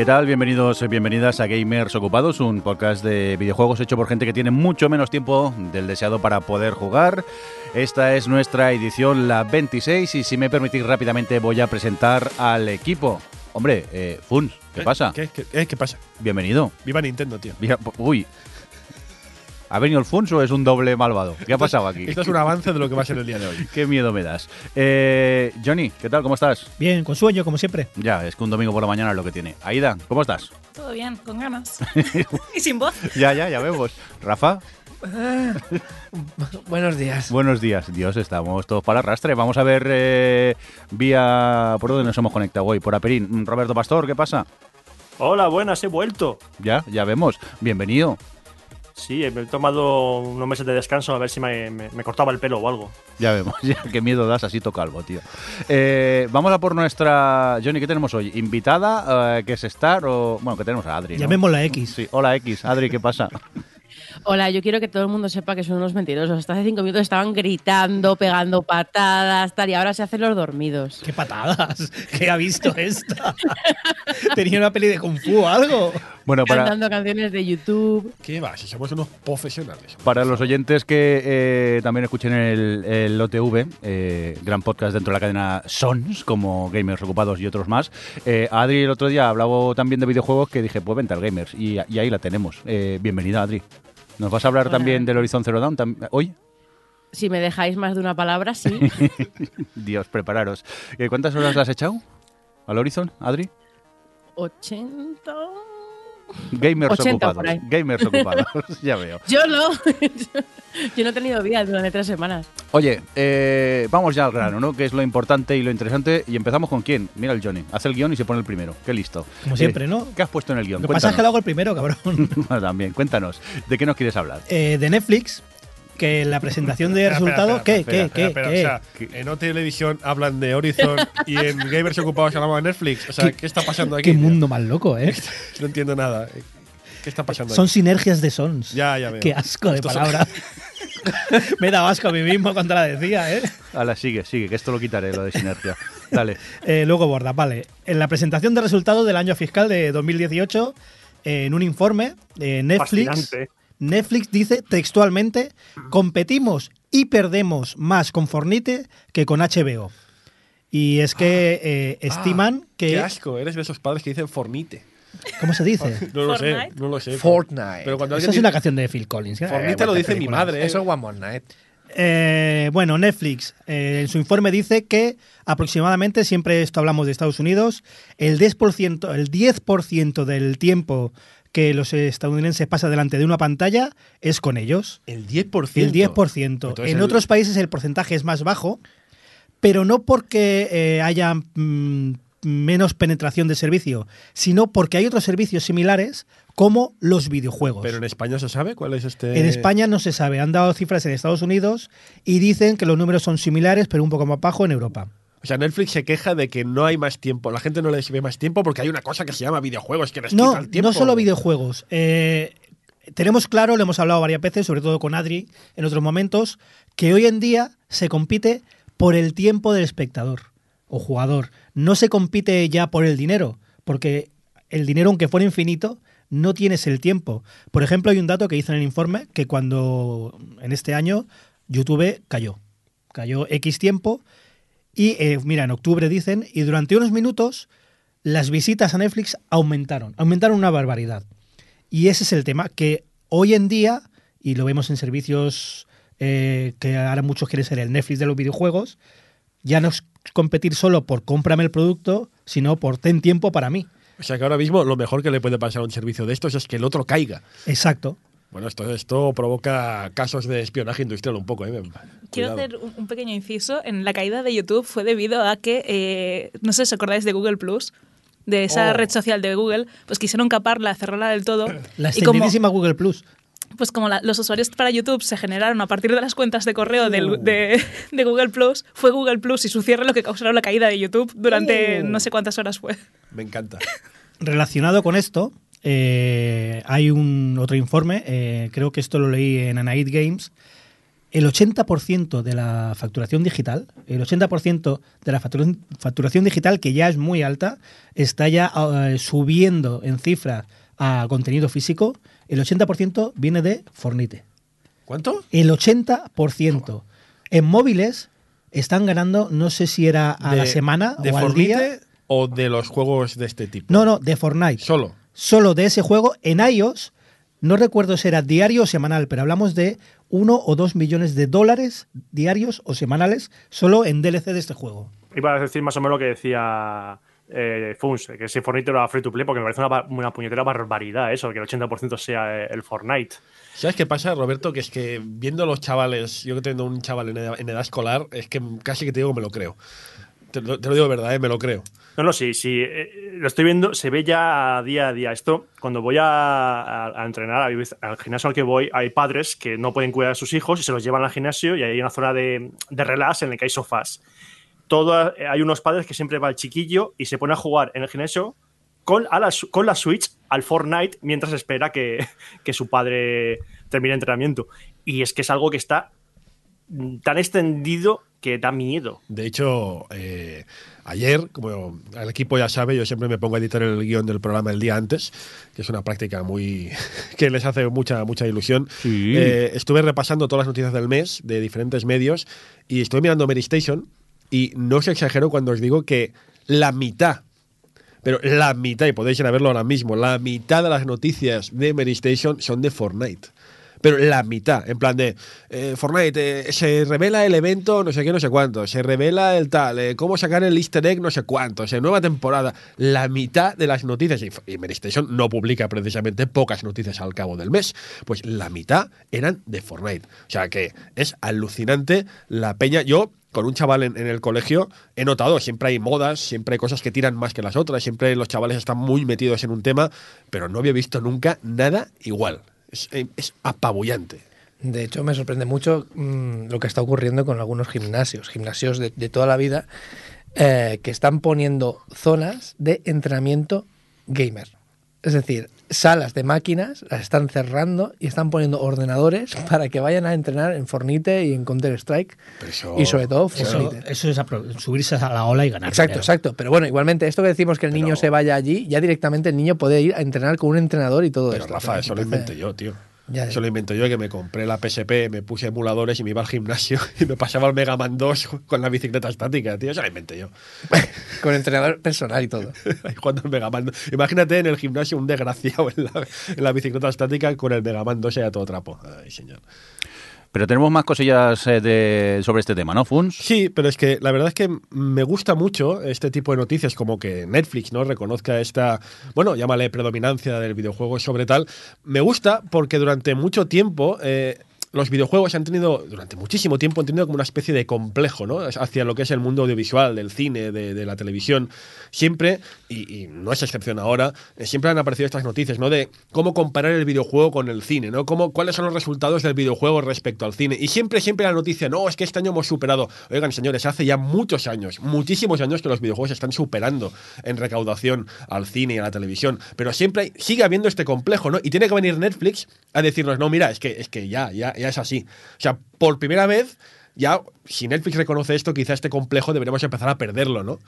¿Qué tal? Bienvenidos, bienvenidas a Gamers Ocupados, un podcast de videojuegos hecho por gente que tiene mucho menos tiempo del deseado para poder jugar. Esta es nuestra edición, la 26, y si me permitís rápidamente voy a presentar al equipo. Hombre, eh, Funs, ¿qué pasa? ¿Qué, qué, eh, qué pasa? Bienvenido. Viva Nintendo, tío. Viva- Uy. ¿Ha venido el Funs o es un doble malvado? ¿Qué ha pasado aquí? Esto es un avance de lo que va a ser el día de hoy. Qué miedo me das. Eh, Johnny, ¿qué tal? ¿Cómo estás? Bien, con sueño, como siempre. Ya, es que un domingo por la mañana es lo que tiene. Aida, ¿cómo estás? Todo bien, con ganas. y sin voz. Ya, ya, ya vemos. Rafa, Buenos días. buenos días. Dios, estamos todos para arrastre. Vamos a ver eh, vía... ¿Por dónde nos hemos conectado hoy? Por Aperín. Roberto Pastor, ¿qué pasa? Hola, buenas, he vuelto. Ya, ya vemos. Bienvenido. Sí, me he tomado unos meses de descanso a ver si me, me- me cortaba el pelo o algo. Ya vemos, ya qué miedo das así calvo, tío. Eh, vamos a por nuestra... Johnny, ¿qué tenemos hoy? ¿Invitada? eh, ¿Que es Star? O... Bueno, que tenemos a Adri, ¿no? Llamémosla X. Sí, hola X. Adri, ¿qué pasa? Hola, yo quiero que todo el mundo sepa que son unos mentirosos. Hasta hace cinco minutos estaban gritando, pegando patadas, tal, y ahora se hacen los dormidos. ¡Qué patadas! ¿Qué ha visto esta? ¿Tenía una peli de Kung Fu o algo? Bueno, para... Cantando canciones de YouTube. ¿Qué va? Si somos unos profesionales. Para los oyentes que eh, también escuchen el, el OTV, eh, gran podcast dentro de la cadena Sons, como Gamers Ocupados y otros más, eh, Adri el otro día hablaba también de videojuegos que dije, pues vente al Gamers, y, y ahí la tenemos. Eh, bienvenida, Adri. ¿Nos vas a hablar Hola. también del Horizon Zero Dawn hoy? Si me dejáis más de una palabra, sí. Dios, prepararos. Eh, ¿Cuántas horas le has echado al Horizon, Adri? 80. Gamers 80 Ocupados. por ahí. Gamers Ocupados, ya veo. Yo no. Yo no he tenido vida durante tres semanas. Oye, eh, vamos ya al grano, ¿no? Que es lo importante y lo interesante. Y empezamos con quién. Mira el Johnny. Hace el guion y se pone el primero. Qué listo. Como siempre, Eh, ¿no? ¿Qué has puesto en el guion? Lo que pasa es que lo hago el primero, cabrón. Bueno, También, cuéntanos. ¿De qué nos quieres hablar? Eh, de Netflix, que la presentación de resultados. ¿Qué? ¿Qué? ¿Qué? O en otra televisión hablan de Horizon y en Gamers Ocupados hablamos de Netflix. O sea, ¿Qué- ¿qué, está pasando aquí? Qué tío? mundo más loco, ¿eh? No entiendo nada. ¿Qué está pasando Son aquí? sinergias de sons. Ya, ya veo. Qué asco de Estos son- palabra. Me da asco a mí mismo cuando la decía, ¿eh? Ala, sigue, sigue, que esto lo quitaré, lo de sinergia. Dale. Eh, luego borda, vale. En la presentación de resultados del año fiscal de 2018, eh, en un informe, eh, Netflix, Fascinante. Netflix dice textualmente, competimos y perdemos más con Fornite que con HBO. Y es que eh, estiman Ah, que... Qué asco, eres de esos padres que dicen fornite. ¿Cómo se dice? No lo sé, Fortnite. no lo sé. Fortnite. Pero cuando es una canción de Phil Collins. ¿eh? fornite lo dice mi madre. ¿eh? Eso es One More Night. Eh, bueno, Netflix eh, en su informe dice que aproximadamente, siempre esto hablamos de Estados Unidos, el 10%, el 10 del tiempo que los estadounidenses pasan delante de una pantalla es con ellos. El 10%. El 10%. Entonces en el- otros países el porcentaje es más bajo, pero no porque eh, haya mm, menos penetración de servicio, sino porque hay otros servicios similares como los videojuegos. Pero en España se sabe cuál es este. En España no se sabe, han dado cifras en Estados Unidos y dicen que los números son similares, pero un poco más bajo en Europa. O sea, Netflix se queja de que no hay más tiempo. La gente no le ve más tiempo porque hay una cosa que se llama videojuegos que les No, quita el tiempo. no solo videojuegos. Eh, tenemos claro, lo hemos hablado varias veces, sobre todo con Adri en otros momentos, que hoy en día se compite por el tiempo del espectador o jugador. No se compite ya por el dinero, porque el dinero, aunque fuera infinito, no tienes el tiempo. Por ejemplo, hay un dato que dice en el informe que cuando en este año YouTube cayó. Cayó X tiempo y eh, mira, en octubre dicen, y durante unos minutos las visitas a Netflix aumentaron, aumentaron una barbaridad. Y ese es el tema, que hoy en día, y lo vemos en servicios eh, que ahora muchos quieren ser el Netflix de los videojuegos, ya no es competir solo por cómprame el producto, sino por ten tiempo para mí. O sea que ahora mismo lo mejor que le puede pasar a un servicio de estos es que el otro caiga. Exacto. Bueno, esto, esto provoca casos de espionaje industrial un poco, ¿eh? Quiero Cuidado. hacer un, pequeño inciso. En la caída de YouTube fue debido a que, eh, no sé si os acordáis de Google Plus, de esa Oh. red social de Google, pues quisieron caparla, cerrarla del todo. La como, extendidísima Google Plus. pues como la- los usuarios para YouTube se generaron a partir de las cuentas de correo del- Uh. de, de Google Plus, fue Google Plus y su cierre lo que causaron la caída de YouTube durante Uh. no sé cuántas horas fue. Me encanta. Relacionado con esto, eh, hay un otro informe, eh, creo que esto lo leí en Anait Games, el 80% de la facturación digital, el 80% de la facturación, facturación digital, que ya es muy alta, está ya eh, subiendo en cifras a contenido físico, el 80% viene de Fornite. ¿Cuánto? El 80%. En móviles están ganando, no sé si era a la semana ¿De o al Fortnite día. o de los juegos de este tipo? No, no, de Fortnite. Solo. Solo de ese juego en iOS, no recuerdo si era diario o semanal, pero hablamos de uno o dos millones de dólares diarios o semanales solo en DLC de este juego. Iba a decir más o menos lo que decía eh, Funs, que si Fortnite era free to play, porque me parece una, puñetera barbaridad eso, que el 80% sea eh, el Fortnite. ¿Sabes qué pasa, Roberto? Que es que viendo a los chavales, yo que tengo un chaval en edad, en edad escolar, es que casi que te digo que me lo creo. Te, lo te lo digo de verdad, ¿eh? me lo creo. No, no, sí, sí, eh, lo estoy viendo, se ve ya día a día. Esto, cuando voy a, entrenar al gimnasio al que voy, hay padres que no pueden cuidar a sus hijos y se los llevan al gimnasio y hay una zona de, de relax en la que hay sofás. Todo, eh, hay unos padres que siempre va el chiquillo y se pone a jugar en el gimnasio con, la, con la Switch al Fortnite mientras espera que, que su padre termine el entrenamiento. Y es que es algo que está tan extendido que da miedo. De hecho, eh, ayer, como el equipo ya sabe, yo siempre me pongo a editar el guion del programa el día antes, que es una práctica muy que les hace mucha mucha ilusión. Sí. Eh, estuve repasando todas las noticias del mes de diferentes medios y estuve mirando Mary Station y no os exagero cuando os digo que la mitad pero la mitad, y podéis ir a verlo ahora mismo, la mitad de las noticias de Mary Station son de Fortnite. Pero la mitad, en plan de eh, Fortnite, eh, se revela el evento, no sé qué, no sé cuánto, se revela el tal, eh, cómo sacar el easter egg, no sé cuánto, se nueva temporada. La mitad de las noticias, y, y Station no publica precisamente pocas noticias al cabo del mes, pues la mitad eran de Fortnite. O sea que es alucinante la peña. Yo con un chaval en, en el colegio he notado, siempre hay modas, siempre hay cosas que tiran más que las otras, siempre los chavales están muy metidos en un tema, pero no había visto nunca nada igual. Es, eh, es apabullante. De hecho, me sorprende mucho mm, lo que está ocurriendo con algunos gimnasios, gimnasios de, toda la vida, eh, que están poniendo zonas de entrenamiento gamer. Es decir, salas de máquinas las están cerrando y están poniendo ordenadores para que vayan a entrenar en Fornite y en Counter-Strike. Pero eso- Y sobre todo Eso, Fornite. eso es apro- subirse a la ola y ganar. Exacto, dinero. exacto. Pero bueno, igualmente, esto que decimos que el niño se vaya allí, ya directamente el niño puede ir a entrenar con un entrenador y todo Pero esto. Rafa, eso lo inventé yo, tío. Ya. Eso lo inventé yo, que me compré la PSP, me puse emuladores y me iba al gimnasio y me pasaba el Mega Man 2 con la bicicleta estática, tío. Eso lo inventé yo. Con entrenador personal y todo. Ahí jugando el Mega Man 2. Imagínate en el gimnasio un desgraciado en la, en la bicicleta estática con el Mega Man 2 y a todo trapo. Ay, señor. Pero tenemos más cosillas eh, de, sobre este tema, ¿no, Funs? Sí, pero es que la verdad es que me gusta mucho este tipo de noticias, como que Netflix no reconozca esta, bueno, llámale predominancia del videojuego sobre tal. Me gusta porque durante mucho tiempo eh, los videojuegos han tenido, durante muchísimo tiempo, han tenido como una especie de complejo, ¿no? Hacia lo que es el mundo audiovisual, del cine, de, la televisión. Siempre, y, y no es excepción ahora, eh, siempre han aparecido estas noticias, ¿no? De cómo comparar el videojuego con el cine, ¿no? Cómo, ¿Cuáles son los resultados del videojuego respecto al cine? Y siempre, siempre la noticia, no, es que este año hemos superado. Oigan, señores, hace ya muchos años, muchísimos años que los videojuegos están superando en recaudación al cine y a la televisión. Pero siempre hay- sigue habiendo este complejo, ¿no? Y tiene que venir Netflix a decirnos, no, mira, es que, es que ya, ya, ya es así. O sea, por primera vez, ya, si Netflix reconoce esto, quizá este complejo deberíamos empezar a perderlo, ¿no?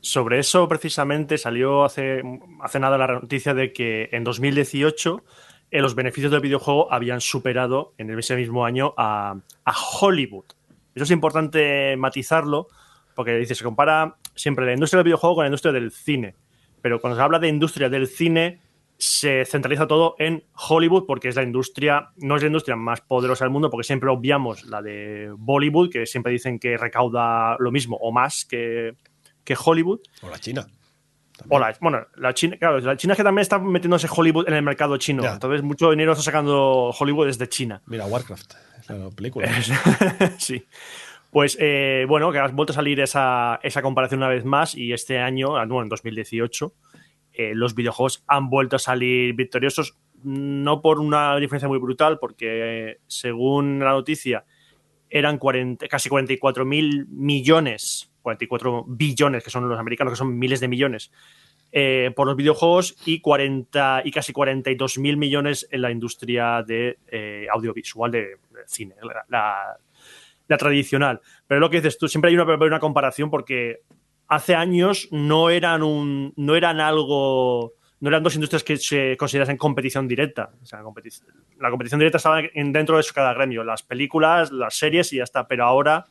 Sobre eso precisamente salió hace, hace nada la noticia de que en 2018 eh, los beneficios del videojuego habían superado en ese mismo año a, a Hollywood. Eso es importante matizarlo porque dice, se compara siempre la industria del videojuego con la industria del cine. Pero cuando se habla de industria del cine, se centraliza todo en Hollywood porque es la industria, no es la industria más poderosa del mundo porque siempre obviamos la de Bollywood, que siempre dicen que recauda lo mismo o más que, que Hollywood. O la China. O la, bueno, la China, claro, la China es que también está metiéndose Hollywood en el mercado chino. Ya. Entonces, mucho dinero está sacando Hollywood desde China. Mira, Warcraft, la película. sí. Pues eh, bueno, que has vuelto a salir esa, esa comparación una vez más y este año, bueno, en 2018, eh, los videojuegos han vuelto a salir victoriosos, no por una diferencia muy brutal, porque según la noticia eran 40, casi 44 mil millones, 44 billones, que son los americanos, que son miles de millones, eh, por los videojuegos y 40 y casi 42 mil millones en la industria de eh, audiovisual de, cine, la, tradicional. Pero lo que dices tú, siempre hay una comparación porque hace años no eran un no eran algo no eran dos industrias que se considerasen competición directa. O sea, la competición directa estaba en- dentro de cada gremio, las películas, las series y ya está. Pero ahora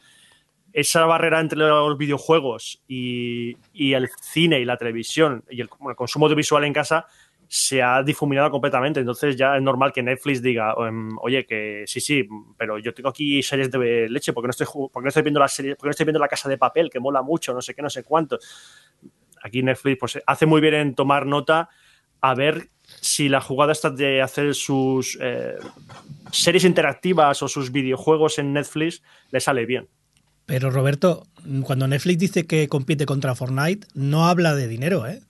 esa barrera entre los videojuegos y, el cine y la televisión y el, el consumo audiovisual en casa se ha difuminado completamente. Entonces ya es normal que Netflix diga, em, oye, que sí, sí, pero yo tengo aquí series de leche, porque no estoy, porque no estoy viendo la serie, porque no estoy viendo la casa de papel, que mola mucho, no sé qué, no sé cuánto. Aquí Netflix pues, hace muy bien en tomar nota a ver si la jugada está de hacer sus eh, series interactivas o sus videojuegos en Netflix le sale bien. Pero Roberto, cuando Netflix dice que compite contra Fortnite, no habla de dinero, ¿eh?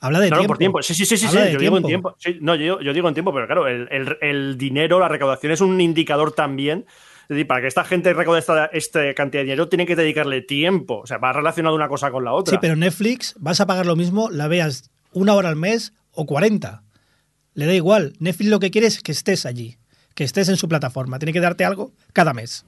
Habla de tiempo. por tiempo. Sí, sí, sí, sí, sí, yo digo en tiempo. tiempo. Sí, no, yo, yo digo en tiempo, pero claro, el, el- el dinero, la recaudación es un indicador también. Es decir, para que esta gente recaude esta, esta cantidad de dinero, tiene que dedicarle tiempo. O sea, va relacionado una cosa con la otra. Sí, pero Netflix vas a pagar lo mismo, la veas una hora al mes o 40. Le da igual. Netflix lo que quiere es que estés allí, que estés en su plataforma. Tiene que darte algo cada mes.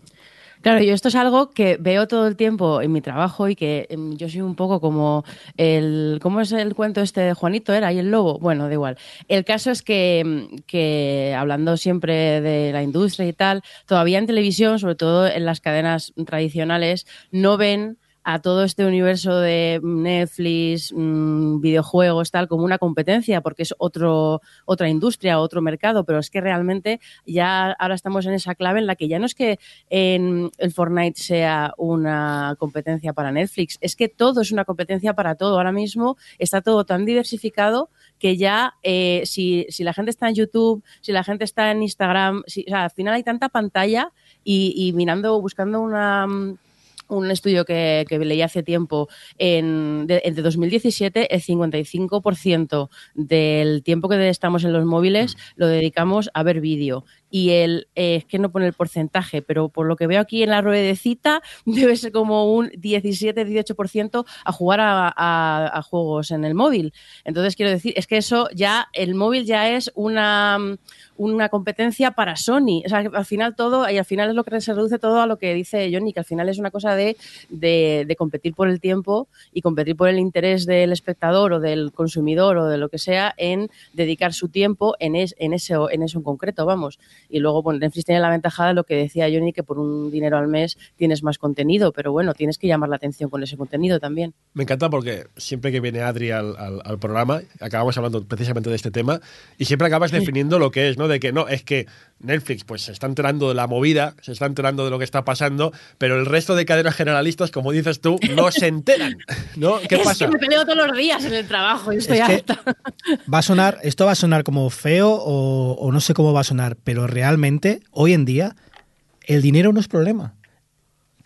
Claro, yo esto es algo que veo todo el tiempo en mi trabajo y que em, yo soy un poco como el... ¿Cómo es el cuento este de Juanito? ¿Era? ¿Y el lobo? Bueno, da igual. El caso es que, em, que hablando siempre de la industria y tal, todavía en televisión, sobre todo en las cadenas tradicionales, no ven a todo este universo de Netflix, mm, videojuegos, tal, como una competencia, porque es otro, otra industria, otro mercado, pero es que realmente ya ahora estamos en esa clave en la que ya no es que en el Fortnite sea una competencia para Netflix, es que todo es una competencia para todo. Ahora mismo está todo tan diversificado que ya eh, si, si la gente está en YouTube, si la gente está en Instagram, si- o sea, al final hay tanta pantalla y, y mirando, buscando una... mm, un estudio que, que leí hace tiempo, en, de, entre 2017 el 55% del tiempo que estamos en los móviles lo dedicamos a ver vídeo. Y el, eh, es que no pone el porcentaje, pero por lo que veo aquí en la ruedecita debe ser como un 17-18% a jugar a, a- juegos en el móvil. Entonces quiero decir, es que eso ya, el móvil ya es una, una competencia para Sony. O sea, al final todo, y al final es lo que se reduce todo a lo que dice Johnny, que al final es una cosa de, de, de competir por el tiempo y competir por el interés del espectador o del consumidor o de lo que sea en dedicar su tiempo en, es- en, ese, en eso en concreto, vamos. Y luego, bueno, Netflix tiene la ventaja de lo que decía Johnny, que por un dinero al mes tienes más contenido, pero bueno, tienes que llamar la atención con ese contenido también. Me encanta porque siempre que viene Adri al, al- al programa, acabamos hablando precisamente de este tema y siempre acabas definiendo lo que es, ¿no? De que no, es que Netflix pues se está enterando de la movida, se está enterando de lo que está pasando, pero el resto de cadenas generalistas, como dices tú, no se enteran, ¿no? ¿Qué es pasa? que me peleo todos los días en el trabajo y estoy Es harta. Va a sonar, esto va a sonar como feo o, o no sé cómo va a sonar, pero realmente hoy en día el dinero no es problema.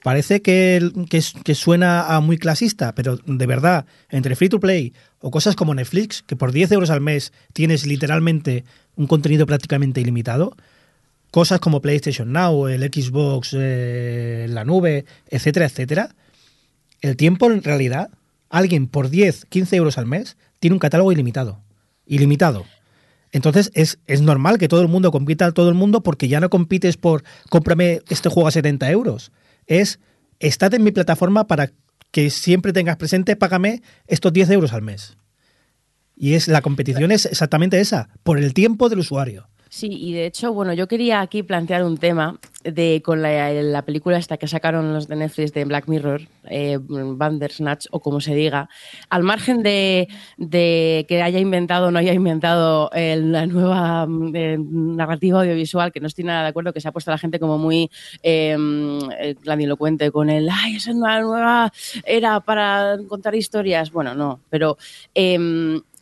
Parece que, que, que suena a muy clasista, pero de verdad, entre free to play o cosas como Netflix, que por 10 euros al mes tienes literalmente un contenido prácticamente ilimitado, cosas como PlayStation Now, el Xbox, eh, la nube, etcétera, etcétera, el tiempo en realidad, alguien por 10, 15 euros al mes tiene un catálogo ilimitado. Ilimitado. Entonces es, es normal que todo el mundo compita a todo el mundo porque ya no compites por cómprame este juego a 70 euros. Es estate en mi plataforma para que siempre tengas presente, págame estos 10 euros al mes. Y es la competición es exactamente esa, por el tiempo del usuario. Sí, y de hecho, bueno, yo quería aquí plantear un tema de con la, la película esta que sacaron los de Netflix de Black Mirror, eh, Bandersnatch o como se diga, al margen de, que haya inventado o no haya inventado eh, la nueva eh, narrativa audiovisual, que no estoy nada de acuerdo, que se ha puesto la gente como muy eh, eh, grandilocuente con el, ay, esa es una nueva era para contar historias. Bueno, no, pero...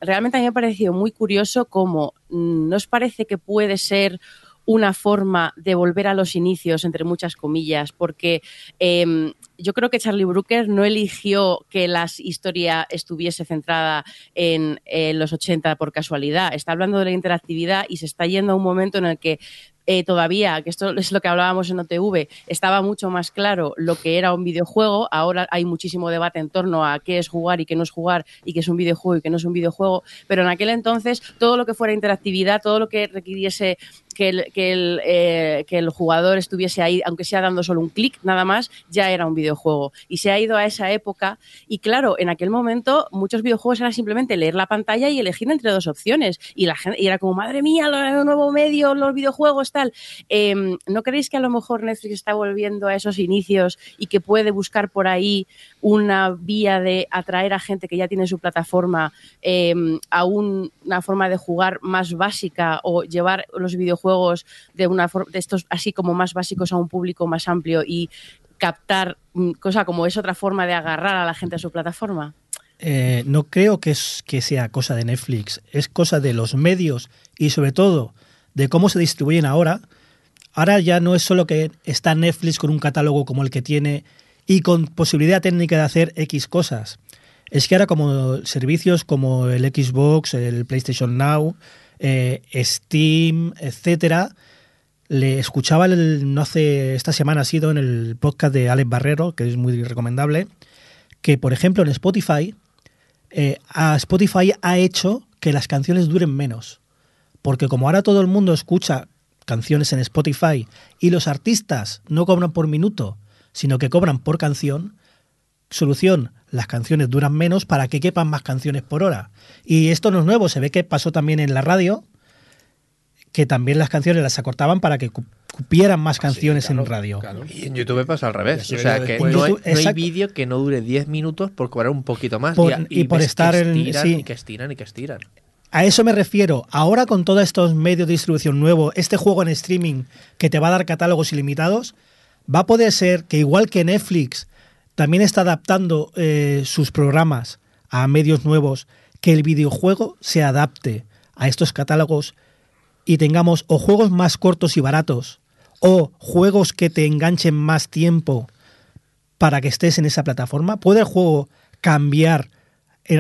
realmente a mí me ha parecido muy curioso cómo mm, nos parece que puede ser una forma de volver a los inicios, entre muchas comillas, porque em, yo creo que Charlie Brooker no eligió que la historia estuviese centrada en, eh, los 80 por casualidad. Está hablando de la interactividad y se está yendo a un momento en el que eh, todavía, que esto es lo que hablábamos en OTV, estaba mucho más claro lo que era un videojuego. Ahora hay muchísimo debate en torno a qué es jugar y qué no es jugar y qué es un videojuego y qué no es un videojuego. Pero en aquel entonces todo lo que fuera interactividad, todo lo que requiriese que el, que el, eh, que el jugador estuviese ahí, aunque sea dando solo un clic nada más, ya era un videojuego. Y se ha ido a esa época. Y claro, en aquel momento muchos videojuegos era simplemente leer la pantalla y elegir entre dos opciones. Y la y era como, madre mía, lo nuevo medio, los videojuegos. Em, ¿No creéis que a lo mejor Netflix está volviendo a esos inicios y que puede buscar por ahí una vía de atraer a gente que ya tiene su plataforma em, a un- una forma de jugar más básica o llevar los videojuegos de una de estos así como más básicos a un público más amplio y captar mm, cosa como es otra forma de agarrar a la gente a su plataforma? Eh, no creo que, es, que sea cosa de Netflix, es cosa de los medios y sobre todo de cómo se distribuyen ahora. Ahora ya no es solo que está Netflix con un catálogo como el que tiene y con posibilidad técnica de hacer X cosas. Es que ahora como servicios como el Xbox, el PlayStation Now, eh, Steam, etcétera, le escuchaba el- no hace esta semana ha sido en el podcast de Alex Barrero, que es muy recomendable, que por ejemplo en Spotify eh, a Spotify ha hecho que las canciones duren menos. Porque como ahora todo el mundo escucha canciones en Spotify y los artistas no cobran por minuto, sino que cobran por canción, solución, las canciones duran menos para que quepan más canciones por hora. Y esto no es nuevo, se ve que pasó también en la radio, que también las canciones las acortaban para que cu- cupieran más canciones en radio. Claro. Y en YouTube pasa al revés. O sea, que no hay, YouTube, no hay exacto. vídeo que no dure 10 minutos por cobrar un poquito más. Por- y por estar que en- estiran, sí. y que estiran y que estiran. A eso me refiero. Ahora con todos estos medios de distribución nuevos, este juego en streaming que te va a dar catálogos ilimitados, va a poder ser que igual que Netflix también está adaptando eh, sus programas a medios nuevos, que el videojuego se adapte a estos catálogos y tengamos o juegos más cortos y baratos o juegos que te enganchen más tiempo para que estés en esa plataforma. ¿Puede el juego cambiar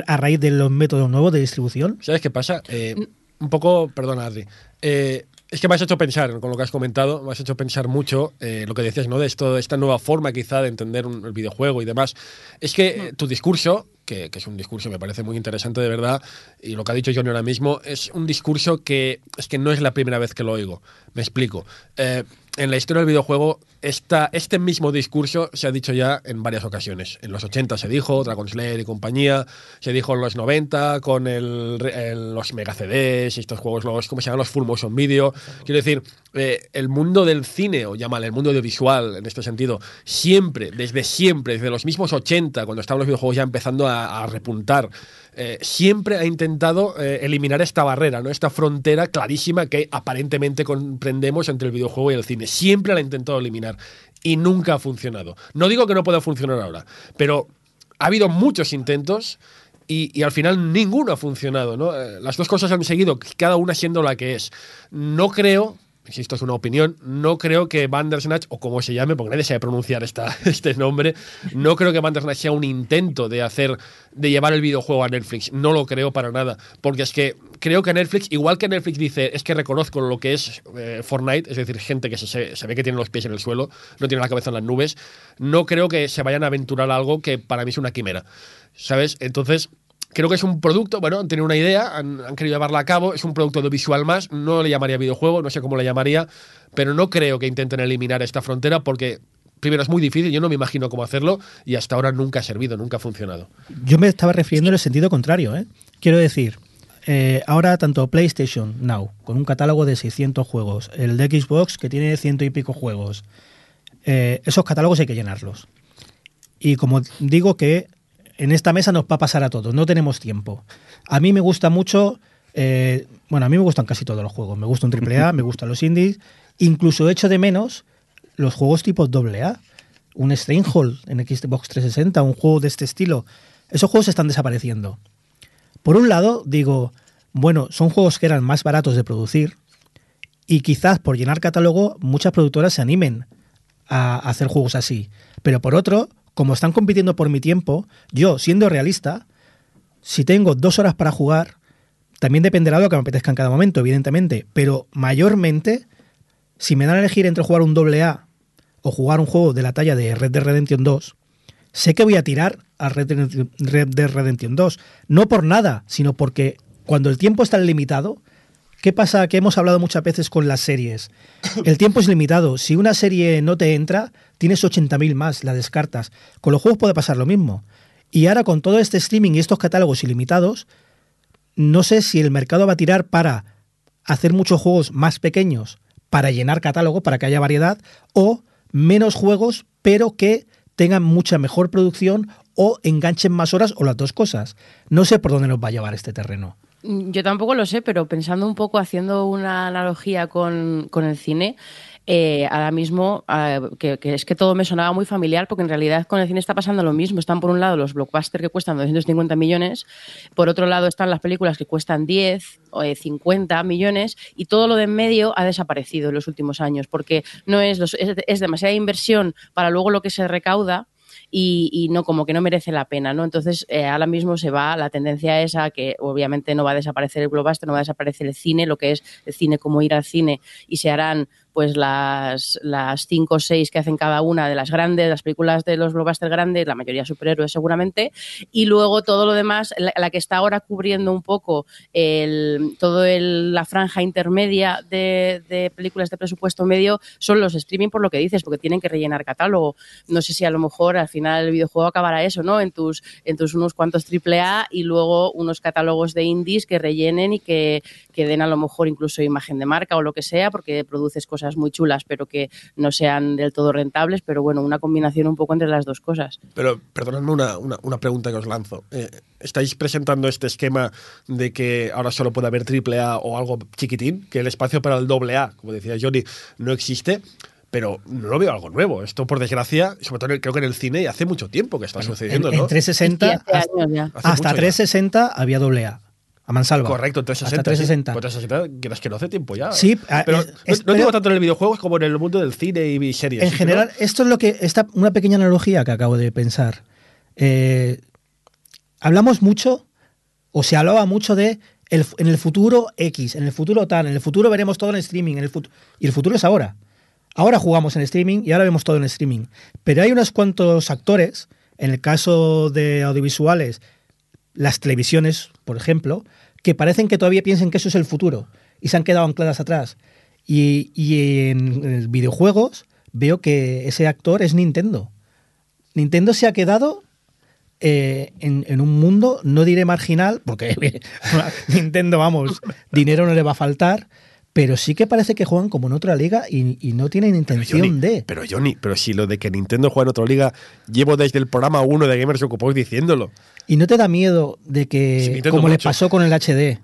a raíz de los métodos nuevos de distribución? ¿Sabes qué pasa? Eh, un poco, perdona, Adri. Eh, es que me has hecho pensar, con lo que has comentado, me has hecho pensar mucho eh, lo que decías, ¿no? De esto, esta nueva forma quizá de entender un- el videojuego y demás. Es que eh, tu discurso, que, que es un discurso me parece muy interesante de verdad, y lo que ha dicho Johnny ahora mismo, es un discurso que es que no es la primera vez que lo oigo. Me explico. Eh, en la historia del videojuego, esta, este mismo discurso se ha dicho ya en varias ocasiones. En los 80 se dijo, Dragon Slayer y compañía, se dijo en los 90 con el, el- los mega CDs y estos juegos, los, ¿cómo se llaman? Los full motion video. Quiero decir, eh, el mundo del cine, o llámale el mundo audiovisual en este sentido, siempre, desde siempre, desde los mismos 80, cuando estaban los videojuegos ya empezando a, a repuntar, eh, siempre ha intentado eh, eliminar esta barrera, ¿no? esta frontera clarísima que aparentemente comprendemos entre el videojuego y el cine. Siempre la ha intentado eliminar y nunca ha funcionado. No digo que no pueda funcionar ahora, pero ha habido muchos intentos y, y al final ninguno ha funcionado. ¿no? Eh, Las dos cosas han seguido, cada una siendo la que es. No creo, insisto, es una opinión, no creo que Bandersnatch, o como se llame, porque nadie sabe pronunciar esta, este nombre, no creo que Bandersnatch sea un intento de hacer, de llevar el videojuego a Netflix. No lo creo para nada. Porque es que creo que Netflix, igual que Netflix dice, es que reconozco lo que es eh, Fortnite, es decir, gente que se, se- ve que tiene los pies en el suelo, no tiene la cabeza en las nubes, no creo que se vayan a aventurar algo que para mí es una quimera. ¿Sabes? Entonces, creo que es un producto, bueno, han tenido una idea, han, querido llevarla a cabo, es un producto audiovisual más, no le llamaría videojuego, no sé cómo le llamaría, pero no creo que intenten eliminar esta frontera porque, primero, es muy difícil, yo no me imagino cómo hacerlo y hasta ahora nunca ha servido, nunca ha funcionado. Yo me estaba refiriendo en el sentido contrario. ¿eh? Quiero decir, eh, ahora tanto PlayStation Now, con un catálogo de 600 juegos, el de Xbox, que tiene ciento y pico juegos, eh, esos catálogos hay que llenarlos. Y como digo que en esta mesa nos va a pasar a todos, no tenemos tiempo. A mí me gusta mucho, eh, bueno, a mí me gustan casi todos los juegos, me gusta un AAA, me gustan los indies, incluso echo de menos los juegos tipo AA, un Stranghold en Xbox 360, un juego de este estilo. Esos juegos están desapareciendo. Por un lado, digo, bueno, son juegos que eran más baratos de producir y quizás por llenar catálogo muchas productoras se animen a hacer juegos así. Pero por otro, como están compitiendo por mi tiempo, yo, siendo realista, si tengo dos horas para jugar, también dependerá de lo que me apetezca en cada momento, evidentemente, pero mayormente si me dan a elegir entre jugar un doble A o jugar un juego de la talla de Red Dead Redemption 2, sé que voy a tirar a Red Dead Red Dead Redemption 2. No por nada, sino porque cuando el tiempo está limitado, ¿qué pasa? Que hemos hablado muchas veces con las series. El tiempo es limitado. Si una serie no te entra, tienes 80.000 más, la descartas. Con los juegos puede pasar lo mismo. Y ahora con todo este streaming y estos catálogos ilimitados, no sé si el mercado va a tirar para hacer muchos juegos más pequeños para llenar catálogo, para que haya variedad, o menos juegos, pero que tengan mucha mejor producción o enganchen más horas o las dos cosas. No sé por dónde nos va a llevar este terreno. Mm, Yo tampoco lo sé, pero pensando un poco, haciendo una analogía con, con el cine, eh, ahora mismo, eh, que, es que todo me sonaba muy familiar, porque en realidad con el cine está pasando lo mismo. Están por un lado los blockbusters que cuestan 250 millones, por otro lado están las películas que cuestan 10 o eh, 50 millones, y todo lo de en medio ha desaparecido en los últimos años, porque no es, los- es, es demasiada inversión para luego lo que se recauda y, y no como que no merece la pena, ¿no? Entonces eh, ahora mismo se va la tendencia es a que obviamente no va a desaparecer el blockbuster, no va a desaparecer el cine, lo que es el cine como ir al cine y se harán pues las, las cinco o seis que hacen cada una de las grandes, las películas de los blockbusters grandes, la mayoría superhéroes seguramente, y luego todo lo demás, la, que está ahora cubriendo un poco el, todo el, la franja intermedia de, de películas de presupuesto medio son los streaming por lo que dices, porque tienen que rellenar catálogo. No sé si a lo mejor al final el videojuego acabará eso, ¿no? En tus, en tus unos cuantos triple A y luego unos catálogos de indies que rellenen y que, que den a lo mejor incluso imagen de marca o lo que sea, porque produces cosas muy chulas, pero que no sean del todo rentables, pero bueno, una combinación un poco entre las dos cosas. Pero perdonadme una, una, una pregunta que os lanzo. Eh, ¿Estáis presentando este esquema de que ahora solo puede haber triple A o algo chiquitín? Que el espacio para el doble A, como decía Johnny, no existe. Pero no lo veo algo nuevo. Esto, por desgracia, sobre todo creo que en el cine, hace mucho tiempo que está sucediendo, en, en ¿no? 360, Y hace hasta, hasta mucho ya. 360 había doble A. A mansalva. Correcto, en 360. Hasta 360. Sí. Pues 360, quieras que no hace tiempo ya. Sí, ah, pero es- no, no digo tanto en el videojuego como en el mundo del cine y series. En ¿sí, general, esto es lo que. Esta, una pequeña analogía que acabo de pensar. Eh, hablamos mucho, o se hablaba mucho de el, en el futuro X, en el futuro tal, en el futuro veremos todo en streaming, en el fut- y el futuro es ahora. Ahora jugamos en streaming y ahora vemos todo en streaming. Pero hay unos cuantos actores, en el caso de audiovisuales, las televisiones, por ejemplo, que parecen que todavía piensen que eso es el futuro y se han quedado ancladas atrás. Y, en videojuegos veo que ese actor es Nintendo. Nintendo se ha quedado eh, en, en un mundo, no diré marginal, porque Nintendo, vamos, dinero no le va a faltar, pero sí que parece que juegan como en otra liga y, y no tienen Pero intención Johnny, de. pero Johnny, pero si lo de que Nintendo juega en otra liga, llevo desde el programa 1 de Gamers Ocupados diciéndolo. ¿Y no te da miedo de que, como le mucho. pasó con el HD,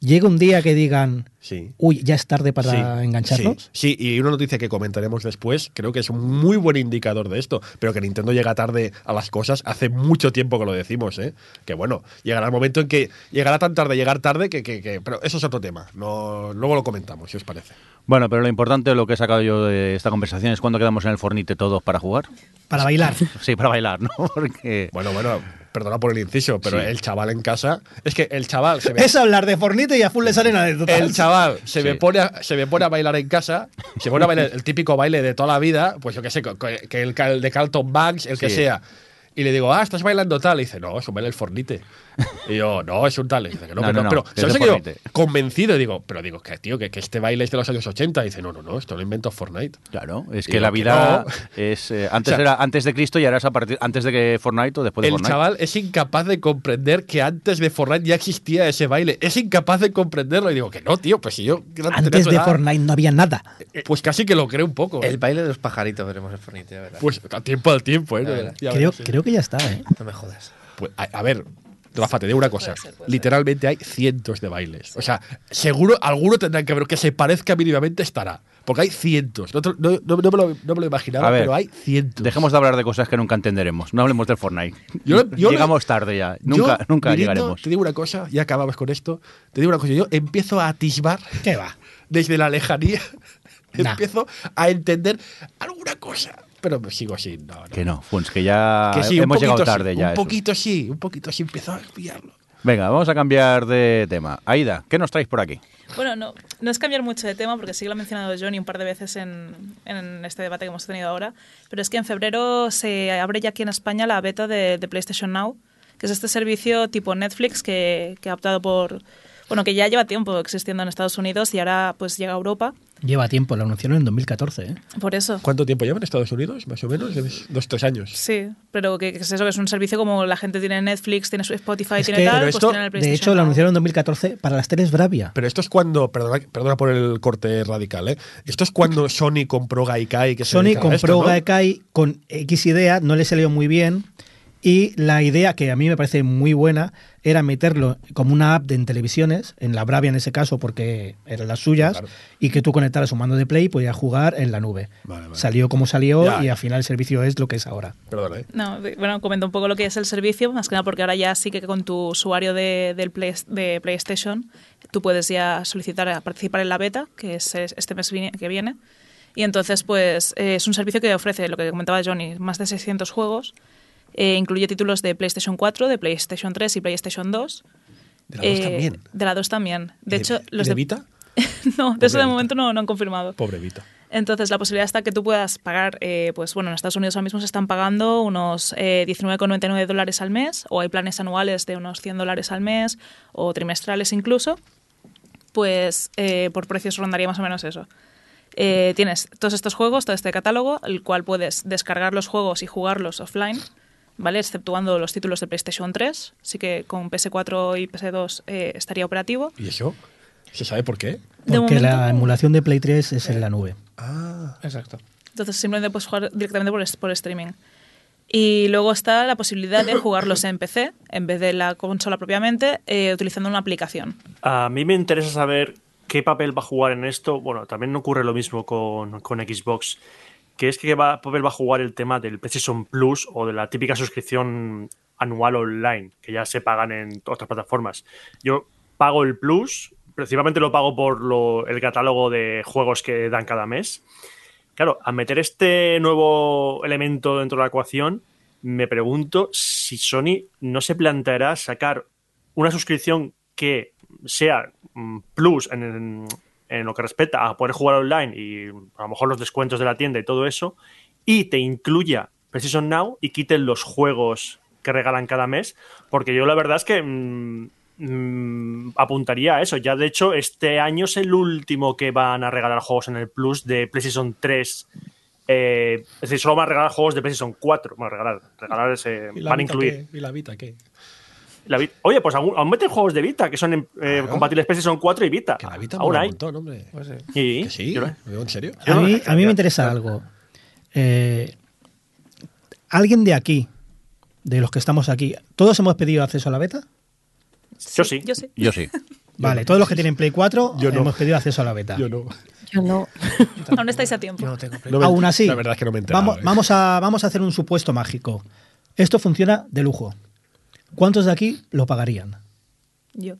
llegue un día que digan, Sí. uy, ya es tarde para Sí, engancharnos? Sí, sí, y una noticia que comentaremos después, creo que es un muy buen indicador de esto, pero que Nintendo llega tarde a las cosas, hace mucho tiempo que lo decimos, ¿eh? Que bueno, llegará el momento en que llegará tan tarde, llegar tarde, que, que- que- pero eso es otro tema, no, luego lo comentamos, si os parece. Bueno, pero lo importante, lo que he sacado yo de esta conversación es cuando quedamos en el Fornite todos para jugar. Para bailar. Sí, para bailar, ¿no? Porque... Bueno, bueno, perdona por el inciso, pero Sí. el chaval en casa, es que el chaval se. Es hablar de Fornite y a full le salen anécdotas. El chaval se, me pone a, se me pone a bailar en casa, se pone a bailar el típico baile de toda la vida, pues yo qué sé, que el, el de Carlton Banks, el que sea. Y le digo, ah, estás bailando tal. Y dice, no, es un baile el fornite. Y yo, no, es un tal. Y dice que no, No, que no, no. no, Pero, ¿sabes? Yo, Fortnite. convencido, y digo, pero digo, que tío, que, que este baile es de los años 80. Y dice, no, no, no, esto lo inventó Fortnite. Claro, es Digo que la que vida no. es eh, antes O sea, era antes de Cristo y ahora es a partir antes de que Fortnite o después de El Fortnite. chaval es incapaz de comprender que antes de Fortnite ya existía ese baile. Es incapaz de comprenderlo. Y digo, que no, tío, pues si yo. Antes de edad, Fortnite no había nada. Pues casi que lo creo un poco. ¿eh? El baile de los pajaritos veremos en Fornite, ya verás. Pues a tiempo al tiempo, ¿eh? Ya verás. Ya Creo, verás, sí. creo que ya está, ¿eh? No me jodas. Pues, a, a ver, Rafa, te digo una cosa. Puede ser, puede Literalmente hay cientos de bailes. O sea, seguro alguno tendrán que ver que se parezca mínimamente estará. Porque hay cientos. No, te- no- no- no me, lo, no me lo imaginaba, A ver, pero hay cientos. Dejemos de hablar de cosas que nunca entenderemos. No hablemos del Fortnite. Yo- yo- Llegamos tarde ya. Nunca, Yo, nunca llegaremos. Te digo una cosa, ya acabamos con esto. Te digo una cosa, yo empiezo a atisbar ¿Qué va? desde la lejanía. Nah. empiezo a entender alguna cosa. Pero sigo sin. No, no. Que no, Funs, que ya Que sí, un hemos llegado tarde sí, ya. Un eso. poquito sí, un poquito sí, empezó a pillarlo. Venga, vamos a cambiar de tema. Aida, ¿qué nos traéis por aquí? Bueno, no, no es cambiar mucho de tema porque sí que lo ha mencionado Johnny un par de veces en, en este debate que hemos tenido ahora, pero es que en febrero se abre ya aquí en España la beta de, de PlayStation Now, que es este servicio tipo Netflix que, que ha optado por, bueno, que ya lleva tiempo existiendo en Estados Unidos y ahora pues llega a Europa. Lleva tiempo, lo anunciaron en 2014. ¿eh? Por eso. ¿Cuánto tiempo lleva en Estados Unidos? Más o menos, dos, tres años. Sí, pero que, que es eso, que es un servicio como la gente tiene Netflix, tiene Spotify, Es tiene que- tal, pero pues esto, tiene el de hecho, lo anunciaron en 2014 para las teles Bravia. Pero esto es cuando, perdona, perdona por el corte radical, ¿eh? Esto es cuando Sony compró Gaikai. Que se Sony a compró esto, ¿no? Gaikai con X idea, no le salió muy bien. Y la idea, que a mí me parece muy buena, era meterlo como una app de en televisiones, en la Bravia en ese caso, porque eran las suyas, Claro. y que tú conectaras un mando de Play y podías jugar en la nube. Vale, vale. Salió como salió Ya. y al final el servicio es lo que es ahora. Perdona, ¿eh? No, bueno, comento un poco lo que es el servicio, más que nada porque ahora ya sí que con tu usuario de, del Play- de PlayStation tú puedes ya solicitar a participar en la beta, que es es- este mes que viene. Y entonces, pues es un servicio que ofrece, lo que comentaba Johnny, más de 600 juegos. Eh, incluye títulos de PlayStation 4, de PlayStation 3 y PlayStation 2. De la dos Eh, también. De la 2 también. De ¿Y hecho, los de de, Vita? no, de eso de Vita. momento no, no han confirmado. Pobre Vita. Entonces, la posibilidad está que tú puedas pagar, eh, pues bueno, en Estados Unidos ahora mismo se están pagando unos eh, 19,99 dólares al mes, o hay planes anuales de unos 100 dólares al mes, o trimestrales incluso, pues eh, por precios rondaría más o menos eso. Eh, tienes todos estos juegos, todo este catálogo, el cual puedes descargar los juegos y jugarlos offline, ¿vale? Exceptuando los títulos de PlayStation 3, así que con PS4 y PS2 eh, estaría operativo. ¿Y eso? ¿Se sabe por qué? De Porque la emulación de Play 3 es en la nube. Ah, Exacto. Entonces simplemente puedes jugar directamente por streaming. Y luego está la posibilidad de jugarlos en PC, en vez de la consola propiamente, eh, utilizando una aplicación. A mí me interesa saber qué papel va a jugar en esto. Bueno, también ocurre lo mismo con, con Xbox, que es que va, papel va a jugar el tema del PlayStation Plus o de la típica suscripción anual online, que ya se pagan en otras plataformas. Yo pago el Plus, principalmente lo pago por lo- el catálogo de juegos que dan cada mes. Claro, al meter este nuevo elemento dentro de la ecuación, me pregunto si Sony no se planteará sacar una suscripción que sea mm, plus en, en- en lo que respecta a poder jugar online y a lo mejor los descuentos de la tienda y todo eso, y te incluya Precision Now y quiten los juegos que regalan cada mes, porque yo la verdad es que mm, mm, apuntaría a eso. Ya de hecho, este año es el último que van a regalar juegos en el Plus de PlayStation 3. eh, es decir, solo van a regalar juegos de PlayStation 4. Bueno, regalar, regalar ese- ¿y la van a incluir. qué? ¿Y la Vita qué? La Oye, pues aún, aún meten juegos de Vita que son eh, Claro. compatibles PlayStation 4 y Vita. Que la Vita aún un hay. montón, hombre. Pues sí. Sí, Que sí, yo lo- ¿en serio? A mí, a me interesa algo. Eh, ¿Alguien de aquí, de los que estamos aquí, todos hemos pedido acceso a la beta? Yo sí. Yo sí. Yo sí. Vale, todos los que tienen Play 4 Yo no. hemos pedido acceso a la beta. Yo no. Yo no. Aún estáis a tiempo. Yo no tengo Play. No me- Aún así, La verdad es que no me he enterado, vamos, ¿eh? vamos, a, vamos a hacer un supuesto mágico. Esto funciona de lujo. ¿Cuántos de aquí lo pagarían? Yo.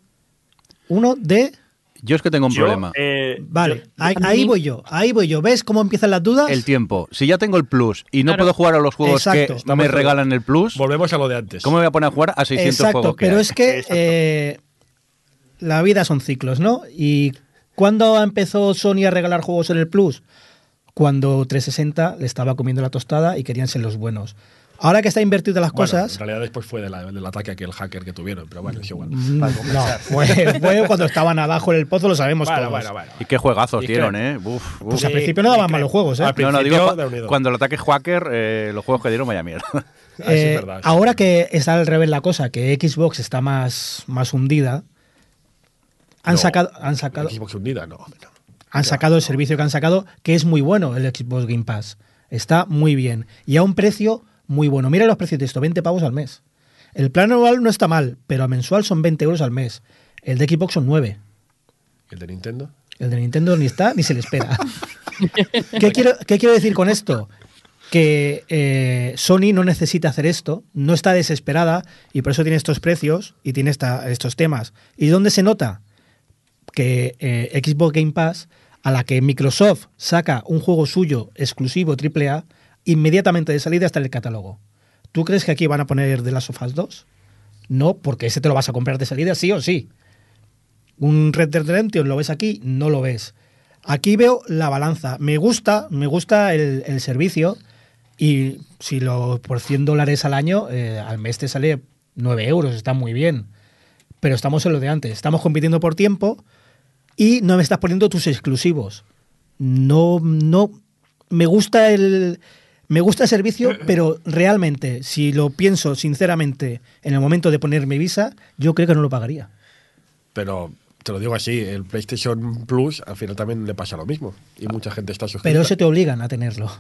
Uno de... Yo es que tengo un Yo, problema. eh, Vale, yo- ahí, a mí- ahí voy yo, ahí voy yo. ¿Ves cómo empiezan las dudas? El tiempo. Si ya tengo el Plus y no Claro. puedo jugar a los juegos Exacto. que Estamos me regalan el Plus, Volvemos a lo de antes. ¿cómo me voy a poner a jugar a 600 Exacto, juegos que pero hay? es que eh, la vida son ciclos, ¿no? ¿Y cuándo empezó Sony a regalar juegos en el Plus? Cuando 360 le estaba comiendo la tostada y querían ser los buenos. Ahora que está invertido las Bueno, cosas... En realidad después fue de la- del ataque a aquel hacker que tuvieron, pero bueno, es igual. mm, Para No, fue, fue cuando estaban abajo en el pozo, lo sabemos Bueno, todos. bueno, bueno. Y qué juegazos Y dieron, que- ¿eh? Uf, uf. Pues al principio no daban malos juegos, ¿eh? Al no, no, digo, cuando el ataque hacker, eh, los juegos que dieron, vaya mierda. Ah, sí, es Eh, verdad, sí, ahora sí. que está al revés la cosa, que Xbox está más, más hundida, han No. sacado, han sacado, Xbox hundida, no. han sacado el servicio que han sacado, que es muy bueno el Xbox Game Pass. Está muy bien. Y a un precio muy bueno. Mira los precios de esto, 20 pavos al mes. El plan anual no está mal, pero a mensual son 20 euros al mes. El de Xbox son 9. ¿El de Nintendo? El de Nintendo ni está ni se le espera. ¿Qué, quiero, qué quiero decir con esto? Que eh, Sony no necesita hacer esto, no está desesperada y por eso tiene estos precios y tiene esta- estos temas. ¿Y dónde se nota? Que eh, Xbox Game Pass, a la que Microsoft saca un juego suyo exclusivo AAA, inmediatamente de salida está en el catálogo. ¿Tú crees que aquí van a poner The Last of Us 2? No, porque ese te lo vas a comprar de salida sí o sí. Un Red Dead Redemption lo ves aquí, no lo ves. Aquí veo la balanza. Me gusta, me gusta el, el servicio y si lo por 100 dólares al año, eh, al mes te sale 9 euros, está muy bien. Pero estamos en lo de antes, estamos compitiendo por tiempo y no me estás poniendo tus exclusivos. No, no, me gusta el, me gusta el servicio, pero realmente, si lo pienso sinceramente en el momento de poner mi visa, yo creo que no lo pagaría. Pero te lo digo así, el PlayStation Plus al final también le pasa lo mismo. Y mucha gente está suscrita. Pero se te obligan a tenerlo.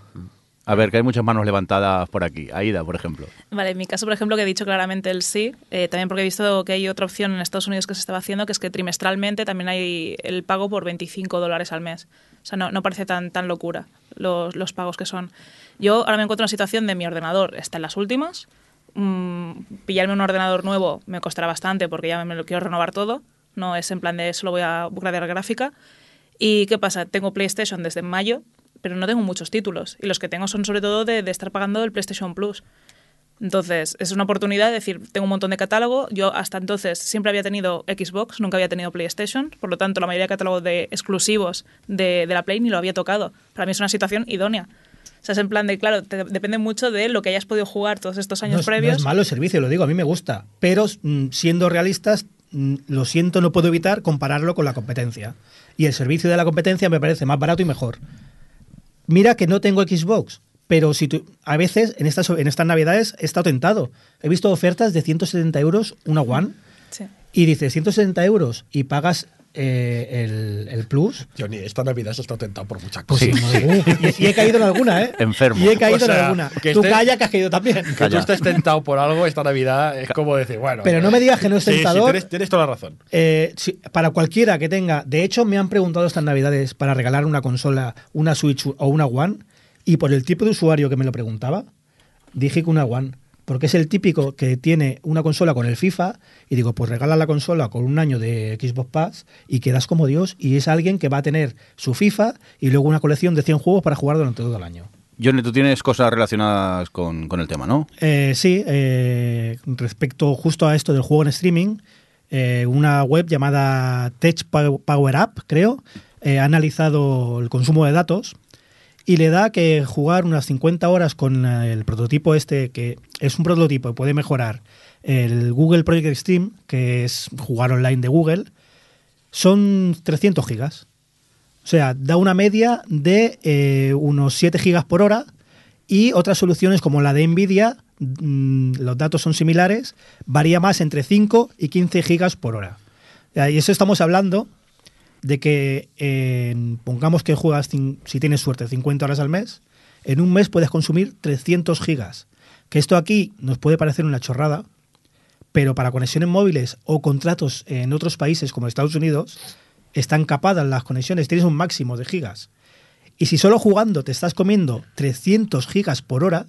A ver, que hay muchas manos levantadas por aquí. Aida, por ejemplo. Vale, en mi caso, por ejemplo, que he dicho claramente el sí, eh, también porque he visto que hay otra opción en Estados Unidos que se estaba haciendo, que es que trimestralmente también hay el pago por 25 dólares al mes. O sea, no, no parece tan, tan locura los, los pagos que son. Yo ahora me encuentro en una situación de mi ordenador está en las últimas. Mm, pillarme un ordenador nuevo me costará bastante porque ya me lo quiero renovar todo. No es en plan de solo voy a upgradear gráfica. ¿Y qué pasa? Tengo PlayStation desde mayo, pero no tengo muchos títulos. Y los que tengo son sobre todo de, de estar pagando el PlayStation Plus. Entonces, es una oportunidad de decir, tengo un montón de catálogo. Yo hasta entonces siempre había tenido Xbox, nunca había tenido PlayStation. Por lo tanto, la mayoría de catálogos de exclusivos de, de la Play ni lo había tocado. Para mí es una situación idónea. O sea, es en plan de, claro, te- depende mucho de lo que hayas podido jugar todos estos años no es, no previos. es malo el servicio, lo digo, a mí me gusta. Pero mm, siendo realistas, mm, lo siento, no puedo evitar compararlo con la competencia. Y el servicio de la competencia me parece más barato y mejor. Mira que no tengo Xbox, pero si tú, a veces en estas, en estas navidades he estado tentado. He visto ofertas de 170 euros una One Sí. y dices 170 euros y pagas eh, el, el Plus. Johnny, esta Navidad se está tentado por muchas Pues cosas. sí, y, y he caído en alguna, ¿eh? Enfermo. Y he caído O sea, en alguna. que Tú calla que has caído también. Que tú estés tentado por algo esta Navidad es como decir, bueno. Pero no me digas que no es Sí, sí, tentador. tienes, tienes toda la razón. Eh, para cualquiera que tenga, de hecho me han preguntado estas navidades para regalar una consola, una Switch o una One, y por el tipo de usuario que me lo preguntaba, dije que una One, porque es el típico que tiene una consola con el FIFA, y digo, pues regala la consola con un año de Xbox Pass y quedas como Dios, y es alguien que va a tener su FIFA y luego una colección de 100 juegos para jugar durante todo el año. Johnny, tú tienes cosas relacionadas con, con el tema, ¿no? Eh, sí, eh, respecto justo a esto del juego en streaming, eh, una web llamada Tech Pow- Power Up, creo, eh, ha analizado el consumo de datos y le da que jugar unas 50 horas con eh, el prototipo este, que es un prototipo que puede mejorar el Google Project Stream, que es jugar online de Google, son 300 gigas. O sea, da una media de eh, unos 7 gigas por hora y otras soluciones como la de Nvidia, mm, los datos son similares, varía más entre 5 y 15 gigas por hora. Y eso estamos hablando de que pongamos que juegas, si tienes suerte, 50 horas al mes, en un mes puedes consumir 300 gigas. Que esto aquí nos puede parecer una chorrada, pero para conexiones móviles o contratos en otros países como Estados Unidos, están capadas las conexiones, tienes un máximo de gigas. Y si solo jugando te estás comiendo 300 gigas por hora,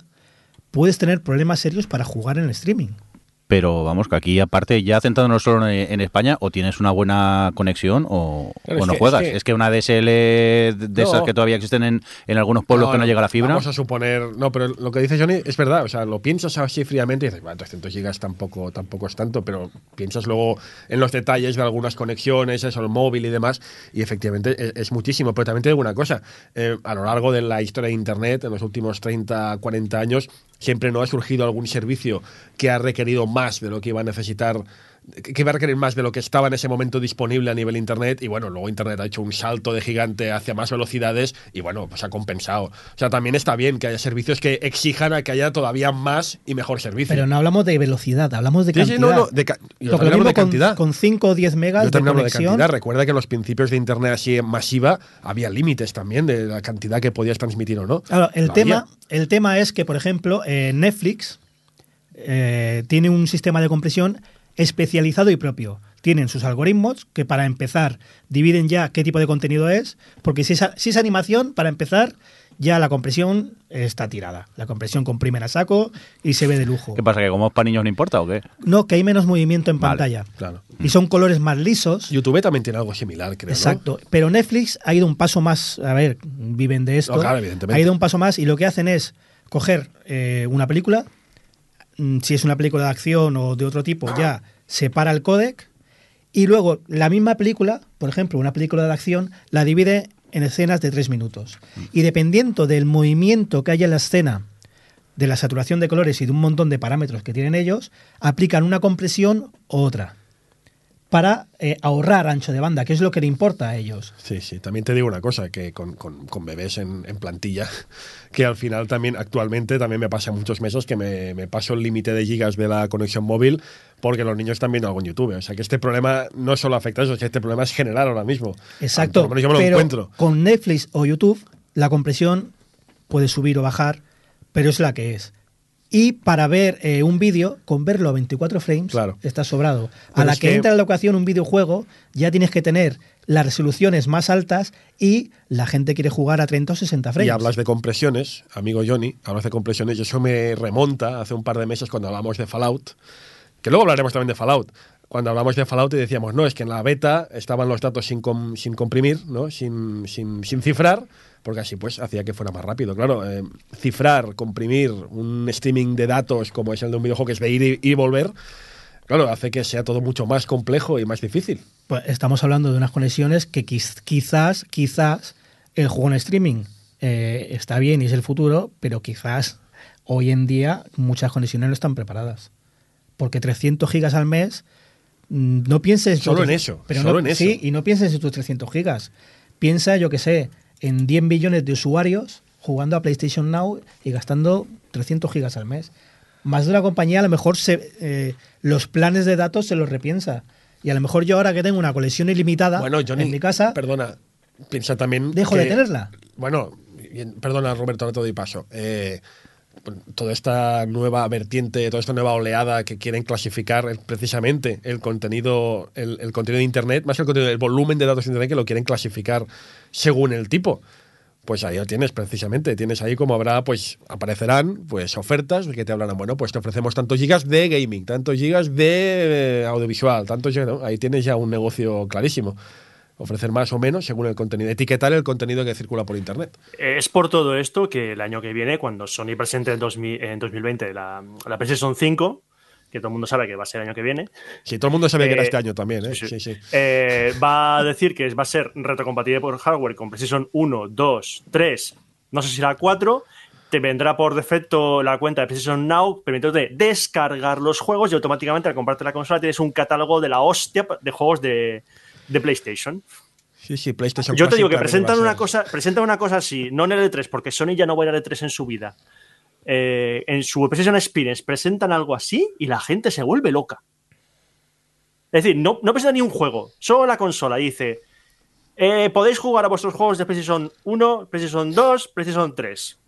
puedes tener problemas serios para jugar en el streaming. Pero vamos, que aquí aparte, ya centrándonos solo en, en España, o tienes una buena conexión o, Claro, o es no que- juegas. es Es que- que, una DSL de, No. esas que todavía existen en, en algunos pueblos que no llega la fibra. Vamos a suponer. No, pero lo que dice Johnny es verdad. O sea, lo piensas así fríamente y dices, bueno, 300 gigas tampoco, tampoco es tanto, pero piensas luego en los detalles de algunas conexiones, eso, el móvil y demás, y efectivamente es, es muchísimo. Pero también te digo una cosa: eh, a lo largo de la historia de Internet, en los últimos 30, 40 años, siempre no ha surgido algún servicio que ha requerido más de lo que iba a necesitar que va a requerir más de lo que estaba en ese momento disponible a nivel internet y bueno, luego internet ha hecho un salto de gigante hacia más velocidades y bueno, pues ha compensado. O sea, también está bien que haya servicios que exijan a que haya todavía más y mejor servicio. Pero no hablamos de velocidad, hablamos de Sí, sí, cantidad. no, no, de ca- yo Lo hablo de cantidad. con 5 o 10 megas Yo de también hablo de cantidad. Recuerda que en los principios de internet así masiva había límites también de la cantidad que podías transmitir o no. Claro, el tema, el tema es que, por ejemplo, eh, Netflix eh, tiene un sistema de compresión especializado y propio. Tienen sus algoritmos que para empezar dividen ya qué tipo de contenido es, porque si es, si es animación, para empezar ya la compresión está tirada. La compresión comprime a saco y se ve de lujo. ¿Qué pasa? ¿Que como es para niños no importa o qué? No, que hay menos movimiento en Vale, pantalla. Claro. Y son colores más lisos. YouTube también tiene algo similar, creo. ¿no? Exacto. Pero Netflix ha ido un paso más. A ver, viven de esto. No, claro, evidentemente. ha ido un paso más y lo que hacen es coger eh, una película, si es una película de acción o de otro tipo, ya separa el códec y luego la misma película, por ejemplo, una película de acción, la divide en escenas de tres minutos. Y dependiendo del movimiento que haya en la escena, de la saturación de colores y de un montón de parámetros que tienen ellos, aplican una compresión u otra para eh, ahorrar ancho de banda, que es lo que le importa a ellos. Sí, sí. También te digo una cosa, que con, con- con bebés en, en plantilla, que al final también, actualmente, también me pasa muchos meses que me, me paso el límite de gigas de la conexión móvil porque los niños están viendo algo en YouTube. O sea que este problema no solo afecta a eso, es que este problema es general ahora mismo. Exacto. Por lo menos yo me lo pero encuentro. con Netflix o YouTube, la compresión puede subir o bajar, pero es la que es. Y para ver eh, un vídeo, con verlo a 24 frames, Claro. está sobrado. A Pero la es que, que- entra en la ocasión un videojuego, ya tienes que tener las resoluciones más altas y la gente quiere jugar a 30 o 60 frames. Y hablas de compresiones, amigo Johnny, hablas de compresiones, y eso me remonta hace un par de meses cuando hablamos de Fallout, que luego hablaremos también de Fallout. Cuando hablamos de Fallout y decíamos, no, es que en la beta estaban los datos sin, com- sin comprimir, ¿no? sin, sin, sin cifrar, porque así pues hacía que fuera más rápido. Claro, eh, cifrar, comprimir un streaming de datos como es el de un videojuego que es de ir y, volver, claro, hace que sea todo mucho más complejo y más difícil. Pues estamos hablando de unas conexiones que quiz- quizás, quizás el juego en streaming eh, está bien y es el futuro, pero quizás hoy en día muchas conexiones no están preparadas. Porque 300 gigas al mes, mm, no pienses... Solo en eso, Pero solo no- en eso. Sí, y no pienses en tus 300 gigas. Piensa, yo que sé, en 10 millones de usuarios jugando a PlayStation Now y gastando 300 gigas al mes. Más de una compañía a lo mejor se, eh, los planes de datos se los repiensa. Y a lo mejor yo ahora que tengo una colección ilimitada Bueno, Johnny, en mi casa, perdona, piensa también. dejo que- de tenerla. Bueno, perdona Roberto, ahora te doy paso. Eh, toda esta nueva vertiente, toda esta nueva oleada que quieren clasificar el- precisamente el contenido, el, el contenido de Internet, más que el contenido, el volumen de datos de Internet que lo quieren clasificar según el tipo. Pues ahí lo tienes precisamente, tienes ahí como habrá, pues aparecerán pues ofertas que te hablarán, bueno, pues te ofrecemos tantos gigas de gaming, tantos gigas de eh, audiovisual, tantos gigas, ¿no? ahí tienes ya un negocio clarísimo. Ofrecer más o menos según el contenido, etiquetar el contenido que circula por internet. Eh, Es por todo esto que el año que viene, cuando Sony presente en, 2000 en 2020 la, la PlayStation 5, que todo el mundo sabe que va a ser el año que viene, Sí, todo el mundo sabía que era Eh, este año también, ¿eh? sí, Sí, sí. sí. eh, va a decir que va a ser retrocompatible por hardware con PlayStation 1, 2, 3, no sé si la 4. Te vendrá por defecto la cuenta de PlayStation Now, permitiéndote descargar los juegos y automáticamente al comprarte la consola tienes un catálogo de la hostia de juegos de, de PlayStation. Sí, sí, PlayStation Yo te digo que presentan una cosa, presentan una cosa así, no en el E3, porque Sony ya no va a ir al E3 en su vida. Eh, en su PlayStation Experience presentan algo así y la gente se vuelve loca. Es decir, no, no presentan ni un juego, solo la consola. Dice, eh, podéis jugar a vuestros juegos de PlayStation 1, PlayStation 2, PlayStation 3.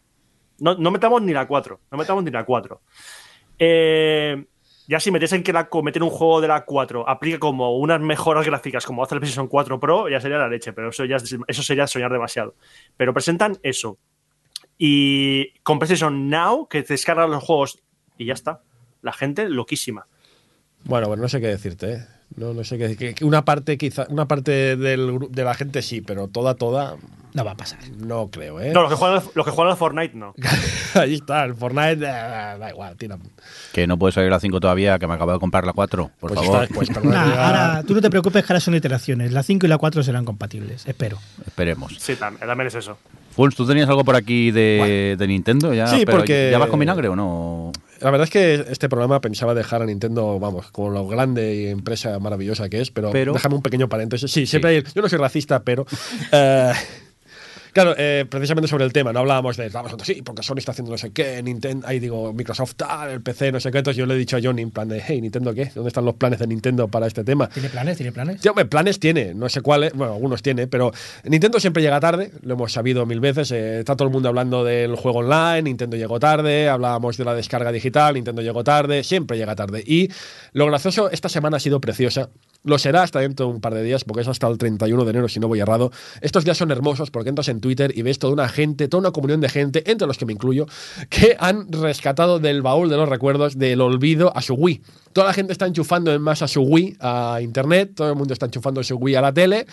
No, no metamos ni la 4, no metamos ni la 4. Eh, ya si metes en que la, meter un juego de la 4 aplica como unas mejoras gráficas como hace el PlayStation 4 Pro, ya sería la leche, pero eso, ya es- eso sería soñar demasiado. Pero presentan eso. Y con PlayStation Now, que te descargan los juegos y ya está. La gente loquísima. Bueno, bueno, no sé qué decirte, ¿eh? No, no sé qué decir. Que Una parte, quizá, una parte del, gru- de la gente sí, pero toda, toda, No va a pasar. no creo, ¿eh? No, los que juegan, los que juegan al Fortnite no. Ahí está, el Fortnite, eh, da igual, tira. Que no puede salir la 5 todavía, que me acabo de comprar la 4, por Pues favor. está, pues, Nah, ahora, tú no te preocupes que ahora son iteraciones. La 5 y la 4 serán compatibles, espero. Esperemos. Sí, tam- también es eso. Funs, ¿tú tenías algo por aquí de, de Nintendo? ¿Ya, Sí, pero porque- ¿Ya vas con vinagre o no? La verdad es que este programa pensaba dejar a Nintendo, vamos, como lo grande y empresa maravillosa que es, pero, Pero- déjame un pequeño paréntesis. Sí, siempre hay- yo no soy racista, pero... eh, Claro, eh, precisamente sobre el tema, no hablábamos de, vamos, sí, porque Sony está haciendo no sé qué, Nintendo, ahí digo, Microsoft tal, el PC, no sé qué, entonces yo le he dicho a Johnny en plan de, hey, ¿Nintendo qué? ¿Dónde están los planes de Nintendo para este tema? ¿Tiene planes? ¿Tiene planes? Hombre, planes tiene, no sé cuáles, bueno, algunos tiene, pero Nintendo siempre llega tarde, lo hemos sabido mil veces, eh, está todo el mundo hablando del juego online, Nintendo llegó tarde, hablábamos de la descarga digital, Nintendo llegó tarde, siempre llega tarde. Y lo gracioso, esta semana ha sido preciosa, lo será hasta dentro de un par de días, porque es hasta el 31 de enero, si no voy errado. Estos días son hermosos porque entras en Twitter y ves toda una gente, toda una comunión de gente, entre los que me incluyo, que han rescatado del baúl de los recuerdos del olvido a su Wii. Toda la gente está enchufando en más a su Wii a internet, todo el mundo está enchufando su Wii a la tele,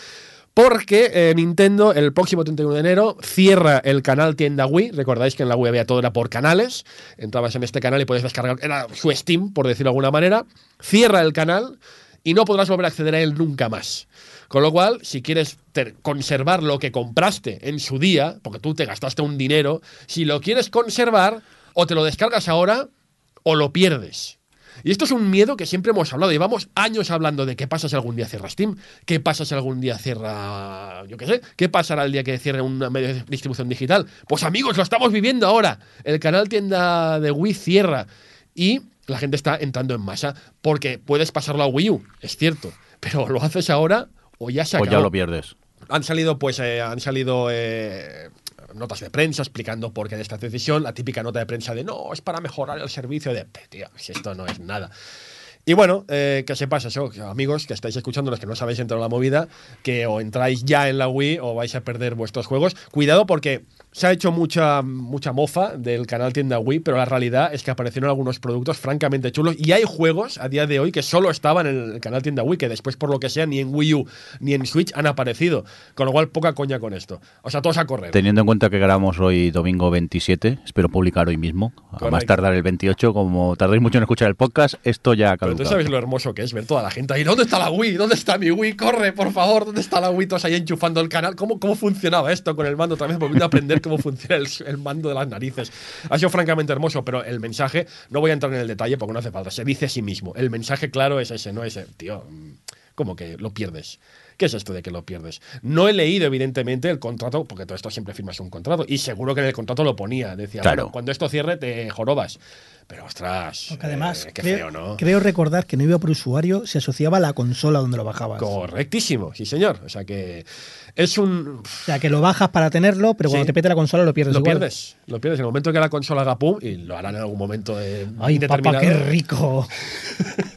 Porque eh, Nintendo el próximo 31 de enero cierra el canal tienda Wii. Recordáis que en la Wii había todo era por canales. Entrabas en este canal y podías descargar, era su Steam, por decirlo de alguna manera. Cierra el canal y no podrás volver a acceder a él nunca más. Con lo cual, si quieres conservar lo que compraste en su día, porque tú te gastaste un dinero, si lo quieres conservar, o te lo descargas ahora o lo pierdes. Y esto es un miedo que siempre hemos hablado. Llevamos años hablando de qué pasa si algún día cierra Steam, qué pasa si algún día cierra, yo qué sé, qué pasará el día que cierre una medio de distribución digital. Pues amigos, lo estamos viviendo ahora. El canal tienda de Wii cierra y la gente está entrando en masa porque puedes pasarlo a Wii U, es cierto, pero lo haces ahora o ya se O ya lo pierdes. Han salido, pues, eh, han salido eh, notas de prensa explicando por qué de esta decisión. La típica nota de prensa de no, es para mejorar el servicio de. Tío, si esto no es nada. Y bueno, eh, que sepas eso, amigos que estáis escuchando, los que no sabéis entrar en la movida, que o entráis ya en la Wii o vais a perder vuestros juegos. Cuidado porque se ha hecho mucha, mucha mofa del canal tienda Wii, pero la realidad es que aparecieron algunos productos francamente chulos y hay juegos a día de hoy que solo estaban en el canal tienda Wii, que después por lo que sea ni en Wii U ni en Switch han aparecido. Con lo cual, poca coña con esto. O sea, todos a correr. Teniendo en cuenta que grabamos hoy domingo 27, espero publicar hoy mismo. A más Correcto. tardar el 28, como tardéis mucho en escuchar el podcast, esto ya ha Pero tú sabes lo hermoso que es ver toda la gente ahí. ¿Dónde está la Wii? ¿Dónde está mi Wii? Corre, por favor. ¿Dónde está la Wii? Todos ahí enchufando el canal. ¿Cómo, cómo funcionaba esto con el mando? Vez volviendo a aprender cómo funciona el, el mando de las narices. Ha sido francamente hermoso, pero el mensaje, no voy a entrar en el detalle porque no hace falta. Se dice a sí mismo. El mensaje claro es ese, no ese. Tío, mm, ¿cómo que lo pierdes? ¿Qué es esto de que lo pierdes? No he leído, evidentemente, el contrato, porque todo esto siempre firmas un contrato. Y seguro que en el contrato lo ponía. Decía, Claro. bueno, cuando esto cierre te jorobas. Pero ostras, Porque además, eh, qué creo, feo, ¿no? creo recordar que no iba por usuario, se asociaba a la consola donde lo bajabas. Correctísimo, sí señor. O sea que es un... O sea, que lo bajas para tenerlo, pero cuando Sí. te pete la consola lo pierdes Lo igual. pierdes, lo pierdes. En el momento que la consola haga pum, y lo harán en algún momento eh, Ay, papá, qué rico.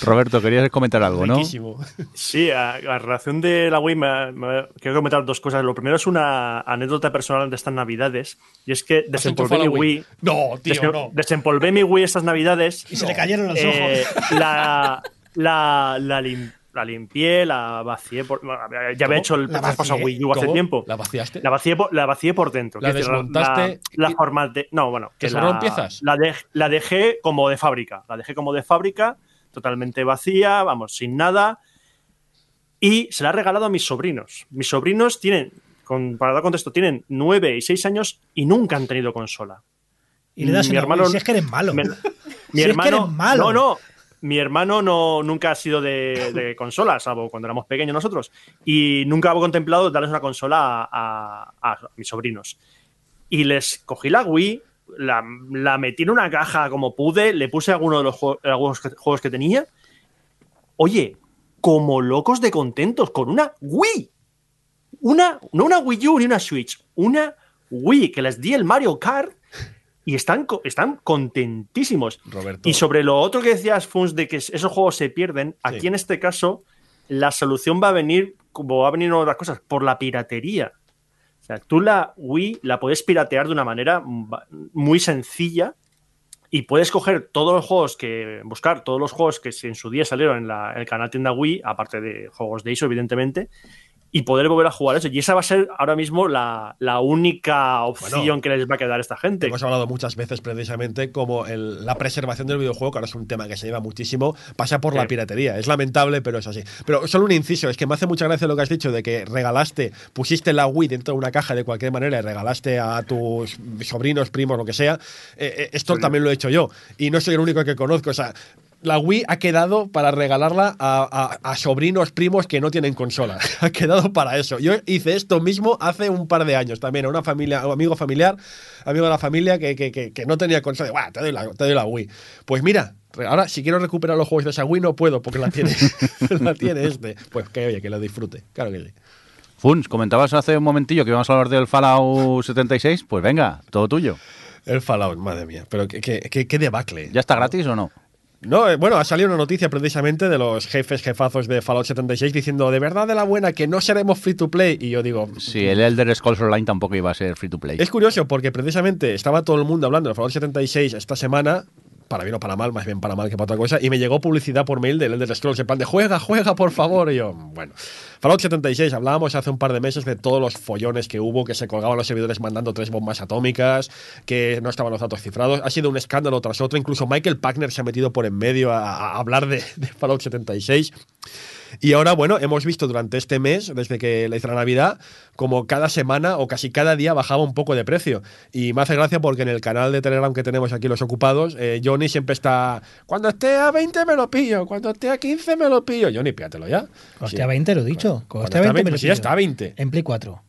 Roberto, querías comentar algo, ¿no? Riquísimo. Sí, a, a relación de la Wii, me, me- quiero comentar dos cosas. Lo primero es una anécdota personal de estas navidades, y es que ¿Has desempolvé mi la Wii. No, tío, Desem- no. Desempolvé mi Wii estas navidades. Y se le cayeron los Eh, ojos. la, la, la, lim- la limpié, la vacié. Por, ya ¿Cómo? había hecho el traspaso a. Wii U hace ¿Cómo? tiempo. ¿La vaciaste? La vacié por, la vacié por dentro. ¿La desmontaste La, la formateé- No, bueno. ¿Te que la, piezas? La, dej- la dejé como de fábrica. La dejé como de fábrica, totalmente vacía, vamos, sin nada. Y se la he regalado a mis sobrinos. Mis sobrinos tienen, con, para dar contexto, tienen 9 y 6 años y nunca han tenido consola. Y le das Mi hermano- si es que eres malo. Mi Si es que hermano, eres malo. No, no. Mi hermano no, nunca ha sido de, de consolas, salvo cuando éramos pequeños nosotros. Y nunca he contemplado darles una consola a, a- a mis sobrinos. Y les cogí la Wii, la, la metí en una caja como pude, le puse alguno de los juegos, algunos juegos que tenía. Oye, como locos de contentos, con una Wii. Una, no una Wii U ni una Switch, una Wii que les di el Mario Kart y están, están contentísimos. Roberto. Y sobre lo otro que decías, Funs, de que esos juegos se pierden, aquí Sí. en este caso, la solución va a venir, como va a venir en otras cosas, por la piratería. Tú la Wii la puedes piratear de una manera muy sencilla y puedes coger todos los juegos que. buscar todos los juegos que en su día salieron en, la- en el canal tienda Wii, aparte de juegos de ISO, evidentemente, y poder volver a jugar eso. Y esa va a ser ahora mismo la, la única opción Bueno, que les va a quedar a esta gente. Hemos hablado muchas veces precisamente como el- la preservación del videojuego, que ahora es un tema que se lleva muchísimo, pasa por la piratería. Es lamentable, pero es así. Pero solo un inciso, es que me hace mucha gracia lo que has dicho de que regalaste, pusiste la Wii dentro de una caja de cualquier manera y regalaste a tus sobrinos, primos, lo que sea. Eh, eh, esto también lo he hecho yo y no soy el único que conozco. O sea, la Wii ha quedado para regalarla a, a- a sobrinos, primos que no tienen consola. ha quedado para eso. Yo hice esto mismo hace un par de años también a una familia, a un amigo familiar, amigo de la familia que, que- que- que no tenía consola. Buah, te doy, la, te doy la Wii. Pues mira, ahora si quiero recuperar los juegos de esa Wii no puedo porque la tiene, la tiene este. Pues que oye, que lo disfrute. Claro que sí. Funs, comentabas hace un momentillo que íbamos a hablar del Fallout 76. Pues venga, todo tuyo. El Fallout, madre mía. Pero qué, qué, qué- qué debacle. ¿Ya está gratis o no? No, eh, bueno, ha salido una noticia precisamente de los jefes jefazos de Fallout 76 diciendo de verdad de la buena que no seremos free to play. Y yo digo, Sí, el Elder Scrolls Online tampoco iba a ser free to play. Es curioso porque precisamente estaba todo el mundo hablando de Fallout 76 esta semana, para bien o para mal, más bien para mal que para otra cosa, y me llegó publicidad por mail del Elder Scrolls en plan de juega, juega, por favor. Y yo, bueno. Fallout 76, hablábamos hace un par de meses de todos los follones que hubo, que se colgaban los servidores mandando tres bombas atómicas, que no estaban los datos cifrados. Ha sido un escándalo tras otro. Incluso Michael Packner se ha metido por en medio a, a hablar de, de Fallout 76. Y ahora, bueno, hemos visto durante este mes, desde que le hice la Navidad, como cada semana o casi cada día bajaba un poco de precio. Y me hace gracia porque en el canal de Telegram que tenemos aquí los ocupados, eh, Johnny siempre está, cuando esté a 20 me lo pillo, cuando esté a 15 me lo pillo. Johnny, pídatelo ya. Hostia, Sí. 20 lo he dicho. Esté a 20 me 20, lo pues ya pillo. está a 20. En Play 4.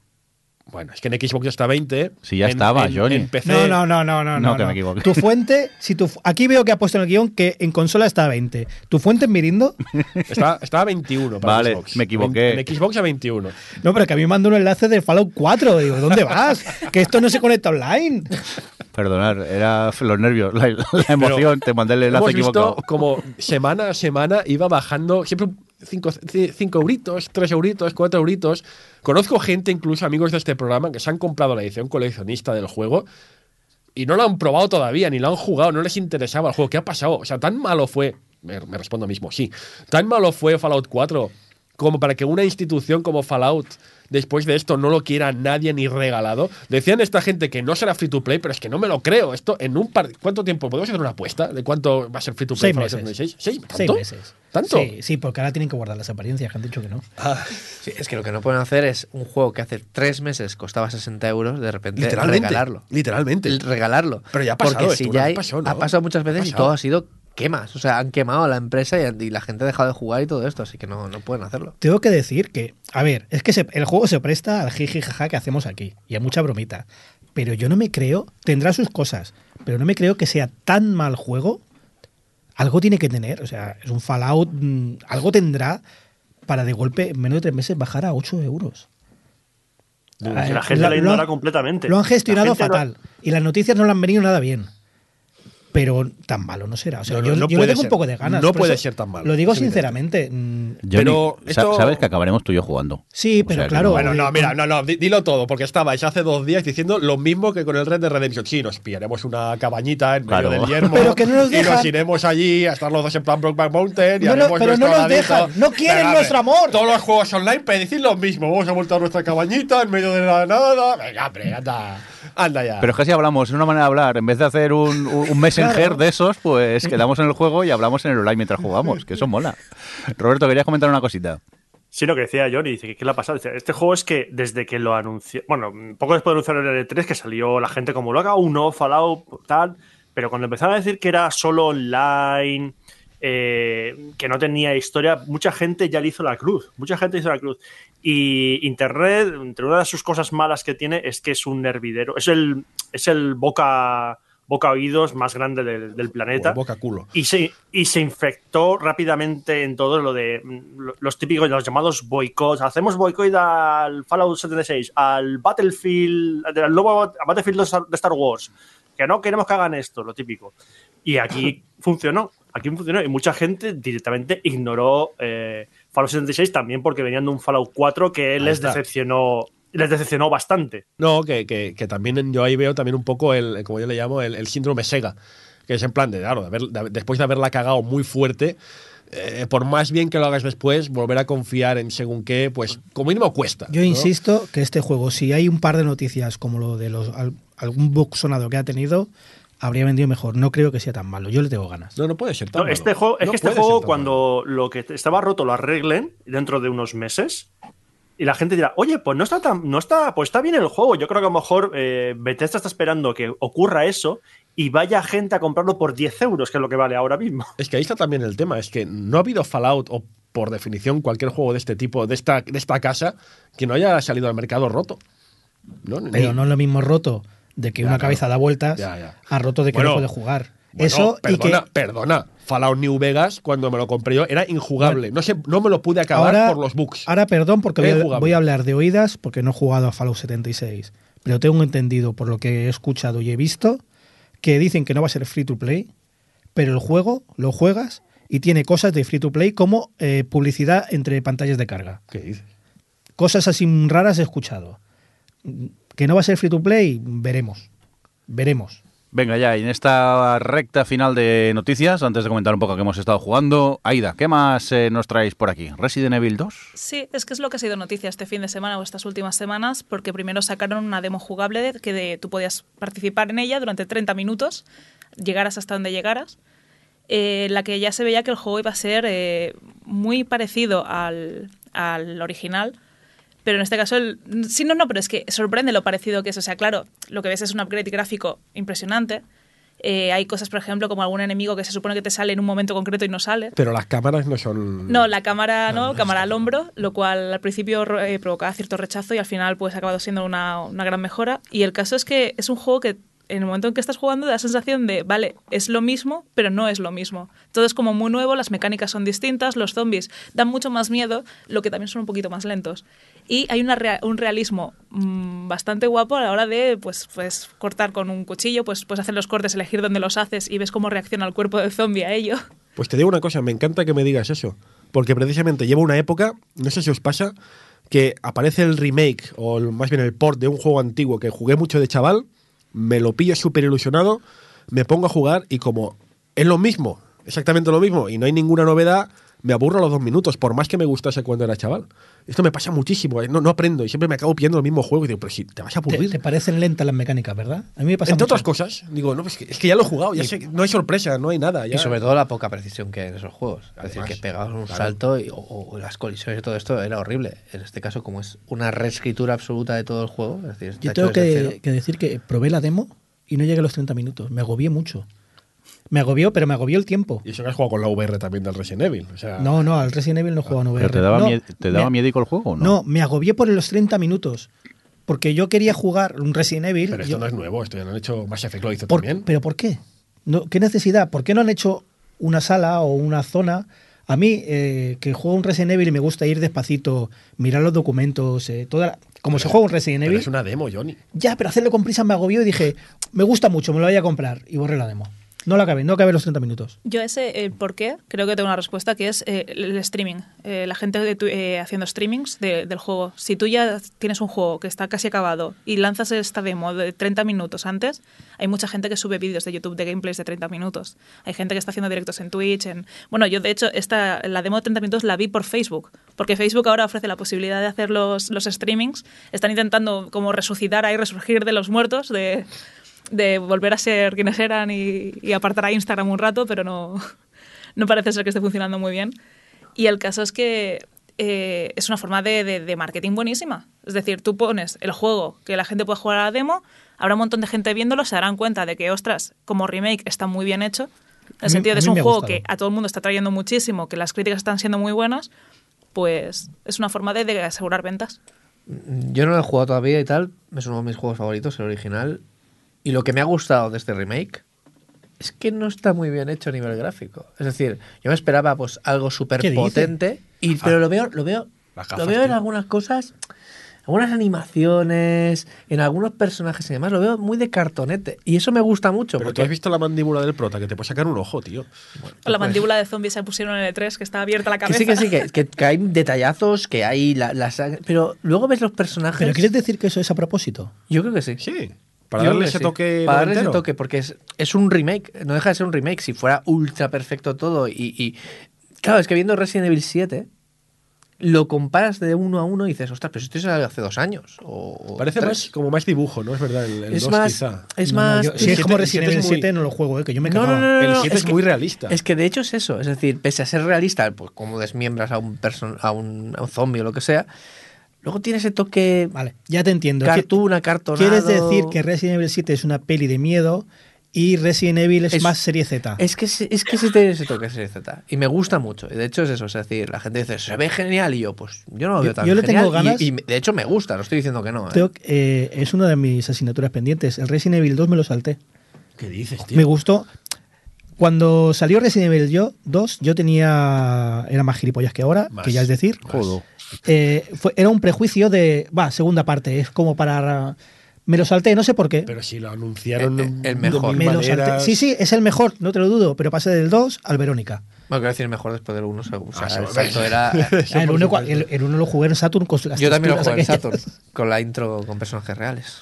Bueno, es que en Xbox ya está a 20. Sí, ya en- estaba, en- Johnny. En PC, No, no, no, no, no. No, que me equivoqué. Tu fuente, si tu, aquí veo que ha puesto en el guion que en consola está a 20. ¿Tu fuente en Mirindo? Está, está a 21 para Vale, Xbox. me equivoqué. En, en Xbox a 21. No, pero que a mí me manda un enlace de Fallout 4. Digo, ¿dónde vas? que esto no se conecta online. Perdonar, era los nervios, la, la emoción, te mandé el enlace Hemos visto equivocado. como semana a semana iba bajando siempre 5 euritos, 3 euritos, 4 euritos. Conozco gente, incluso amigos de este programa, que se han comprado la edición coleccionista del juego y no lo han probado todavía, ni lo han jugado, no les interesaba el juego. ¿Qué ha pasado? O sea, tan malo fue. Me, me respondo mismo, sí. Tan malo fue Fallout 4 como para que una institución como Fallout después de esto no lo quiera nadie ni regalado. Decían esta gente que no será free to play, pero es que no me lo creo. Esto en un par ¿Cuánto tiempo podemos hacer una apuesta de cuánto va a ser free to play Seis meses. 76? ¿Seis? ¿Tanto? Seis meses. ¿Tanto? Sí, sí, porque ahora tienen que guardar las apariencias, que han dicho que no. Sí, es que lo que no pueden hacer es un juego que hace tres meses costaba 60 euros, de repente Literalmente. regalarlo. Literalmente. Regalarlo. Pero ya ha pasado Porque esto, si ya vez hay- pasó, ¿no? ha pasado muchas veces Ha y todo ha sido quemas. O sea, han quemado a la empresa y, y la gente ha dejado de jugar y todo esto, así que no, no pueden hacerlo. Tengo que decir que, a ver, es que se- el juego se presta al jiji jaja que hacemos aquí y a mucha bromita. Pero yo no me creo, tendrá sus cosas, pero no me creo que sea tan mal juego. Algo tiene que tener, o sea, es un Fallout, mm, algo tendrá para de golpe en menos de tres meses bajar a 8 euros. La gente lo- la lo ignora han- completamente. Lo han gestionado fatal y las noticias no le han venido nada bien. Pero tan malo no será. O sea, No, yo, no yo le puede tengo ser. un poco de ganas. No puede eso ser tan malo, Lo digo sinceramente. Pero esto- sabes que acabaremos tú y yo jugando. Sí, O pero sea claro. no- Bueno, no, mira, no, no, di- dilo todo, porque estabais hace dos días diciendo lo mismo que con el Red de Redemption. Sí, nos pillaremos una cabañita en medio Claro. del yermo Pero que no nos y nos dejan. iremos allí a estar los dos en plan Brokeback Mountain y No, no, haremos pero no nos ladito. dejan, no quieren Venga, nuestro amor. Todos los juegos online pedicen lo mismo. Vamos a montar nuestra cabañita en medio de la nada. Venga, hombre, anda, anda ya. Pero es que así hablamos, es una manera de hablar. En vez de hacer un, un- un messenger Claro. de esos, pues quedamos en el juego y hablamos en el online mientras jugamos, que eso mola. Roberto, querías comentar una cosita. Sí, lo que decía Johnny, dice que qué le ha pasado. Dice, este juego es que desde que lo anunció, bueno, poco después de anunciar el E3, que salió la gente como loca, uno, Fallout, tal, pero cuando empezaron a decir que era solo online, eh, que no tenía historia, mucha gente ya le hizo la cruz, mucha gente hizo la cruz. Y Internet, entre una de sus cosas malas que tiene, es que es un hervidero, es el, es el boca, boca oídos más grande del, del planeta. Boca culo. Y se, y se infectó rápidamente en todo lo de lo- los típicos, los llamados boicots. Hacemos boicot al Fallout 76, al Battlefield, al nuevo Battlefield de Star- Wars. Que no queremos que hagan esto, lo típico. Y aquí funcionó, aquí funcionó. Y mucha gente directamente ignoró eh, Fallout 76 también porque venían de un Fallout 4 que les está. decepcionó, les decepcionó bastante. No, que, que, que también yo ahí veo también un poco el, como yo le llamo, el, el síndrome Sega. Que es en plan de, claro, de haber- de haber- después de haberla cagado muy fuerte, eh, por más bien que lo hagas después, volver a confiar en según qué, pues como mínimo cuesta. Yo ¿no? insisto que este juego, si hay un par de noticias como lo de los al- algún bug sonado que ha tenido, habría vendido mejor. No creo que sea tan malo. Yo le tengo ganas. No, no puede ser tan No, malo. este juego, es No que este juego, cuando lo que estaba roto lo arreglen dentro de unos meses, y la gente dirá, oye, pues no está tan, no está, pues está bien el juego. Yo creo que a lo mejor eh, Bethesda está esperando que ocurra eso y vaya gente a comprarlo por 10 euros, que es lo que vale ahora mismo. Es que ahí está también el tema, es que no ha habido Fallout o por definición cualquier juego de este tipo, de esta, de esta casa, que no haya salido al mercado roto. ¿No? Ni- Pero no es lo mismo roto de que Ya, una claro. cabeza da vueltas Ya, ya. a roto de que Bueno, no puede jugar. Bueno, Eso y perdona, que perdona. Fallout New Vegas, cuando me lo compré yo, era injugable. No, sé, no me lo pude acabar ahora, por los bugs. ahora perdón porque voy a, voy a hablar de oídas porque no he jugado a Fallout 76. Pero tengo entendido por lo que he escuchado y he visto que dicen que no va a ser free to play, pero el juego lo juegas y tiene cosas de free to play como eh, publicidad entre pantallas de carga. ¿Qué dices? Cosas así raras he escuchado. Que no va a ser free to play, veremos. Veremos. Venga, ya, y en esta recta final de noticias, antes de comentar un poco que hemos estado jugando, Aida, ¿qué más eh, nos traéis por aquí? ¿Resident Evil 2? Sí, es que es lo que ha sido noticia este fin de semana o estas últimas semanas, porque primero sacaron una demo jugable que tú podías participar en ella durante 30 minutos, llegaras hasta donde llegaras, eh, en la que ya se veía que el juego iba a ser eh, muy parecido al, al original, pero en este caso, el, sí, no, no, pero es que sorprende lo parecido que es. O sea, claro, lo que ves es un upgrade gráfico impresionante. Eh, hay cosas, por ejemplo, como algún enemigo que se supone que te sale en un momento concreto y no sale. Pero las cámaras no son. No, la cámara no, cámara al hombro, lo cual al principio eh, provocaba cierto rechazo y al final pues ha acabado siendo una, una gran mejora. Y el caso es que es un juego que en el momento en que estás jugando da la sensación de, vale, es lo mismo, pero no es lo mismo. Todo es como muy nuevo, las mecánicas son distintas, los zombies dan mucho más miedo, lo que también son un poquito más lentos. Y hay un realismo mm, bastante guapo a la hora de pues, pues cortar con un cuchillo, pues puedes hacer los cortes, elegir dónde los haces y ves cómo reacciona el cuerpo del zombie a ello. Pues te digo una cosa, me encanta que me digas eso. Porque precisamente lleva una época, no sé si os pasa, que aparece el remake, o más bien el port de un juego antiguo que jugué mucho de chaval, me lo pillo súper ilusionado, me pongo a jugar y como es lo mismo, exactamente lo mismo, y no hay ninguna novedad, me aburro a los dos minutos, por más que me gustase cuando era chaval. Esto me pasa muchísimo, eh, no, no aprendo y siempre me acabo pillando el mismo juego y digo, pero si te vas a Te, aburrir. te parecen lentas las mecánicas, ¿verdad? A mí me pasa Entre mucho. otras cosas, digo, no, pues que- es que ya lo he jugado, ya sé, que no hay sorpresa, no hay nada. ya- Y sobre todo la poca precisión que hay en esos juegos. es decir, Además, que pegabas un claro. salto y, o, o las colisiones y todo esto era horrible. En este caso, como es una reescritura absoluta de todo el juego, es decir, Yo tengo que, que decir que probé la demo y no llegué a los 30 minutos. Me agobié mucho. Me agobió, pero me agobió el tiempo. Y eso que has jugado con la VR también del Resident Evil. O sea, No, no, al Resident Evil no jugaba en VR. ¿Pero te daba, No, mie- te daba me- miedico el juego o no? No, me agobié por los 30 minutos. Porque yo quería jugar un Resident Evil. Pero esto yo- no es nuevo, esto ya lo han hecho Mass Effect, lo hizo por- también. ¿Pero por qué? No, ¿Qué necesidad? ¿Por qué no han hecho una sala o una zona? A mí, eh, que juego un Resident Evil y me gusta ir despacito, mirar los documentos, eh, toda la- como se juega un Resident Pero Evil. es una demo, Johnny. Ya, pero hacerlo con prisa me agobió y dije, me gusta mucho, me lo voy a comprar. Y borré la demo. No la acabé, no acabé los 30 minutos. Yo ese el por qué creo que tengo una respuesta que es eh, el streaming. Eh, la gente de tu- eh, haciendo streamings de- del juego. Si tú ya tienes un juego que está casi acabado y lanzas esta demo de 30 minutos antes, hay mucha gente que sube vídeos de YouTube de gameplays de 30 minutos. Hay gente que está haciendo directos en Twitch. En... Bueno, yo de hecho esta, la demo de 30 minutos la vi por Facebook, porque Facebook ahora ofrece la posibilidad de hacer los, los streamings. Están intentando como resucitar ahí, resurgir de los muertos, de de volver a ser quienes eran y, y apartar a Instagram un rato, pero no, no parece ser que esté funcionando muy bien. Y el caso es que eh, es una forma de, de- de marketing buenísima. Es decir, tú pones el juego que la gente puede jugar a la demo, habrá un montón de gente viéndolo, se darán cuenta de que, ostras, como remake está muy bien hecho. En el sentido de es mí un juego que a todo el mundo está trayendo muchísimo, que las críticas están siendo muy buenas, pues es una forma de, de asegurar ventas. Yo no lo he jugado todavía y tal. Es uno de mis juegos favoritos, el original. Y lo que me ha gustado de este remake es que no está muy bien hecho a nivel gráfico. Es decir, yo me esperaba pues algo súper potente, y, pero lo veo, lo veo, lo veo en tío. algunas cosas, algunas animaciones, en algunos personajes y demás, lo veo muy de cartonete. Y eso me gusta mucho. Pero tú porque has visto la mandíbula del prota, que te puede sacar un ojo, tío. La mandíbula de zombies se pusieron en el E3, que está abierta la que cabeza. sí, que sí, que, que- que hay detallazos, que hay la, la sangre, pero luego ves los personajes. ¿Pero quieres decir que eso es a propósito? Yo creo que sí. Sí. Para Yo darle ese sí. toque. Para darle ese toque, porque es, es un remake, no deja de ser un remake. Si fuera ultra perfecto todo y, y- Claro, es que viendo Resident Evil 7, lo comparas de uno a uno y dices, ostras, pero esto es hace dos años. O, Parece tres". más, como más dibujo, ¿no? Es verdad, el, el Es 2 más. quizá. Es No, no, más. yo- si es como Resident Evil es muy- 7 no lo juego, eh, que yo me No, no, cagaba. no, no, El no, 7 es, que- muy realista. Es que de hecho es eso, es decir, pese a ser realista, pues como desmiembras a un, person a un, a un zombie o lo que sea, luego tiene ese toque Vale, ya te entiendo. Cartoon, acartonado. ¿Quieres decir que Resident Evil 7 es una peli de miedo y Resident Evil es, Es- más serie Z? Es que, se- es que sí tiene ese toque serie Z. Y me gusta mucho. Y de hecho es eso. Es decir, la gente dice, se ve genial. Y yo, pues yo no lo Yo- veo tan yo le tengo genial. Y- ganas- Y, de hecho me gusta, no estoy diciendo que no. ¿eh? Tengo- eh, es una de mis asignaturas pendientes. El Resident Evil 2 me lo salté. ¿Qué dices, Me gustó. Cuando salió Resident Evil yo, 2, yo tenía. Era más gilipollas que ahora, Más. que ya es decir. Jodo. Eh, fue- era un prejuicio de. Va, segunda parte. Es como para. Me lo salté, no sé por qué. Pero si lo anunciaron Eh, eh, el mejor. Me lo salté. Sí, sí, es el mejor, no te lo dudo, pero pasé del 2 al Verónica. Bueno, quiero decir mejor después del 1. O sea, Ah, el era. Ah, el, por uno, supuesto. el, el uno lo jugué en Saturn con las yo también lo jugué en aquellas. Saturn. Con la intro con personajes reales.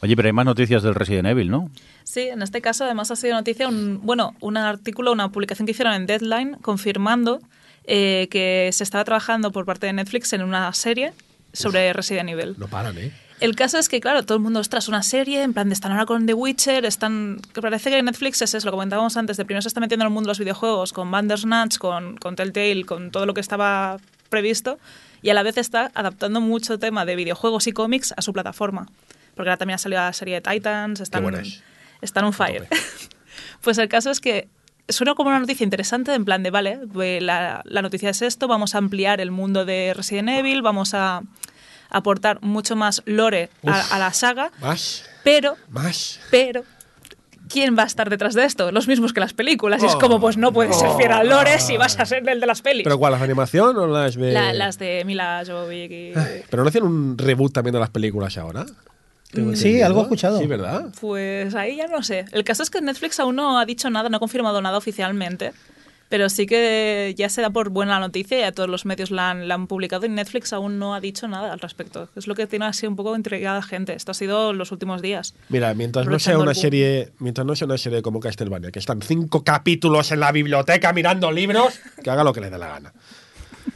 Oye, pero hay más noticias del Resident Evil, ¿no? Sí, en este caso además ha sido noticia, un, bueno, un artículo, una publicación que hicieron en Deadline confirmando eh, que se estaba trabajando por parte de Netflix en una serie sobre Resident Evil. No paran, ¿eh? El caso es que, claro, todo el mundo, ostras, una serie, en plan de están ahora con The Witcher, están... que Parece que Netflix es eso, lo comentábamos antes, de primero se está metiendo en el mundo de los videojuegos, con Bandersnatch, con, con Telltale, con todo lo que estaba previsto, y a la vez está adaptando mucho tema de videojuegos y cómics a su plataforma. Porque ahora también ha salido la serie de Titans, están, buena es. están on fire. pues el caso es que suena como una noticia interesante, en plan de, vale, pues la, la noticia es esto, vamos a ampliar el mundo de Resident Evil, vamos a aportar mucho más lore a, a la saga, Más, pero, más. pero, ¿quién va a estar detrás de esto? Los mismos que las películas. y es Oh, como, pues no puedes ser fiel al lore si vas a ser el de las pelis. ¿Pero cuál? ¿Las de animación o las de.? La- las de Mila y... Pero no hacen un reboot también de las películas ahora. Tengo Sí, algo he escuchado. Sí, ¿verdad? Pues ahí ya no sé. El caso es que Netflix aún no ha dicho nada, no ha confirmado nada oficialmente. Pero sí que ya se da por buena la noticia, ya todos los medios la han, la han publicado y Netflix aún no ha dicho nada al respecto. Es lo que tiene así un poco intrigada la gente. Esto ha sido los últimos días. Mira, mientras no sea una serie, mientras no sea una serie como Castlevania, que están cinco capítulos en la biblioteca mirando libros, que haga lo que le dé la gana.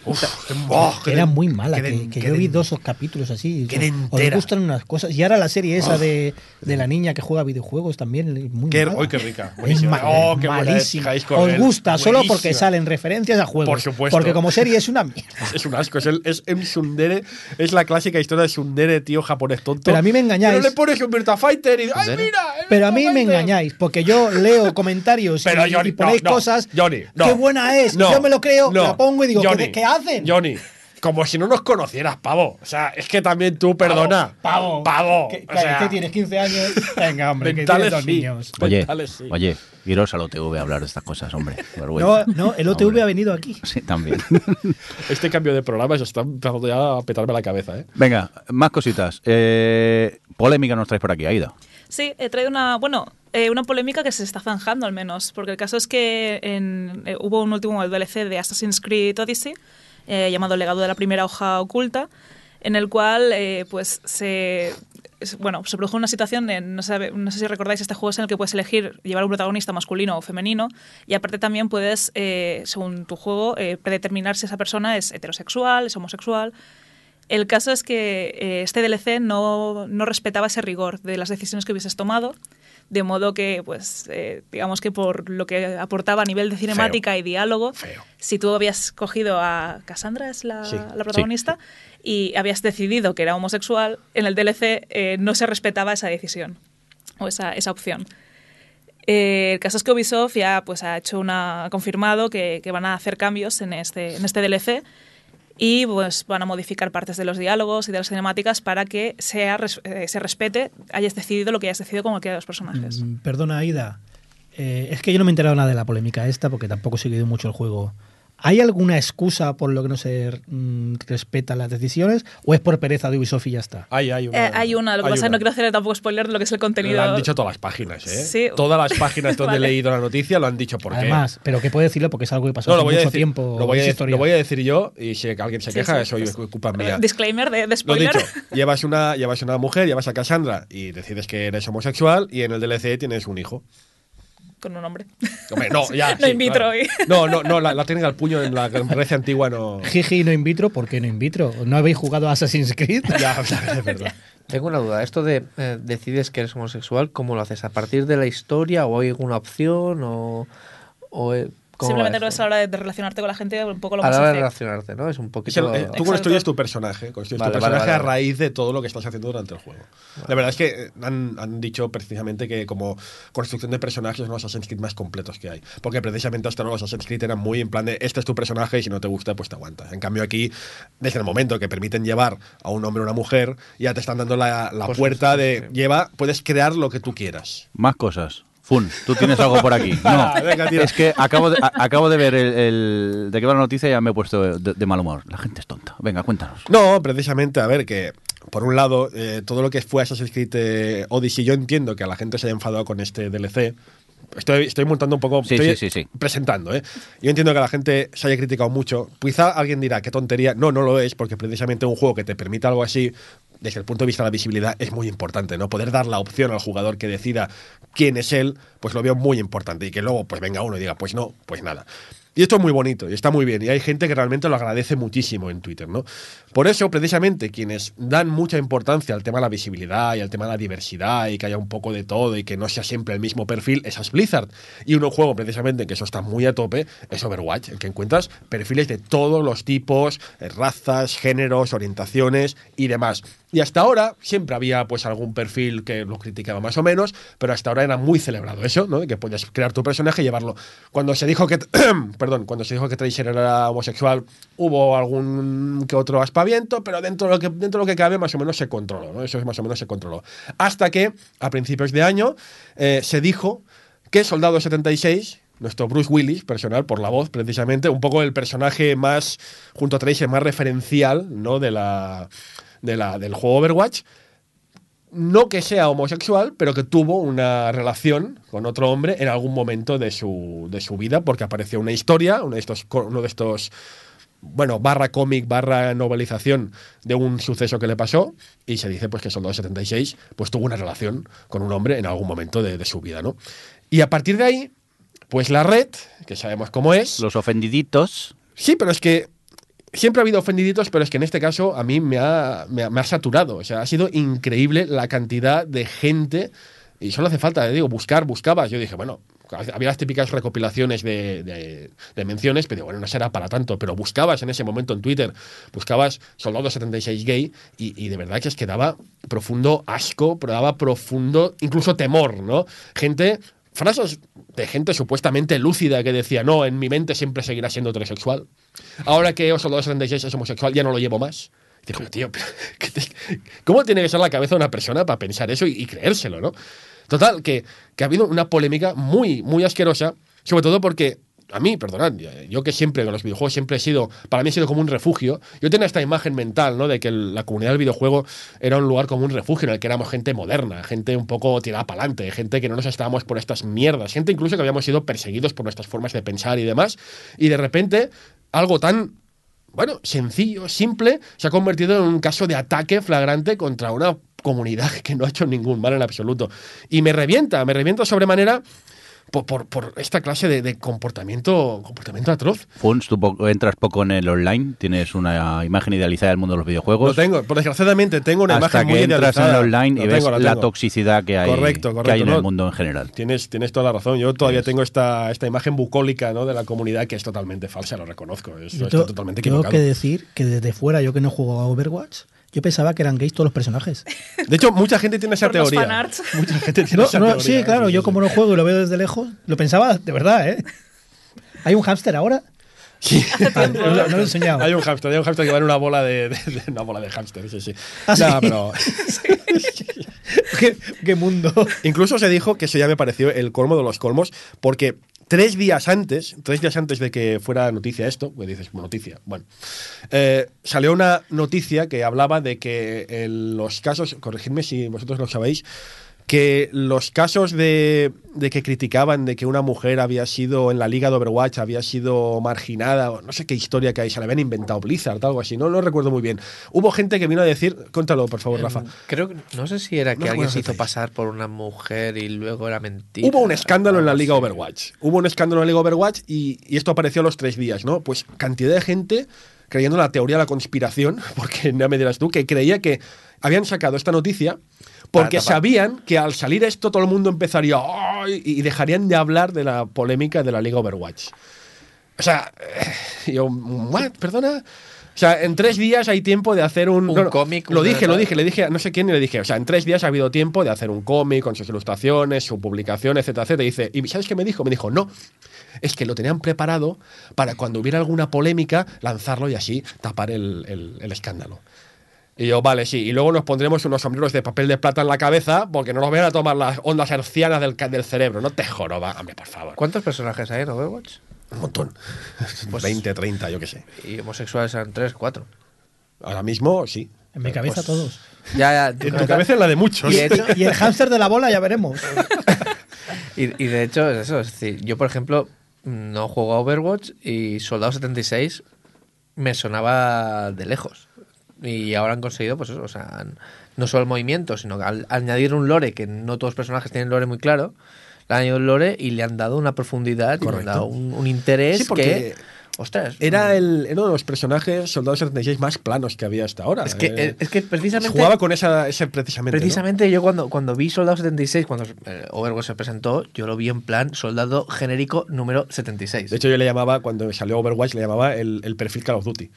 Uf, oh, Que era muy mala, que, que yo vi dos capítulos así. Os gustan unas cosas. Y ahora la serie esa de, de la niña que juega videojuegos también, muy Qué, mala. ¡Ay, qué rica! Es Oh, qué es malísima. Os gusta solo porque salen referencias a juegos. Por supuesto. Porque como serie es una mierda. Es un asco, es, el, es un tsundere, es la clásica historia de tsundere, tío japonés tonto. Pero a mí me engañáis. Pero le pones un Virtua Fighter y ¡ay, mira! el Pero a mí me engañáis, porque yo leo comentarios Pero y, Johnny, y ponéis no, cosas. Johnny, no. ¡Qué buena es! No, yo me lo creo, la pongo y digo, ¿qué- Johnny, ¿qué, hacen? Johnny, como si no nos conocieras, pavo. O sea, es que también tú, perdona. Pavo. Pavo. ¿Qué, o sea, qué tienes? ¿15 años? Venga, hombre, que tienes dos sí. niños. Oye, Mentales sí. oye, iros al OTV a hablar de estas cosas, hombre. No, Vergüenza. no, el OTV Hombre. ha venido aquí. Sí, también. Este cambio de programa se está empezando ya a petarme la cabeza, ¿eh? Venga, más cositas. Eh, polémica nos traes por aquí, Aida. Sí, he traído una, bueno, eh, una polémica que se está zanjando al menos, porque el caso es que en- eh, hubo un último DLC de Assassin's Creed Odyssey, eh, llamado Legado de la Primera Hoja Oculta, en el cual, eh, pues, se, bueno, se produjo una situación, en- no, sé, no sé si recordáis, este juego es en el que puedes elegir llevar un protagonista masculino o femenino, y aparte también puedes, eh, según tu juego, eh, predeterminar si esa persona es heterosexual, es homosexual, el caso es que eh, este DLC no, no respetaba ese rigor de las decisiones que hubieses tomado, de modo que, pues, eh, digamos que por lo que aportaba a nivel de cinemática y diálogo, Feo. si tú habías cogido a Cassandra, es la, Sí. la protagonista, y habías decidido que era homosexual, en el DLC eh, no se respetaba esa decisión o esa, esa opción. Eh, el caso es que Ubisoft ya pues, ha hecho una, ha confirmado que, que van a hacer cambios en este, en este DLC y pues van a modificar partes de los diálogos y de las cinemáticas para que sea, eh, se respete, hayas decidido lo que hayas decidido con cualquiera de los personajes. Mm, Perdona, Aida. Eh, es que yo no me he enterado nada de la polémica esta porque tampoco he seguido mucho el juego. ¿Hay alguna excusa por lo que no se mm, respetan las decisiones o es por pereza de Ubisoft y ya está? Hay, hay una. Eh, hay una, lo que pasa es que no quiero hacer tampoco spoiler de lo que es el contenido. Lo han dicho todas las páginas, ¿eh? Sí. Todas las páginas donde Vale. he leído la noticia lo han dicho por qué. Además, pero que puedo decirlo porque es algo que pasó no, lo hace a mucho decir, tiempo. lo, voy a decir, lo voy a decir yo y si alguien se Sí, queja, sí, eso pues, es culpa mía. Disclaimer de, de Lo spoiler. dicho, llevas una, llevas una mujer, llevas a Cassandra y decides que eres homosexual y en el DLC tienes un hijo. Con un hombre. Hombre, no, ya. No sí, in vitro. claro. y- No, no, no, la, la tienen al puño en la Grecia antigua, no. Jiji, no in vitro, ¿por qué no in vitro? ¿No habéis jugado a Assassin's Creed? Ya, es verdad. Tengo una duda. Esto de eh, decides que eres homosexual, ¿cómo lo haces? ¿A partir de la historia o hay alguna opción o, o eh, Simplemente creo que es a la hora de relacionarte con la gente un poco lo a más la hora de relacionarte, ¿no? Es un Es poquito. el- eh, tú construyes tu personaje, construyes Vale, tu personaje vale, a raíz de todo lo que estás haciendo durante el juego. La verdad es que eh, han, han dicho precisamente que como construcción de personajes son los Assassin's Creed más completos que hay. Porque precisamente hasta ahora los Assassin's Creed eran muy en plan de este es tu personaje y si no te gusta, pues te aguantas. En cambio aquí, desde el momento que permiten llevar a un hombre o una mujer, ya te están dando la, la puerta de sí. lleva, puedes crear lo que tú quieras. Más cosas. Fun, tú tienes algo por aquí. No, Venga, es que acabo de, a- acabo de ver el, el- de qué va la noticia y ya me he puesto de, de mal humor. La gente es tonta. Venga, cuéntanos. No, precisamente, a ver, que por un lado, eh, todo lo que fue Assassin's Creed eh, Odyssey, yo entiendo que a la gente se haya enfadado con este DLC. Estoy, estoy montando un poco. Sí, estoy sí, sí. Presentando, ¿eh? Yo entiendo que la gente se haya criticado mucho. Quizá alguien dirá, qué tontería. No, no lo es, porque precisamente un juego que te permita algo así desde el punto de vista de la visibilidad, es muy importante, ¿no? Poder dar la opción al jugador que decida quién es él, pues lo veo muy importante. Y que luego, pues venga uno y diga, pues no, pues nada. Y esto es muy bonito y está muy bien. Y hay gente que realmente lo agradece muchísimo en Twitter, ¿no? Por eso, precisamente, quienes dan mucha importancia al tema de la visibilidad y al tema de la diversidad y que haya un poco de todo y que no sea siempre el mismo perfil, es Blizzard. Y uno juego, precisamente, que eso está muy a tope, es Overwatch, en que encuentras perfiles de todos los tipos, eh, razas, géneros, orientaciones y demás. Y hasta ahora siempre había pues algún perfil que lo criticaba más o menos, pero hasta ahora era muy celebrado eso, ¿no? Que puedes crear tu personaje y llevarlo. Cuando se dijo que perdón, cuando se dijo que Tracer era homosexual, hubo algún que otro aspaviento, pero dentro de lo que dentro de lo que cabe más o menos se controló, ¿no? Eso más o menos se controló. Hasta que a principios de año eh, se dijo que Soldado 76 nuestro Bruce Willis, personal, por la voz, precisamente, un poco el personaje más, junto a Tracer, más referencial, ¿no? De la, de la, del juego Overwatch. No que sea homosexual, pero que tuvo una relación con otro hombre en algún momento de su, de su vida, porque apareció una historia, uno de estos, uno de estos bueno, barra cómic, barra novelización de un suceso que le pasó y se dice pues que Soldado 76 pues tuvo una relación con un hombre en algún momento de, de, su vida, ¿no? Y a partir de ahí, pues la red, que sabemos cómo es... Los ofendiditos. Sí, pero es que siempre ha habido ofendiditos, pero es que en este caso a mí me ha, me ha, saturado. O sea, ha sido increíble la cantidad de gente. Y solo hace falta, digo, buscar, buscabas. Yo dije, bueno, había las típicas recopilaciones de, de, de, menciones, pero bueno, no será para tanto. Pero buscabas en ese momento en Twitter, buscabas Soldado 76 gay y, y de verdad que es que daba profundo asco, pero daba profundo, incluso temor, ¿no? Gente frases de gente supuestamente lúcida que decía, no, en mi mente siempre seguirá siendo heterosexual. Ahora que Soldado 76 es homosexual, ya no lo llevo más. Y digo, tío, ¿cómo tiene que ser la cabeza de una persona para pensar eso y, y creérselo, no? Total, que, que, ha habido una polémica muy, muy asquerosa, sobre todo porque a mí, perdonad, yo que siempre con los videojuegos siempre he sido, para mí ha sido como un refugio. Yo tenía esta imagen mental, ¿no? De que la comunidad del videojuego era un lugar como un refugio en el que éramos gente moderna, gente un poco tirada para adelante, gente que no nos estábamos por estas mierdas, gente incluso que habíamos sido perseguidos por nuestras formas de pensar y demás. Y de repente, algo tan bueno, sencillo, simple, se ha convertido en un caso de ataque flagrante contra una comunidad que no ha hecho ningún mal en absoluto. Y me revienta, me revienta sobremanera por, por, por, esta clase de, de, comportamiento comportamiento atroz. Funs, tú po entras poco en el online, tienes una imagen idealizada del mundo de los videojuegos. Lo tengo, por desgraciadamente tengo una Hasta imagen que muy entras idealizada. en el online y Lo ves tengo, lo la tengo. toxicidad que hay, correcto, correcto, que hay en ¿no? el mundo en general. Tienes, tienes toda la razón. Yo todavía es. tengo esta, esta imagen bucólica ¿no? de la comunidad que es totalmente falsa, lo reconozco. Es, yo está tengo, totalmente tengo equivocado. que decir que desde fuera, yo que no juego a Overwatch, yo pensaba que eran gays todos los personajes. De hecho, mucha gente tiene esa teoría. Mucha gente tiene No, esa no, teoría. sí, claro, yo como no juego y lo veo desde lejos, lo pensaba de verdad, ¿eh? ¿Hay un hámster ahora? Sí. Ah, no, no lo he enseñado. Hay un hámster, hay un hámster que va en una bola de, de, de una bola de hámster, sí, sí. ¿Ah, sí? No, pero ¿Qué, qué mundo. incluso se dijo que eso ya me pareció el colmo de los colmos, porque tres días antes, tres días antes de que fuera noticia esto, pues dices, noticia, bueno, eh, salió una noticia que hablaba de que en los casos, corregidme si vosotros lo sabéis, que los casos de, de, que criticaban de que una mujer había sido en la liga de Overwatch, había sido marginada, o no sé qué historia que hay, se la habían inventado Blizzard, algo así, no lo no recuerdo muy bien. Hubo gente que vino a decir, cuéntalo por favor, Rafa. Creo no sé si era que No alguien se hizo pasar por una mujer y luego era mentira. Hubo un escándalo en la Liga. Overwatch. Hubo un escándalo en la Liga Overwatch y, y esto apareció a los tres días, ¿no? Pues cantidad de gente creyendo en la teoría de la conspiración, porque ya me dirás tú, que creía que habían sacado esta noticia porque tapar. sabían que al salir esto todo el mundo empezaría y dejarían de hablar de la polémica de la Liga Overwatch. O sea, eh, yo, ¿what? ¿Perdona? O sea, en tres días hay tiempo de hacer un. Un cómic, Lo dije, lo dije, le dije a no sé quién y le dije. O sea, en tres días ha habido tiempo de hacer un cómic con sus ilustraciones, su publicación, etcétera, etcétera. Y dice, ¿y sabes qué me dijo? Me dijo, no. Es que lo tenían preparado para cuando hubiera alguna polémica lanzarlo y así tapar el, el- el escándalo. Y yo, vale, sí. Y luego nos pondremos unos sombreros de papel de plata en la cabeza porque no nos vayan a tomar las ondas hercianas del, ca- del cerebro. No te joroba, hombre, por favor. ¿Cuántos personajes hay en Overwatch? Un montón. Pues- 20, 30, yo qué sé. Y homosexuales eran 3, 4. Ahora mismo, sí. En mi cabeza Pues- todos. Ya, ya. En tu cabeza es la de muchos. Y de hecho, Y el hámster de la bola ya veremos. y, y de hecho es eso. Es decir, yo, por ejemplo, no juego a Overwatch y Soldado 76 me sonaba de lejos. Y ahora han conseguido, pues eso, o sea, no solo el movimiento, sino que al añadir un lore, que no todos los personajes tienen lore muy claro, le han añadido un lore y le han dado una profundidad, y le han Correcto. dado un, un interés Sí, porque que, ostras, Era, el, era uno de los personajes Soldado 76 más planos que había hasta ahora. es que, Eh, es que precisamente... jugaba con esa, ese precisamente. ¿no? Precisamente yo cuando, cuando vi Soldado 76, cuando eh, Overwatch se presentó, yo lo vi en plan Soldado genérico número 76. De hecho, yo le llamaba, cuando salió Overwatch, le llamaba el, el perfil Call of Duty.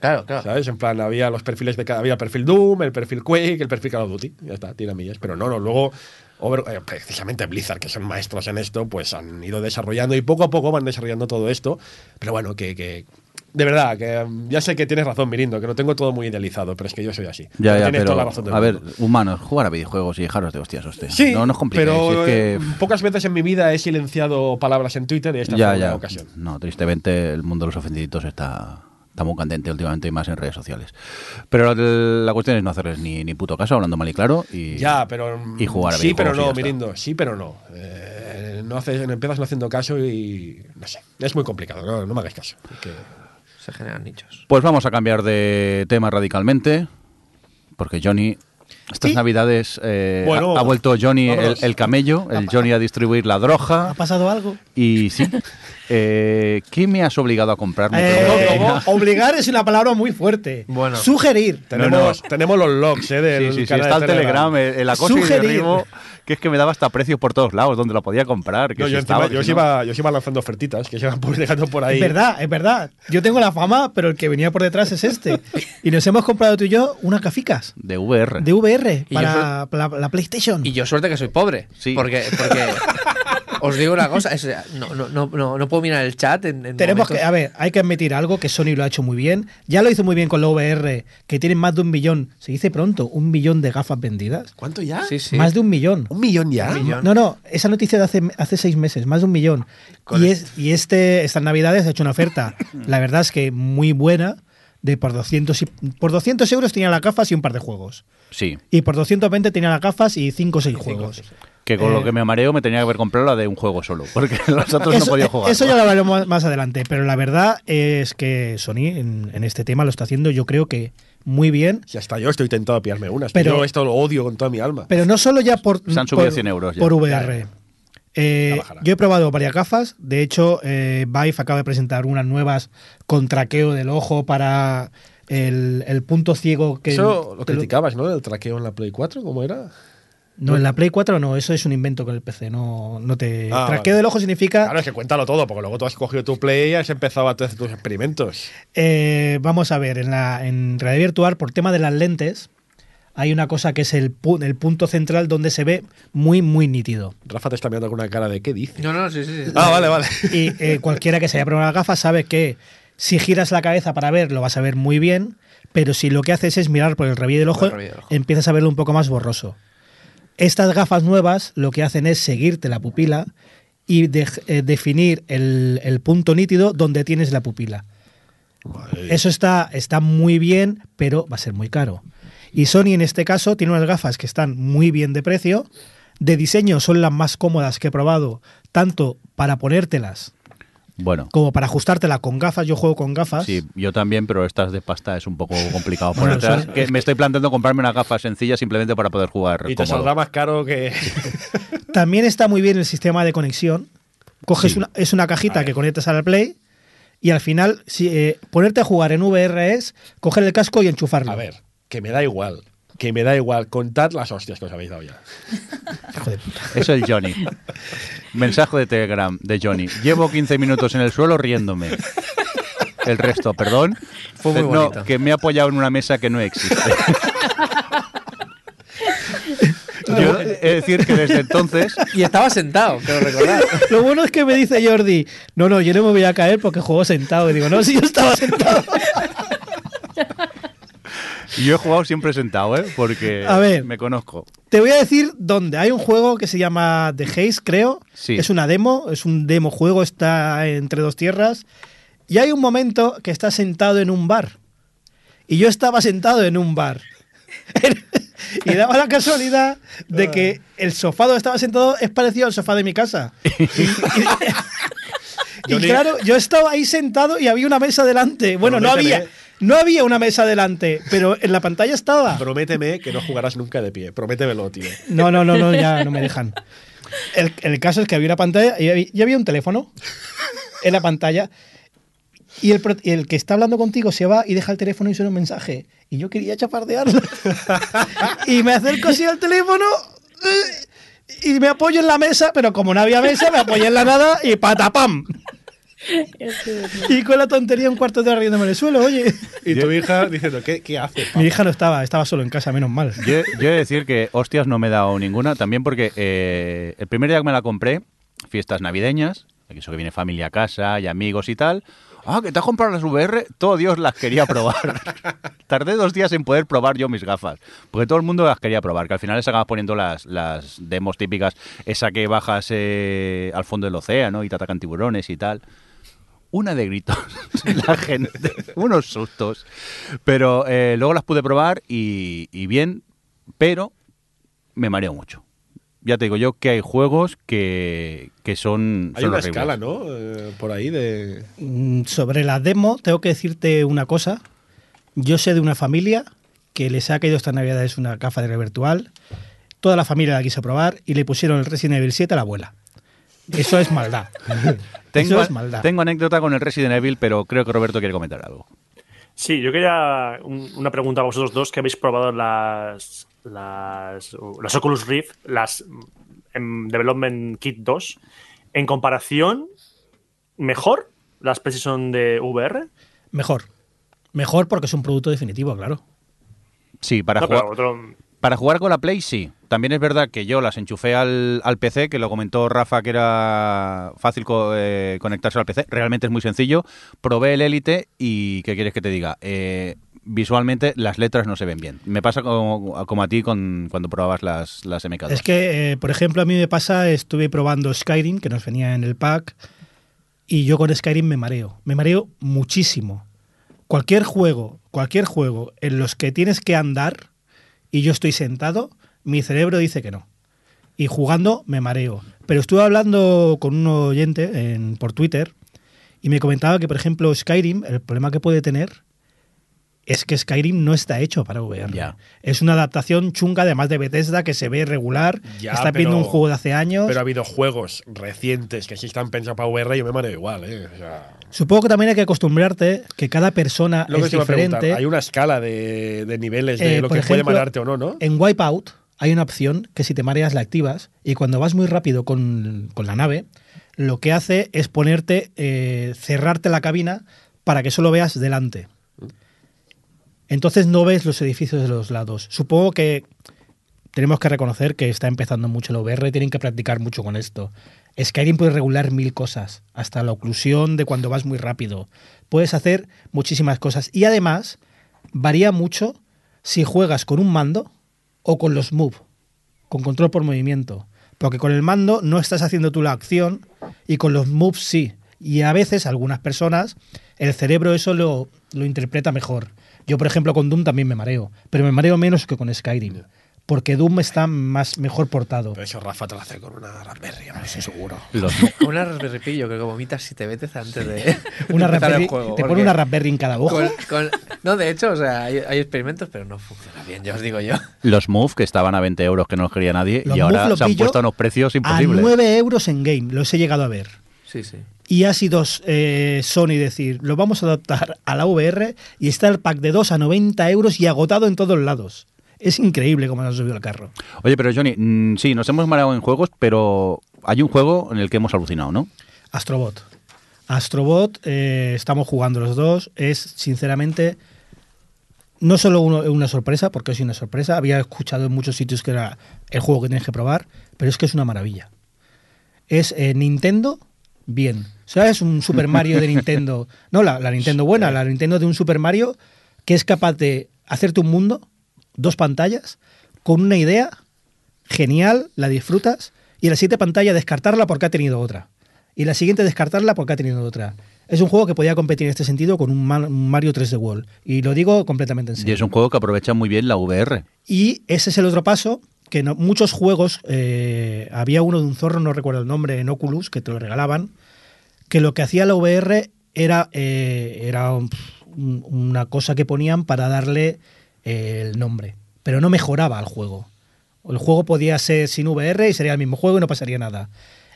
Claro, claro. ¿Sabes? En plan, había los perfiles de cada. Había el perfil Doom, el perfil Quake, el perfil Call of Duty. Ya está, tiramillas. Pero no, no, luego. Over- eh, precisamente Blizzard, que son maestros en esto, pues han ido desarrollando y poco a poco van desarrollando todo esto. Pero bueno, que. que- de verdad, que um, ya sé que tienes razón, Mirindo, que no tengo todo muy idealizado, pero es que yo soy así. Ya, ya, tienes pero. toda la razón A ver, humanos, jugar a videojuegos y dejaros de hostias, hostia. Sí, no nos compliquéis. pero es que. eh, pocas veces en mi vida he silenciado palabras en Twitter y esta ya, fue ya. una ocasión. No, tristemente el mundo de los ofendiditos está, está muy candente últimamente y más en redes sociales. Pero la, la cuestión es no hacerles ni, ni puto caso, hablando mal y claro. Y, Ya, pero. y jugar a Sí, pero no. Mirindo. Sí, pero no. Eh, no haces, empiezas no haciendo caso y. No sé. Es muy complicado. No, no me hagáis caso. Que- Se generan nichos. Pues vamos a cambiar de tema radicalmente, porque Johnny, estas ¿Y? navidades eh, Bueno, ha, ha vuelto Johnny el, el camello, el Johnny a distribuir la droga. ¿Ha pasado algo? Y sí, eh, ¿qué me has obligado a comprarme? Eh, obligar es una palabra muy fuerte. Bueno. Sugerir. Tenemos, tenemos los logs, ¿eh? Del Sí, sí, sí, canal está de el Telegram, el, el acoso y Sugerir. derribo, que es que me daba hasta precios por todos lados, donde lo podía comprar. Que No, si yo, estaba, encima- que yo si os no. iba, yo os iba lanzando ofertitas que se iban publicando por ahí. Es verdad, es verdad. Yo tengo la fama, pero el que venía por detrás es este. Y nos hemos comprado tú y yo unas gaficas De VR. de VR Y yo para, para la, la PlayStation. Y yo suerte que soy pobre. Sí. Porque, porque os digo una cosa, es- no, no, no, no, no puedo mirar el chat en, en Tenemos momentos- que, a ver, hay que admitir algo que Sony lo ha hecho muy bien. Ya lo hizo muy bien con la VR, que tienen más de un millón, se dice pronto, un millón de gafas vendidas. ¿Cuánto ya? Sí, sí. Más de un millón. ¿Un millón ya? Un millón. No, no, esa noticia de hace, hace seis meses, más de un millón. Y, es, y este, estas navidades ha hecho una oferta, la verdad es que muy buena, de por 200, y- por 200 euros tenía las gafas y un par de juegos. Sí, Y por 220 tenía las gafas y 5 o 6 juegos. Que con Eh, lo que me mareo me tenía que haber comprado la de un juego solo, porque los otros no podía jugar. eso ya lo hablaremos más adelante, pero la verdad es que Sony en, en este tema lo está haciendo yo creo que muy bien, Si hasta yo estoy tentado a pillarme unas. Pero- yo esto lo odio con toda mi alma. pero no solo ya por, Se han subido por, 100 euros ya. por VR. Eh, Ya yo he probado varias gafas, de hecho eh, Vive acaba de presentar unas nuevas con traqueo del ojo para el, el punto ciego que... Eso lo- criticabas, ¿no? El traqueo en la Play 4, ¿cómo era? No, en la Play 4 no, eso es un invento con el PC, no, no te... Ah, traqueo vale. del ojo significa... Claro, es que cuéntalo todo, porque luego tú has cogido tu Play y has empezado a hacer tus experimentos. Eh, vamos a ver, en, la, en realidad virtual, por tema de las lentes, hay una cosa que es el, pu- el punto central donde se ve muy, muy nítido. Rafa te está mirando con una cara de ¿qué dice? No, no, sí, sí. sí. Ah, vale, vale. Y eh, cualquiera que se haya probado las gafas sabe que si giras la cabeza para ver, lo vas a ver muy bien, pero si lo que haces es mirar por el rabillo del ojo, Por el rabillo del ojo. empiezas a verlo un poco más borroso. Estas gafas nuevas lo que hacen es seguirte la pupila y de- eh, definir el, el punto nítido donde tienes la pupila. Eso está, está muy bien, pero va a ser muy caro. Y Sony en este caso tiene unas gafas que están muy bien de precio. De diseño son las más cómodas que he probado, tanto para ponértelas Bueno, como para ajustártela con gafas. Yo juego con gafas. sí, yo también, pero estas de pasta es un poco complicado Bueno, son- que me estoy planteando comprarme unas gafas sencillas simplemente para poder jugar Y te cómodo. saldrá más caro que. También está muy bien el sistema de conexión. Coges Sí. una, es una cajita que conectas al Play y al final si, eh, ponerte a jugar en VR es coger el casco y enchufarlo. A ver, que me da igual. Que me da igual. Contad las hostias que os habéis dado ya. Hijo de puta. Es el Johnny. Mensaje de Telegram de Johnny. Llevo 15 minutos en el suelo riéndome. El resto, perdón. Fue muy no, bonito. que me he apoyado en una mesa que no existe. Yo he de decir que desde entonces Y estaba sentado, quiero recordar. Lo bueno es que me dice Jordi, no, no, yo no me voy a caer porque juego sentado. Y digo, no, si yo estaba sentado. Yo he jugado siempre sentado, ¿eh? Porque A ver. me conozco. Te voy a decir dónde. Hay un juego que se llama The Haze, creo. Sí. Es una demo, es un demo juego, está entre dos tierras. Y hay un momento que está sentado en un bar. Y yo estaba sentado en un bar. y daba la casualidad de que el sofá donde estaba sentado es parecido al sofá de mi casa. Y, claro, yo estaba ahí sentado y había una mesa delante. Bueno, ¿Dónde no había. No había una mesa delante, pero en la pantalla estaba. Prométeme que no jugarás nunca de pie. Prométemelo, tío. No, no, no, no, ya no me dejan. El, el caso es que había una pantalla y había, y había un teléfono en la pantalla. Y el, que está hablando contigo se va y deja el teléfono y suena un mensaje. Y yo quería chapardearlo. y me acerco así al teléfono y me apoyo en la mesa, pero como no había mesa, me apoyé en la nada y patapam. Y con la tontería un cuarto de hora riéndome en el suelo, oye. Y tu hija diciendo, ¿qué, qué haces? Mi hija no estaba, estaba solo en casa, menos mal. Yo, yo he de decir que hostias no me he dado ninguna, también porque eh, el primer día que me la compré, fiestas navideñas, eso que viene familia a casa y amigos y tal. Ah, que te has comprado las VR, todo Dios las quería probar. Tardé dos días en poder probar yo mis gafas, porque todo el mundo las quería probar, que al final les acabas poniendo las, las demos típicas, esa que bajas eh, al fondo del océano y te atacan tiburones y tal. Una de gritos, la gente, unos sustos. Pero eh, luego las pude probar y, y bien, pero me mareo mucho. Ya te digo yo que hay juegos que, que son, Hay son una horribles. escala, ¿no? Eh, por ahí de... Mm, Sobre la demo, tengo que decirte una cosa. Yo sé de una familia que les ha caído esta Navidad es una gafa de realidad virtual. Toda la familia la quiso probar y le pusieron el Resident Evil 7 a la abuela. Eso es maldad. Tengo, Eso es maldad. tengo anécdota con el Resident Evil, pero creo que Roberto quiere comentar algo. Sí, yo quería un- una pregunta a vosotros dos que habéis probado las, las, las Oculus Rift, las en Development Kit 2. En comparación, ¿mejor las PlayStation de VR? Mejor. Mejor porque es un producto definitivo, claro. Sí, para No, jugar, otro- para jugar con la Play sí. También es verdad que yo las enchufé al, PC, que lo comentó Rafa que era fácil eh, conectarse al PC. Realmente es muy sencillo. Probé el Elite y ¿qué quieres que te diga? Eh, visualmente las letras no se ven bien. Me pasa como, como a ti con, cuando probabas las, las MK2. Es que, eh, por ejemplo, a mí me pasa, estuve probando Skyrim, que nos venía en el pack, y yo con Skyrim me mareo. Me mareo muchísimo. Cualquier juego, cualquier juego en los que tienes que andar y yo estoy sentado, mi cerebro dice que no. Y jugando me mareo. Pero estuve hablando con un oyente en, por Twitter y me comentaba que, por ejemplo, Skyrim, el problema que puede tener es que Skyrim no está hecho para VR. Ya. Es una adaptación chunga, además de Bethesda, que se ve regular. Ya, está viendo un juego de hace años. Pero ha habido juegos recientes que sí están pensados para VR y yo me mareo igual, ¿eh? O sea, Supongo que también hay que acostumbrarte que cada persona lo es diferente. hay una escala de, de niveles de Eh, lo que puede marearte o no, ¿no? En Wipeout hay una opción que si te mareas la activas y cuando vas muy rápido con, con la nave, lo que hace es ponerte, eh, cerrarte la cabina para que solo veas delante. Entonces no ves los edificios de los lados. Supongo que tenemos que reconocer que está empezando mucho el VR, tienen que practicar mucho con esto. Skyrim puede regular mil cosas, hasta la oclusión de cuando vas muy rápido. Puedes hacer muchísimas cosas. Y además, varía mucho si juegas con un mando o con los move, con control por movimiento. Porque con el mando no estás haciendo tú la acción y con los moves sí. Y a veces, algunas personas, el cerebro eso lo, lo interpreta mejor. Yo, por ejemplo, con Doom también me mareo, pero me mareo menos que con Skyrim. Porque Doom está más mejor portado. Pero eso Rafa te lo hace con una Raspberry, ¿no? eso seguro. Los- Una Raspberry Pi, yo creo que vomitas si te metes antes de. Una de empezar el Raspberry- juego, te porque pone una Raspberry en cada ojo. con- con- no, de hecho, o sea, hay, hay experimentos, pero no funciona bien, ya os digo yo. Los Move, que estaban a 20 euros, que no los quería nadie, Los y ahora se han puesto a unos precios A imposibles. 9 euros en game, los he llegado a ver. Sí, sí. Y ha sido eh, Sony decir, lo vamos a adaptar a la VR y está el pack de 2 a 90 euros y agotado en todos lados. Es increíble cómo nos han subido al carro. Oye, pero Johnny, mm, sí, nos hemos mareado en juegos, pero hay un juego en el que hemos alucinado, ¿no? Astrobot. Astrobot, eh, estamos jugando los dos. Es, sinceramente, no solo uno- una sorpresa, porque es una sorpresa. Había escuchado en muchos sitios que era el juego que tienes que probar, pero es que es una maravilla. Es eh, Nintendo, bien. ¿Sabes? Un Super Mario de Nintendo. No, la, la Nintendo buena, la Nintendo de un Super Mario que es capaz de hacerte un mundo, dos pantallas, con una idea genial, la disfrutas, y la siguiente pantalla descartarla porque ha tenido otra. Y la siguiente descartarla porque ha tenido otra. Es un juego que podía competir en este sentido con un Ma- un Mario 3D World. Y lo digo completamente en Y serio. es un juego que aprovecha muy bien la VR. Y ese es el otro paso, que no- muchos juegos, eh, había uno de un zorro, no recuerdo el nombre, en Oculus, que te lo regalaban, que lo que hacía la VR era, eh, era un, un- una cosa que ponían para darle el nombre, pero no mejoraba al juego. El juego podía ser sin VR y sería el mismo juego y no pasaría nada.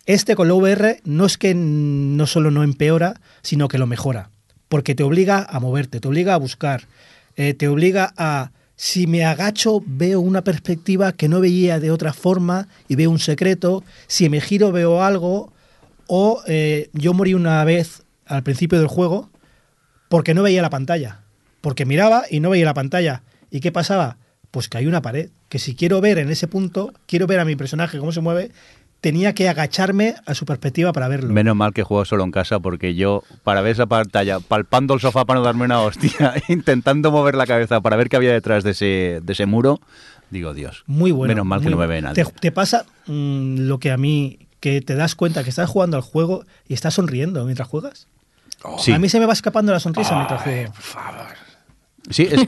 Este con la VR no es que no solo no empeora, sino que lo mejora, porque te obliga a moverte, te obliga a buscar, eh, te obliga a, si me agacho veo una perspectiva que no veía de otra forma y veo un secreto, si me giro veo algo, o eh, yo morí una vez al principio del juego porque no veía la pantalla, porque miraba y no veía la pantalla. ¿Y qué pasaba? Pues que hay una pared, que si quiero ver en ese punto, quiero ver a mi personaje cómo se mueve, tenía que agacharme a su perspectiva para verlo. Menos mal que juego solo en casa porque yo, para ver esa pantalla, palpando el sofá para no darme una hostia, intentando mover la cabeza para ver qué había detrás de ese, de ese muro, digo, Dios. Muy bueno. Menos mal que no me ve nadie. Te, te pasa mm, lo que a mí, que te das cuenta que estás jugando al juego y estás sonriendo mientras juegas. Sí, A mí se me va escapando la sonrisa mientras juego. Sí, es...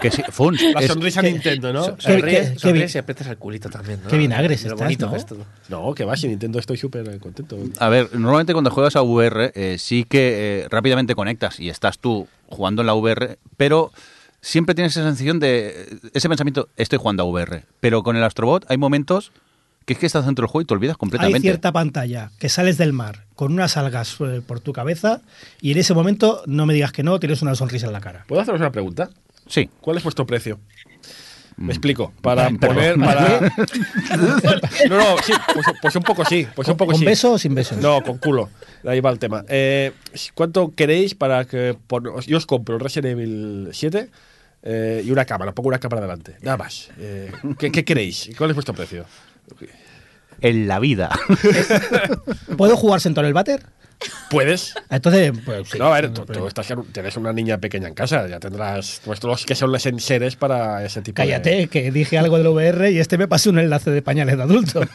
que sí, Funs, La es- sonrisa Nintendo, ¿no? Qué- Sonríes, y aprietas el culito también, ¿no? Qué vinagres estás, bonito ¿no? que es todo. No, que va, si Nintendo estoy súper eh, contento. A ver, normalmente cuando juegas a VR eh, sí que eh, rápidamente conectas y estás tú jugando en la VR, pero siempre tienes esa sensación de ese pensamiento, estoy jugando a VR. Pero con el Astrobot hay momentos que es que estás dentro del juego y te olvidas Hay completamente. cierta pantalla que sales del mar con unas algas eh, por tu cabeza y en ese momento no me digas que no, tienes una sonrisa en la cara. ¿Puedo haceros una pregunta? Sí. ¿Cuál es vuestro precio? Mm. Me explico. Para poner. Para... no, no, sí, pues, pues un poco sí. Pues un poco ¿Con sí. beso o sin beso? No, con culo. Ahí va el tema. Eh, ¿Cuánto queréis para que por- yo os compro el Resident Evil 7 eh, y una cámara? Pongo una cámara delante. Nada más. Eh, ¿qué, qué queréis? ¿Cuál es vuestro precio? En la vida. ¿Puedo jugar sentado en el váter? ¿Puedes? Entonces, pues sí. No, a ver, tú, tú estás, en- tienes una niña pequeña en casa, ya tendrás vuestros que son los enseres para ese tipo de... Cállate, que dije algo del VR y este me pasó un enlace de pañales de adulto.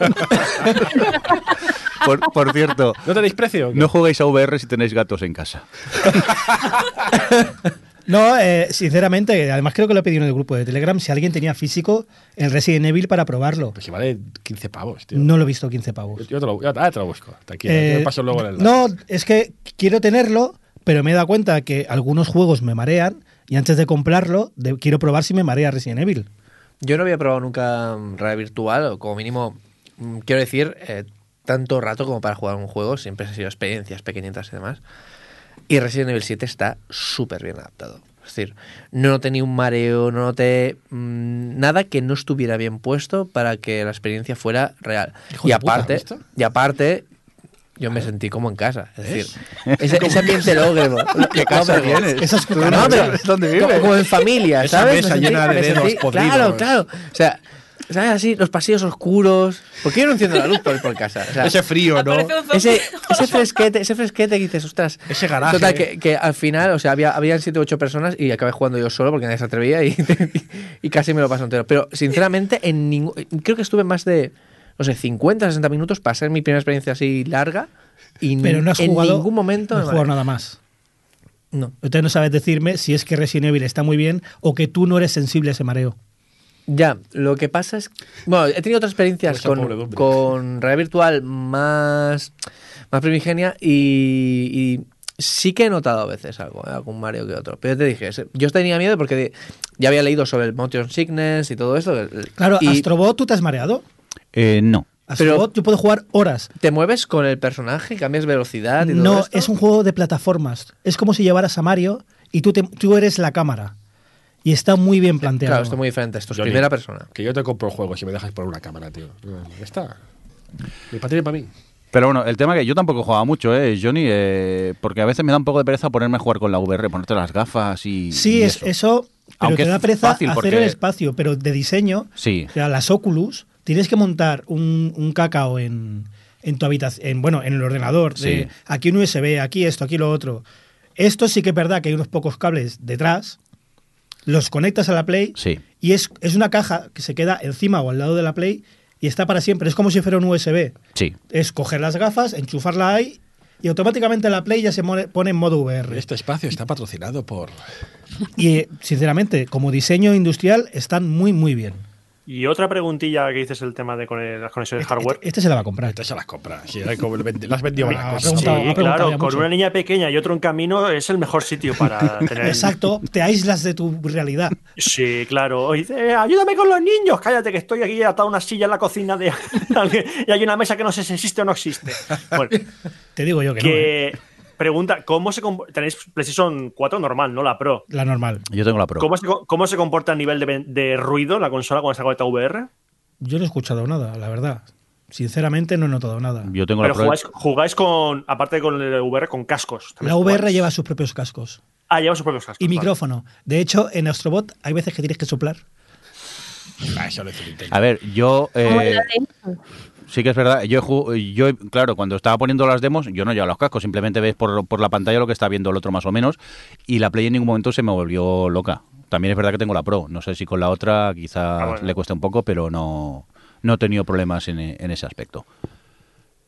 Por, por cierto, ¿No tenéis precio? no juguéis a VR si tenéis gatos en casa. No, eh, sinceramente, además creo que lo he pedido en el grupo de Telegram, si alguien tenía físico el Resident Evil para probarlo. Pues si vale 15 pavos, tío. No lo he visto 15 pavos. Yo te lo, yo- ah, te lo busco. Tranquilo, Eh, yo te paso luego el enlace. no, es que quiero tenerlo, pero me he dado cuenta que algunos juegos me marean y antes de comprarlo de- quiero probar si me marea Resident Evil. Yo no había probado nunca realidad virtual, o como mínimo, mm, quiero decir, eh, tanto rato como para jugar un juego, siempre han sido experiencias pequeñitas y demás. Y Resident Evil 7 está súper bien adaptado. Es decir, no noté ni un mareo, no noté mm, nada que no estuviera bien puesto para que la experiencia fuera real. Y puta, aparte, ¿visto? y aparte, yo me sentí como en casa. Es decir, ese, ese ambiente lógrego. ¿Qué casa tienes? Esas ¿Tú cucarachas. no sabes dónde como, vives? como en familia, Esa ¿sabes? mesa Me sentí- llena de dedos podridos. Claro, claro. O sea, ¿sabes? Así, los pasillos oscuros. ¿Por qué yo no enciendo la luz por, por casa? O sea, Ese frío, ¿no? Ese, ese fresquete, ese fresquete que dices, ostras. Ese garaje. Total, que, que al final, o sea, había, habían 7 o 8 personas y acabé jugando yo solo porque nadie se atrevía y, y casi me lo paso entero. Pero sinceramente, en ningún, creo que estuve más de, no sé, 50, 60 minutos para ser mi primera experiencia así larga y Pero no has en jugado, ningún momento no has jugado nada más. No. Entonces no sabes decirme si es que Resident Evil está muy bien o que tú no eres sensible a ese mareo. Ya, lo que pasa es. Bueno, he tenido otras experiencias con, con realidad virtual más, más primigenia y, y sí que he notado a veces algo, ¿eh? algún mareo que otro. Pero yo te dije, yo tenía miedo porque ya había leído sobre el motion sickness y todo eso. el- Claro, y Astrobot, ¿tú te has mareado? Eh, no. Astrobot, yo puedo jugar horas. te mueves con el personaje, cambias velocidad y todo No, esto. es un juego de plataformas. Es como si llevaras a Mario y tú, te- tú eres la cámara. Y está muy bien planteado. Claro, esto es muy diferente. Esto es Johnny, primera persona. Que yo te compro el juego si me dejas poner una cámara, tío. Está. Ti ni para mí. Pero bueno, el tema que yo tampoco jugaba mucho, ¿eh, Johnny? Eh, porque a veces me da un poco de pereza ponerme a jugar con la VR, ponerte las gafas y. Sí, y es eso. Pero Aunque te da es pereza fácil, hacer porque- el espacio, pero de diseño. Sí. O sea, las Oculus, tienes que montar un, un cacao en, en tu habitación, en, bueno, en el ordenador. de Sí. aquí un USB, aquí esto, aquí lo otro. Esto sí que es verdad que hay unos pocos cables detrás. Los conectas a la Play Sí. y es, es una caja que se queda encima o al lado de la Play y está para siempre. Es como si fuera un USB. Sí. Es coger las gafas, enchufarla ahí y automáticamente la Play ya se pone en modo VR. Este espacio está patrocinado por. Y sinceramente, como diseño industrial, están muy, muy bien. Y otra preguntilla que dices el tema de con el- las conexiones hardware. Este, este se la va a comprar. Entonces se las compra. Vendi- las vendió Ah, Sí, claro, con mucho. una niña pequeña y otro en camino es el mejor sitio para tener. Exacto, te aíslas de tu realidad. Sí, claro. O dice, "Eh, ayúdame con los niños. Cállate, que estoy aquí atado a una silla en la cocina de alguien y hay una mesa que no sé si existe o no existe. Bueno, Te digo yo que, no. ¿eh? Pregunta, ¿cómo se tenéis PlayStation 4 normal, no la Pro? La normal. Yo tengo la Pro. ¿Cómo se, co- cómo se comporta a nivel de, ruido la consola cuando se conecta VR? Yo no he escuchado nada, la verdad. Sinceramente no he notado nada. Yo tengo la Pero Pro. jugáis, jugáis con, aparte con el VR, con cascos. La VR jugáis. lleva sus propios cascos. Ah, lleva sus propios cascos. Y vale. micrófono. De hecho, en Astrobot hay veces que tienes que soplar. Ah, eso lo Nintendo. A ver, yo. Eh, Sí que es verdad. Yo, yo, claro, cuando estaba poniendo las demos, yo no llevaba los cascos, simplemente ves por, por la pantalla lo que está viendo el otro más o menos. Y la Play en ningún momento se me volvió loca. También es verdad que tengo la Pro. No sé si con la otra quizá Ah, bueno. le cueste un poco, pero no, no he tenido problemas en, en ese aspecto.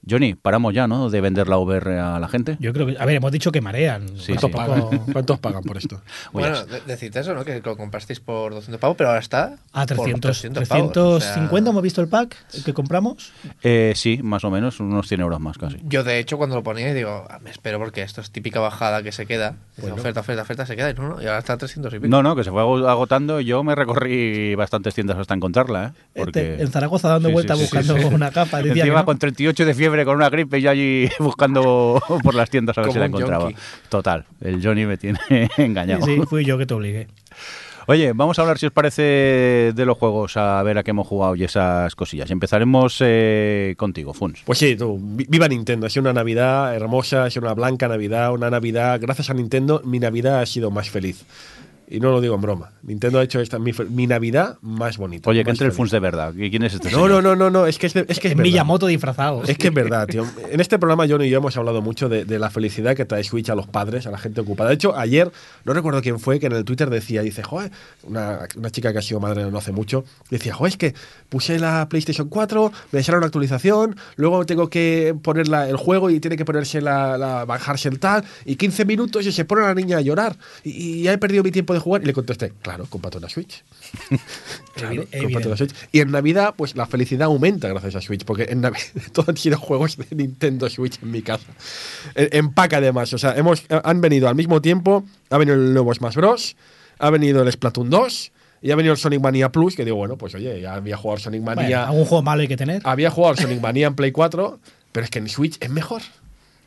Johnny, paramos ya, ¿no? De vender la VR a la gente. Yo creo que. A ver, hemos dicho que marean. Sí, sí. tampoco- ¿Cuántos pagan por esto? Bueno, de- decirte eso, ¿no? Que lo comprasteis por 200 pavos, pero ahora está. A por 300, 300 pavos, 350 o sea, hemos visto el pack el que compramos. eh, sí, más o menos, unos 100 euros más casi. Yo, de hecho, cuando lo ponía, digo, "Ah, me espero porque esto es típica bajada que se queda. Oferta, oferta, oferta, se queda. Y no, no, y ahora está a 300 y pico. No, no, que se fue ago- agotando. Yo me recorrí bastantes tiendas hasta encontrarla, ¿eh? Porque... Este, en Zaragoza dando Sí, vueltas sí, sí, buscando sí. una capa. Decía que Encima no. con 38 de fiebre, con una gripe, yo allí buscando por las tiendas a ver Como si la encontraba. Total, el Johnny me tiene engañado. Sí, fui yo que te obligué. Oye, vamos a hablar, si os parece, de los juegos, a ver a qué hemos jugado y esas cosillas. Empezaremos eh, contigo, Funs. Pues sí, tú, vi- viva Nintendo. Ha sido una Navidad hermosa, ha sido una blanca Navidad, una Navidad, gracias a Nintendo, mi Navidad ha sido más feliz. Y no lo digo en broma. Nintendo ha hecho esta mi, mi Navidad más bonita. Oye, que entre el. Funs de verdad. ¿Y ¿Quién es este No, señor? no, no, no, no, es que es, de- es que es verdad. Miyamoto disfrazado. Es que es verdad, tío. En este programa, John y yo hemos hablado mucho de, de la felicidad que trae Switch a los padres, a la gente ocupada. De hecho, ayer, no recuerdo quién fue, que en el Twitter decía, dice, joder, una, una chica que ha sido madre no hace mucho, decía, joder, es que puse la PlayStation 4, me dejaron una actualización, luego tengo que poner la- el juego y tiene que ponerse la, la- bajarse el tal, y 15 minutos y se pone la niña a llorar, y, y ya he perdido mi tiempo de jugar. Y le contesté, claro, cómprate una Switch. Claro, una Switch. Y en Navidad, pues la felicidad aumenta gracias a Switch, porque en Navidad todos han sido juegos de Nintendo Switch en mi casa. Pack además, o sea, hemos, han venido al mismo tiempo, ha venido el nuevo Smash Bros, ha venido el Splatoon 2 y ha venido el Sonic Mania Plus, que digo, bueno, pues oye, ya había jugado Sonic Bueno, Mania, algún juego malo hay que tener. había jugado Sonic Mania en Play 4, pero es que en Switch es mejor.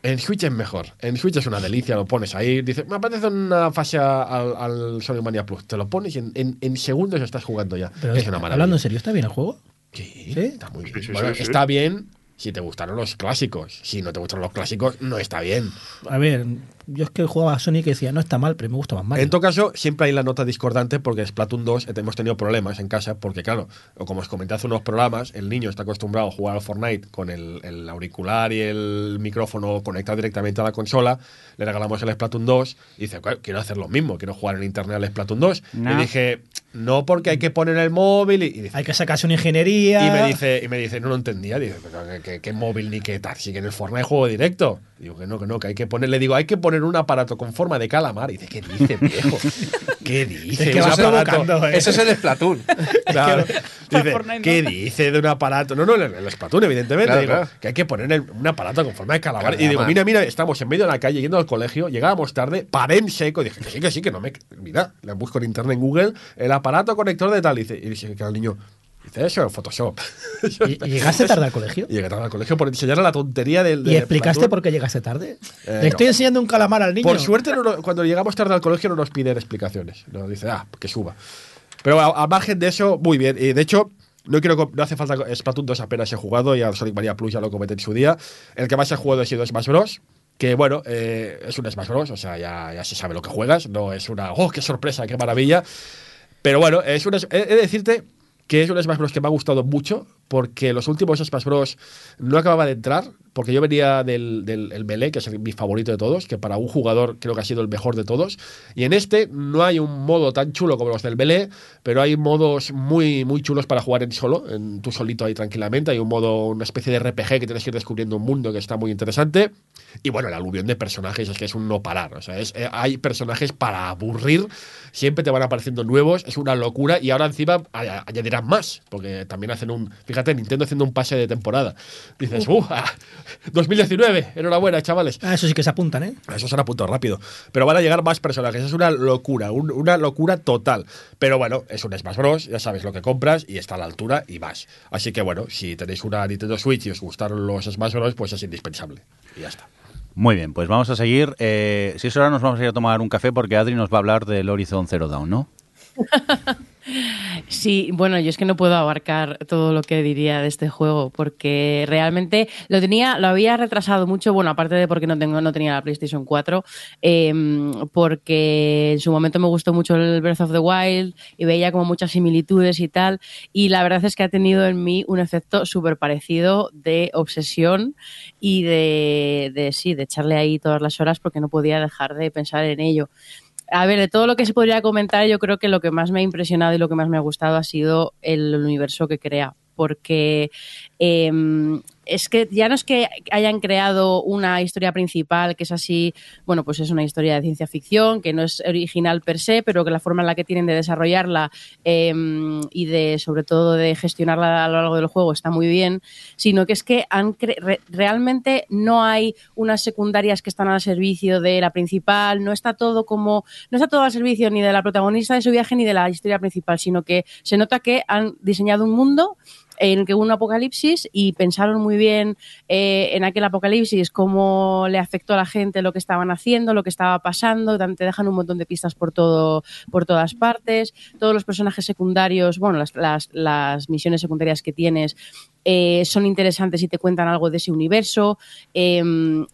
En Switch es mejor. En Switch es una delicia, lo pones ahí. Dices, me apetece una fase al, al Sonic Mania Plus. Te lo pones y en, en- en segundos estás jugando ya. Pero es una maravilla. hablando en serio, ¿está bien el juego? Sí, ¿Sí? está muy bien. Sí, sí, Bueno, sí, sí. está bien si te gustaron los clásicos. Si no te gustaron los clásicos, no está bien. A ver, yo es que jugaba a Sonic y decía, no está mal, pero me gusta más Mario. En todo caso, siempre hay la nota discordante porque Splatoon 2 hemos tenido problemas en casa porque, claro, o como os comenté hace unos programas, el niño está acostumbrado a jugar al Fortnite con el, el auricular y el micrófono conectado directamente a la consola. Le regalamos el Splatoon 2 y dice, "Claro, quiero hacer lo mismo, quiero jugar en internet al Splatoon 2. No. Y dije, no porque hay que poner el móvil y, y dice, hay que sacarse una ingeniería. Y me dice, y me dice, no lo entendía. Dice, ¿qué, qué- qué móvil ni qué tal? Si que en el Fortnite juego directo. Digo que no, que no, que hay que poner, le digo, hay que poner un aparato con forma de calamar. Y dice, ¿qué dice, viejo? ¿Qué dice? Es que aparato- ¿eh? Eso es el Splatoon. Claro. Dice, ¿qué dice de un aparato? No, no, el, el Splatoon, evidentemente. Claro, Digo, claro. que hay que poner un aparato con forma de calamar. Calamar. Y digo, mira, mira, estamos en medio de la calle yendo al colegio, llegábamos tarde, paré en seco. Dije, que sí, que sí, que no me. Mira, le busco en internet en Google el aparato conector de tal. Y dice, y dice que el niño. Dice eso en Photoshop. ¿Y, y llegaste tarde al colegio? Y llegué tarde al colegio por enseñarle la tontería del. ¿Y del explicaste por qué llegaste tarde? Eh, Le estoy no. enseñando un calamar al niño. Por suerte, no nos- cuando llegamos tarde al colegio no nos piden explicaciones. Nos dice, ah, que suba. Pero a, a margen de eso, muy bien. Y de hecho, no, quiero, no hace falta. Splatoon 2 apenas he jugado y al Sonic Mania Plus ya lo comenté en su día. El que más he jugado ha sido Smash Bros. Que bueno, eh, es un Smash Bros. O sea, ya, ya se sabe lo que juegas. No es una, oh, qué sorpresa, qué maravilla. Pero bueno, es un, he he de decirte que es un Smash Bros. que me ha gustado mucho porque los últimos Smash Bros. no acababa de entrar. Porque yo venía del, del el Melee, que es el- mi favorito de todos, que para un jugador creo que ha sido el mejor de todos. Y en este no hay un modo tan chulo como los del Melee, pero hay modos muy, muy chulos para jugar en solo, en tú solito ahí tranquilamente. Hay un modo, una especie de RPG que tienes que ir descubriendo un mundo que está muy interesante. Y bueno, el aluvión de personajes es que es un no parar. O sea, es, eh, hay personajes para aburrir, siempre te van apareciendo nuevos, es una locura. Y ahora encima a- añadirán más, porque también hacen un. Fíjate, Nintendo haciendo un pase de temporada. Dices, ¡uh! Ah, 2019, enhorabuena, chavales. Ah, eso sí que se apuntan, ¿eh? Eso se han apuntado rápido. Pero van a llegar más personajes. Es una locura, un- una locura total. Pero bueno, es un Smash Bros. Ya sabes lo que compras y está a la altura y vas. Así que bueno, si tenéis una Nintendo Switch y os gustaron los Smash Bros., pues es indispensable. Y ya está. Muy bien, pues vamos a seguir. Eh, si es hora, nos vamos a ir a tomar un café porque Adri nos va a hablar del Horizon Zero Dawn, ¿no? Sí, bueno, yo es que no puedo abarcar todo lo que diría de este juego porque realmente lo tenía, lo había retrasado mucho, bueno, aparte de porque no tengo, no tenía la PlayStation 4, eh, porque en su momento me gustó mucho el Breath of the Wild y veía como muchas similitudes y tal, y la verdad es que ha tenido en mí un efecto súper parecido de obsesión y de, de sí, de echarle ahí todas las horas porque no podía dejar de pensar en ello. A ver, de todo lo que se podría comentar, yo creo que lo que más me ha impresionado y lo que más me ha gustado ha sido el universo que crea. Porque eh, es que ya no es que hayan creado una historia principal que es así, bueno, pues es una historia de ciencia ficción, que no es original per se, pero que la forma en la que tienen de desarrollarla eh, y de, sobre todo, de gestionarla a lo largo del juego está muy bien, sino que es que han realmente no hay unas secundarias que están al servicio de la principal, no está todo como, no está todo al servicio ni de la protagonista de su viaje ni de la historia principal, sino que se nota que han diseñado un mundo en que hubo un apocalipsis y pensaron muy bien eh, en aquel apocalipsis cómo le afectó a la gente lo que estaban haciendo, lo que estaba pasando, te dejan un montón de pistas por todo, por todas partes, todos los personajes secundarios, bueno, las, las, las misiones secundarias que tienes eh, son interesantes y te cuentan algo de ese universo eh,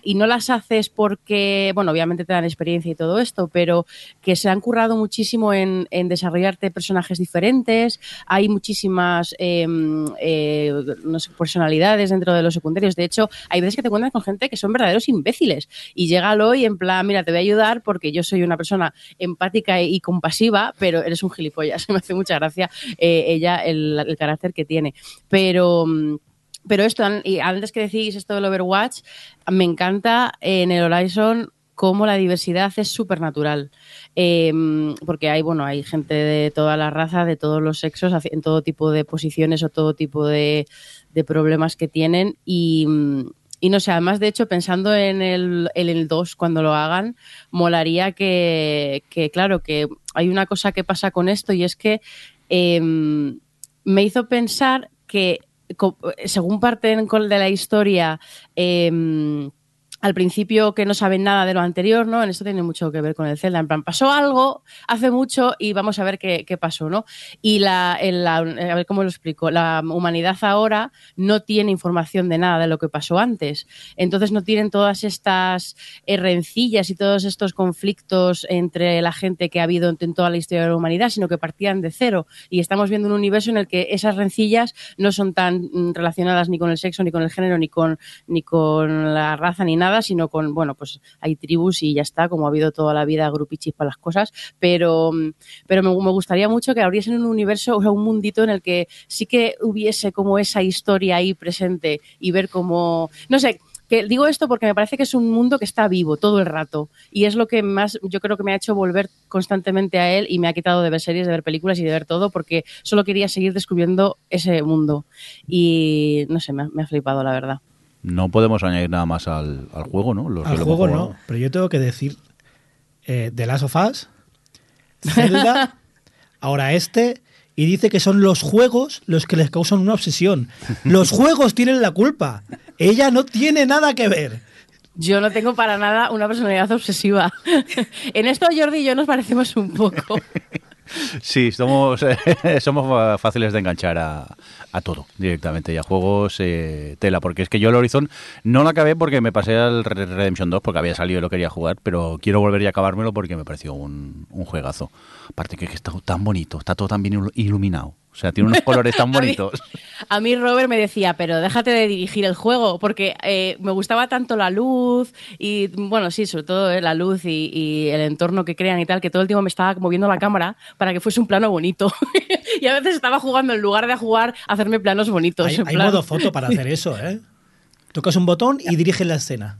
y no las haces porque, bueno, obviamente te dan experiencia y todo esto, pero que se han currado muchísimo en, desarrollarte personajes diferentes, hay muchísimas eh, eh, no sé, personalidades dentro de los secundarios, de hecho, hay veces que te encuentras con gente que son verdaderos imbéciles. Y llega y en plan, mira, te voy a ayudar porque yo soy una persona empática y compasiva, pero eres un gilipollas, me hace mucha gracia eh, ella, el, el carácter que tiene, pero... mm, pero esto, y antes que decís esto del Overwatch, me encanta en el Horizon cómo la diversidad es súper natural. porque hay, bueno, hay gente de toda la raza, de todos los sexos, en todo tipo de posiciones o todo tipo de, problemas que tienen. Y, mm, y no sé, además, de hecho, pensando en el, el 2 cuando lo hagan, molaría que, claro, que hay una cosa que pasa con esto y es que em, me hizo pensar que según parten de la historia, em, al principio que no saben nada de lo anterior, ¿no? En esto tiene mucho que ver con el Zelda. En plan, pasó algo hace mucho y vamos a ver qué, pasó, ¿no? Y la, la- a ver cómo lo explico. La humanidad ahora no tiene información de nada de lo que pasó antes. Entonces no tienen todas estas eh, rencillas y todos estos conflictos entre la gente que ha habido en, en toda la historia de la humanidad, sino que partían de cero. Y estamos viendo un universo en el que esas rencillas no son tan mm, relacionadas ni con el sexo, ni con el género, ni con, ni con la raza, ni nada, sino con, bueno, pues hay tribus y ya está, como ha habido toda la vida grupichis para las cosas, pero, mm, pero me, gustaría mucho que abriesen un universo, o sea, un mundito en el que sí que hubiese como esa historia ahí presente y ver cómo, no sé, que digo esto porque me parece que es un mundo que está vivo todo el rato y es lo que más yo creo que me ha hecho volver constantemente a él y me ha quitado de ver series, de ver películas y de ver todo porque solo quería seguir descubriendo ese mundo y no sé, me ha flipado la verdad. No podemos añadir nada más al, al juego, ¿no? Los que Al juego no, pero yo tengo que decir eh, The Last of Us, Zelda, ahora este, y dice que son los juegos los que les causan una obsesión. Los juegos tienen la culpa. Ella no tiene nada que ver. Yo no tengo para nada una personalidad obsesiva. en esto Jordi y yo nos parecemos un poco. Sí, somos, somos fáciles de enganchar a, a todo directamente y a juegos eh, tela, porque es que yo el Horizon no lo acabé porque me pasé al Redemption 2 porque había salido y lo quería jugar, pero quiero volver y acabármelo porque me pareció un, un juegazo. Aparte que, que está tan bonito, está todo tan bien ilu- iluminado. O sea, tiene unos colores tan A mí- bonitos. A mí Robert me decía, pero déjate de dirigir el juego, porque eh, me gustaba tanto la luz y, bueno, sí, sobre todo eh, la luz y, y el entorno que crean y tal, que todo el tiempo me estaba moviendo la cámara para que fuese un plano bonito. y a veces estaba jugando, en lugar de jugar, a hacerme planos bonitos. Hay, en hay plan- modo foto para hacer eso, ¿eh? Tocas un botón y diriges la escena.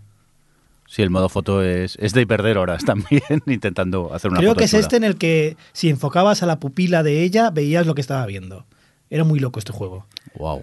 Sí, el modo foto es, es de perder horas también intentando hacer una Creo foto que es este en el que si enfocabas a la pupila de ella, veías lo que estaba viendo. Era muy loco este juego. Wow.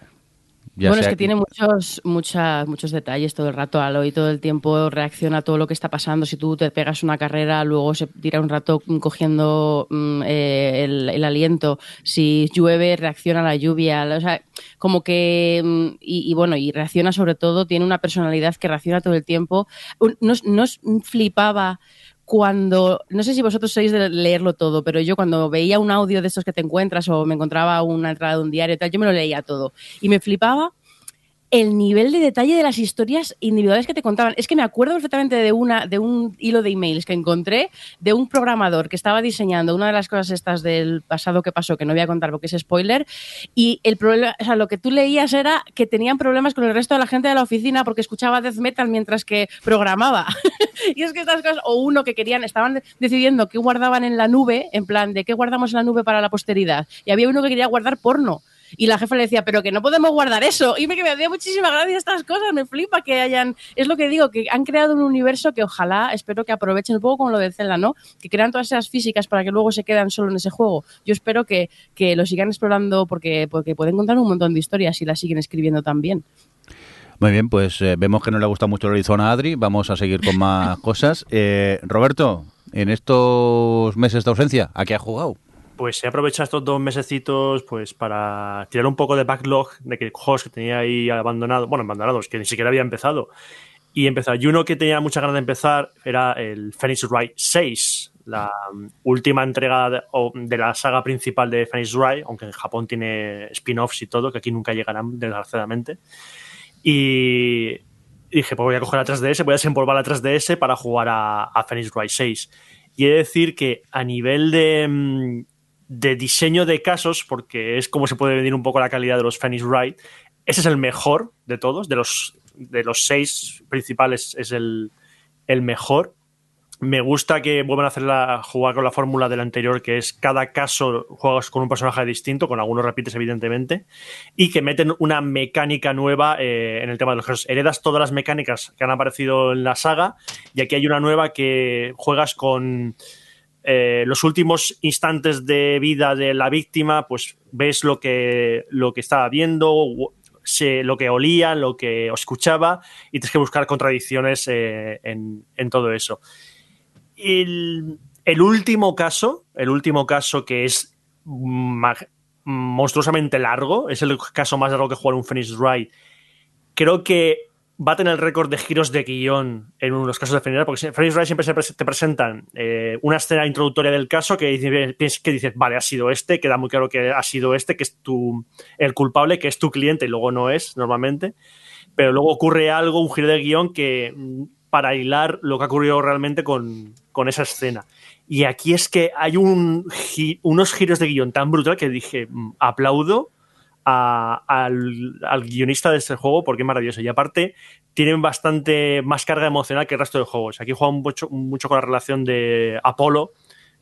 Ya bueno, es que tiene muchos, muchas, muchos detalles todo el rato. Aloy todo el tiempo reacciona a todo lo que está pasando. Si tú te pegas una carrera, luego se tira un rato cogiendo mm, eh, el, el aliento. Si llueve, reacciona a la lluvia. O sea, como que. mm, Y, y bueno, y reacciona sobre todo, tiene una personalidad que reacciona todo el tiempo. Un- No, os- no os flipaba cuando, no sé si vosotros sois de leerlo todo, pero yo cuando veía un audio de estos que te encuentras o me encontraba una entrada de un diario y tal, yo me lo leía todo. Y me flipaba el nivel de detalle de las historias individuales que te contaban. Es que me acuerdo perfectamente de una de un hilo de emails que encontré de un programador que estaba diseñando una de las cosas estas del pasado que pasó, que no voy a contar porque es spoiler, y el problema, o sea, lo que tú leías era que tenían problemas con el resto de la gente de la oficina porque escuchaba death metal mientras que programaba. y es que estas cosas, o uno que querían, estaban decidiendo qué guardaban en la nube, en plan de qué guardamos en la nube para la posteridad, y había uno que quería guardar porno. Y la jefa le decía, pero que no podemos guardar eso. Y me, que me hacía muchísima gracia estas cosas, me flipa que hayan... Es lo que digo, que han creado un universo que ojalá, espero que aprovechen un poco como lo de Zelda, ¿no? Que crean todas esas físicas para que luego se quedan solo en ese juego. Yo espero que, que lo sigan explorando porque, porque pueden contar un montón de historias y las siguen escribiendo también. Muy bien, pues eh, vemos que no le gusta mucho el Horizon a Adri. Vamos a seguir con más cosas. Eh, Roberto, en estos meses de ausencia, ¿a qué has jugado? Pues he aprovechado estos dos mesecitos pues para tirar un poco de backlog de que juegos que tenía ahí abandonados, bueno, abandonados, que ni siquiera había empezado. Y empezar. Y uno que tenía mucha ganas de empezar era el Phoenix Wright 6, la um, última entrega de, la saga principal de Phoenix Wright, aunque en Japón tiene spin-offs y todo, que aquí nunca llegarán, desgraciadamente. Y dije, pues voy a coger la 3DS, voy a desempolvar la 3DS para jugar a, a Phoenix Wright 6. Y he de decir que a nivel de, mm, de diseño de casos, porque es como se puede medir un poco la calidad de los Phoenix Wright, ese es el mejor de todos, de los, de los seis principales es el, el mejor. Me gusta que vuelvan a hacer la, jugar con la fórmula del anterior, que es cada caso juegas con un personaje distinto, con algunos repites, evidentemente, y que meten una mecánica nueva eh, en el tema de los casos. Heredas todas las mecánicas que han aparecido en la saga, y aquí hay una nueva que juegas con eh, los últimos instantes de vida de la víctima, pues ves lo que, lo que estaba viendo, lo que olía, lo que escuchaba, y tienes que buscar contradicciones eh, en, en todo eso. El, el, último caso, el último caso que es monstruosamente largo, es el caso más largo que jugar un Phoenix Wright. Creo que tener el récord de giros de guion en unos casos de Wright, porque Phoenix Wright siempre te presentan eh, una escena introductoria del caso que que dices, vale, ha sido este, queda muy claro que ha sido este, que es tu, el culpable, que es tu cliente y luego no es normalmente. Pero luego ocurre algo, un giro de guion que para hilar lo que ha ocurrido realmente con, con esa escena. Y aquí es que hay un, unos giros de guion tan brutal que dije, mm, aplaudo al, al, guionista de este juego porque es maravilloso. Y aparte, tienen bastante más carga emocional que el resto de juegos. Aquí juegan mucho, mucho con la relación de Apolo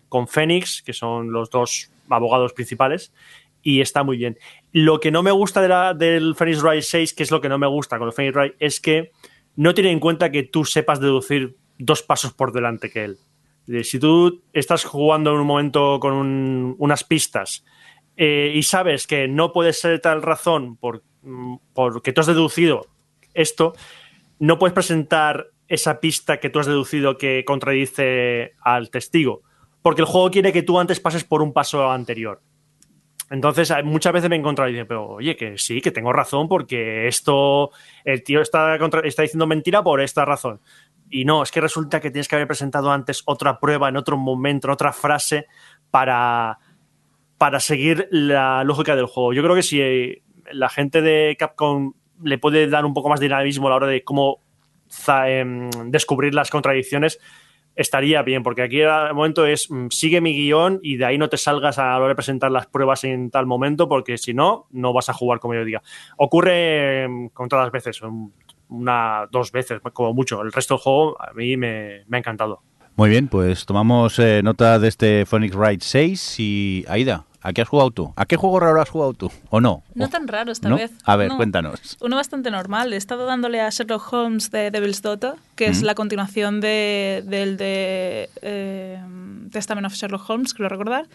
con Fénix, que son los dos abogados principales, y está muy bien. Lo que no me gusta de la, del Phoenix Wright 6, que es lo que no me gusta con el Phoenix Wright, es que no tiene en cuenta que tú sepas deducir dos pasos por delante que él. Si tú estás jugando en un momento con un, unas pistas eh, y sabes que no puede ser tal razón por, porque tú has deducido esto, no puedes presentar esa pista que tú has deducido que contradice al testigo, porque el juego quiere que tú antes pases por un paso anterior. Entonces, muchas veces me he encontrado y digo, pero oye, que sí, que tengo razón porque esto, el tío está, contra, está diciendo mentira por esta razón. Y no, es que resulta que tienes que haber presentado antes otra prueba en otro momento, en otra frase, para, para seguir la lógica del juego. Yo creo que si la gente de Capcom le puede dar un poco más de dinamismo a la hora de cómo em, descubrir las contradicciones, estaría bien, porque aquí el momento es mm, sigue mi guion y de ahí no te salgas a la hora de presentar las pruebas en tal momento, porque si no, no vas a jugar como yo diga. Ocurre em, con todas las veces, una, dos veces, como mucho. El resto del juego a mí me, me ha encantado. Muy bien, pues tomamos eh, nota de este Phoenix Wright 6 y Aida, ¿a qué has jugado tú? ¿A qué juego raro has jugado tú? ¿O no? No ¿O- tan raro esta ¿no? vez. A ver, No. cuéntanos. Uno bastante normal. He estado dándole a Sherlock Holmes de Devil's Daughter, que es Mm. la continuación de, del de eh, Testament of Sherlock Holmes, creo recordar.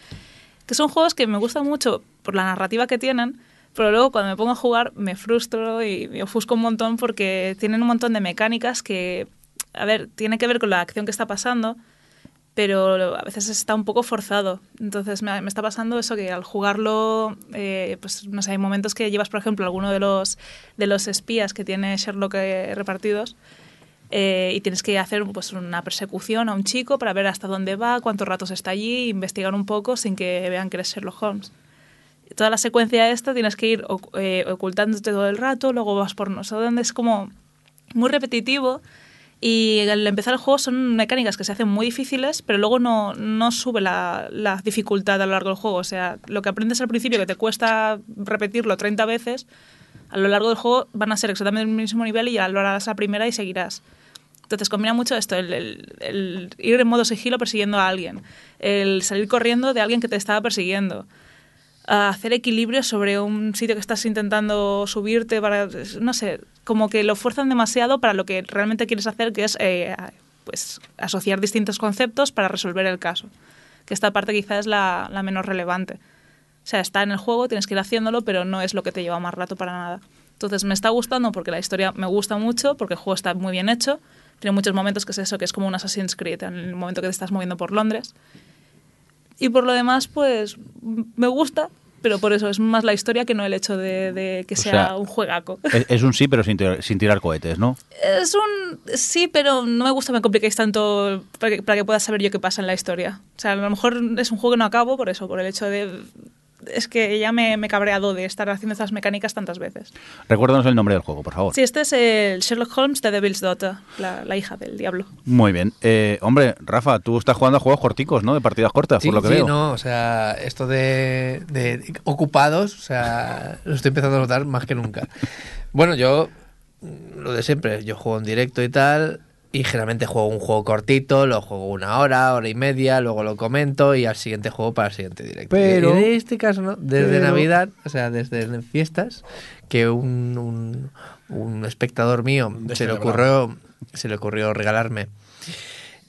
Que son juegos que me gustan mucho por la narrativa que tienen, pero luego cuando me pongo a jugar me frustro y me ofusco un montón porque tienen un montón de mecánicas que, a ver, tiene que ver con la acción que está pasando, pero a veces está un poco forzado. Entonces me, está pasando eso que al jugarlo, eh, pues no sé, hay momentos que llevas, por ejemplo, alguno de los, de los espías que tiene Sherlock eh, repartidos eh, y tienes que hacer pues, una persecución a un chico para ver hasta dónde va, cuántos ratos está allí, investigar un poco sin que vean que eres Sherlock Holmes. Toda la secuencia esta tienes que ir oc- ocultándote todo el rato, luego vas por no sé dónde, es como muy repetitivo y al empezar el juego son mecánicas que se hacen muy difíciles, pero luego no, no sube la, la dificultad a lo largo del juego. O sea, lo que aprendes al principio que te cuesta repetirlo 30 veces, a lo largo del juego van a ser exactamente el mismo nivel y ya lo harás a primera y seguirás. Entonces combina mucho esto, el ir en modo sigilo persiguiendo a alguien, el salir corriendo de alguien que te estaba persiguiendo, a hacer equilibrio sobre un sitio que estás intentando subirte para no sé como que lo fuerzan demasiado para lo que realmente quieres hacer que es eh, pues asociar distintos conceptos para resolver el caso. Que esta parte quizás es la, la menos relevante. O sea está en el juego tienes que ir haciéndolo pero no es lo que te lleva más rato para nada. Entonces me está gustando porque la historia me gusta mucho porque el juego está muy bien hecho. Tiene muchos momentos que es eso que es como un Assassin's Creed en el momento que te estás moviendo por Londres y por lo demás, pues me gusta, pero por eso es más la historia que no el hecho de, de que O sea, sea, un juegaco. Es, es un sí, pero sin, tirar- sin tirar cohetes, ¿no? Es un sí, pero no me gusta que me compliquéis tanto para que, para que pueda saber yo qué pasa en la historia. O sea, a lo mejor es un juego que no acabo por eso, por el hecho de... Es que ya me, me he cabreado de estar haciendo estas mecánicas tantas veces. Recuérdanos el nombre del juego, por favor. Sí, este es el Sherlock Holmes de Devil's Daughter, la, la hija del diablo. Muy bien. Eh, hombre, Rafa, tú estás jugando a juegos corticos, ¿no? De partidas cortas, Sí, por lo que sí, veo. no, o sea, esto de, de ocupados, o sea, lo estoy empezando a notar más que nunca. Bueno, yo, lo de siempre, yo juego en directo y tal, y generalmente juego un juego cortito, lo juego una hora, hora y media, luego lo comento y al siguiente juego para el siguiente directo. Pero- Y en este caso, ¿no? Desde pero- Navidad, o sea, desde fiestas, que un, un, un espectador mío se le ocurrió, se le ocurrió regalarme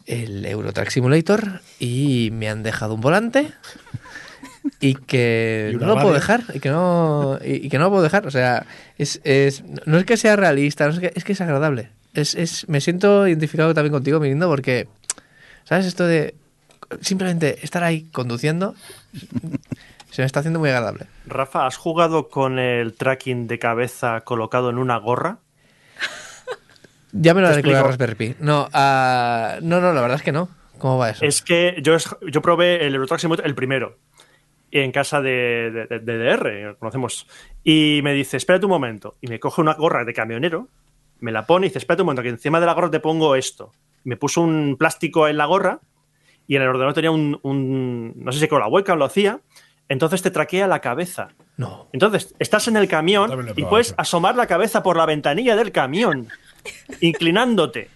el Euro Truck Simulator y me han dejado un volante y que Y no lo puedo dejar y que no y, y que no lo puedo dejar o sea es, es no es que sea realista no es que, es que es agradable es, es me siento identificado también contigo mi lindo porque sabes esto de simplemente estar ahí conduciendo se me está haciendo muy agradable Rafa, ¿has jugado con el tracking de cabeza colocado en una gorra? ya me lo la explico. Raspberry Pi no ah, no no la verdad es que no cómo va eso Es que yo, yo probé el Euro Truck Simulator, el primero, en casa de, de, de DR, conocemos. Y me dice, espérate un momento. Y me coge una gorra de camionero, me la pone y dice, espérate un momento, que encima de la gorra te pongo esto. Me puso un plástico en la gorra y en el ordenador tenía un, un- no sé si con la webcam lo hacía, entonces te traquea la cabeza. no Entonces, estás en el camión y puedes asomar la cabeza por la ventanilla del camión, inclinándote.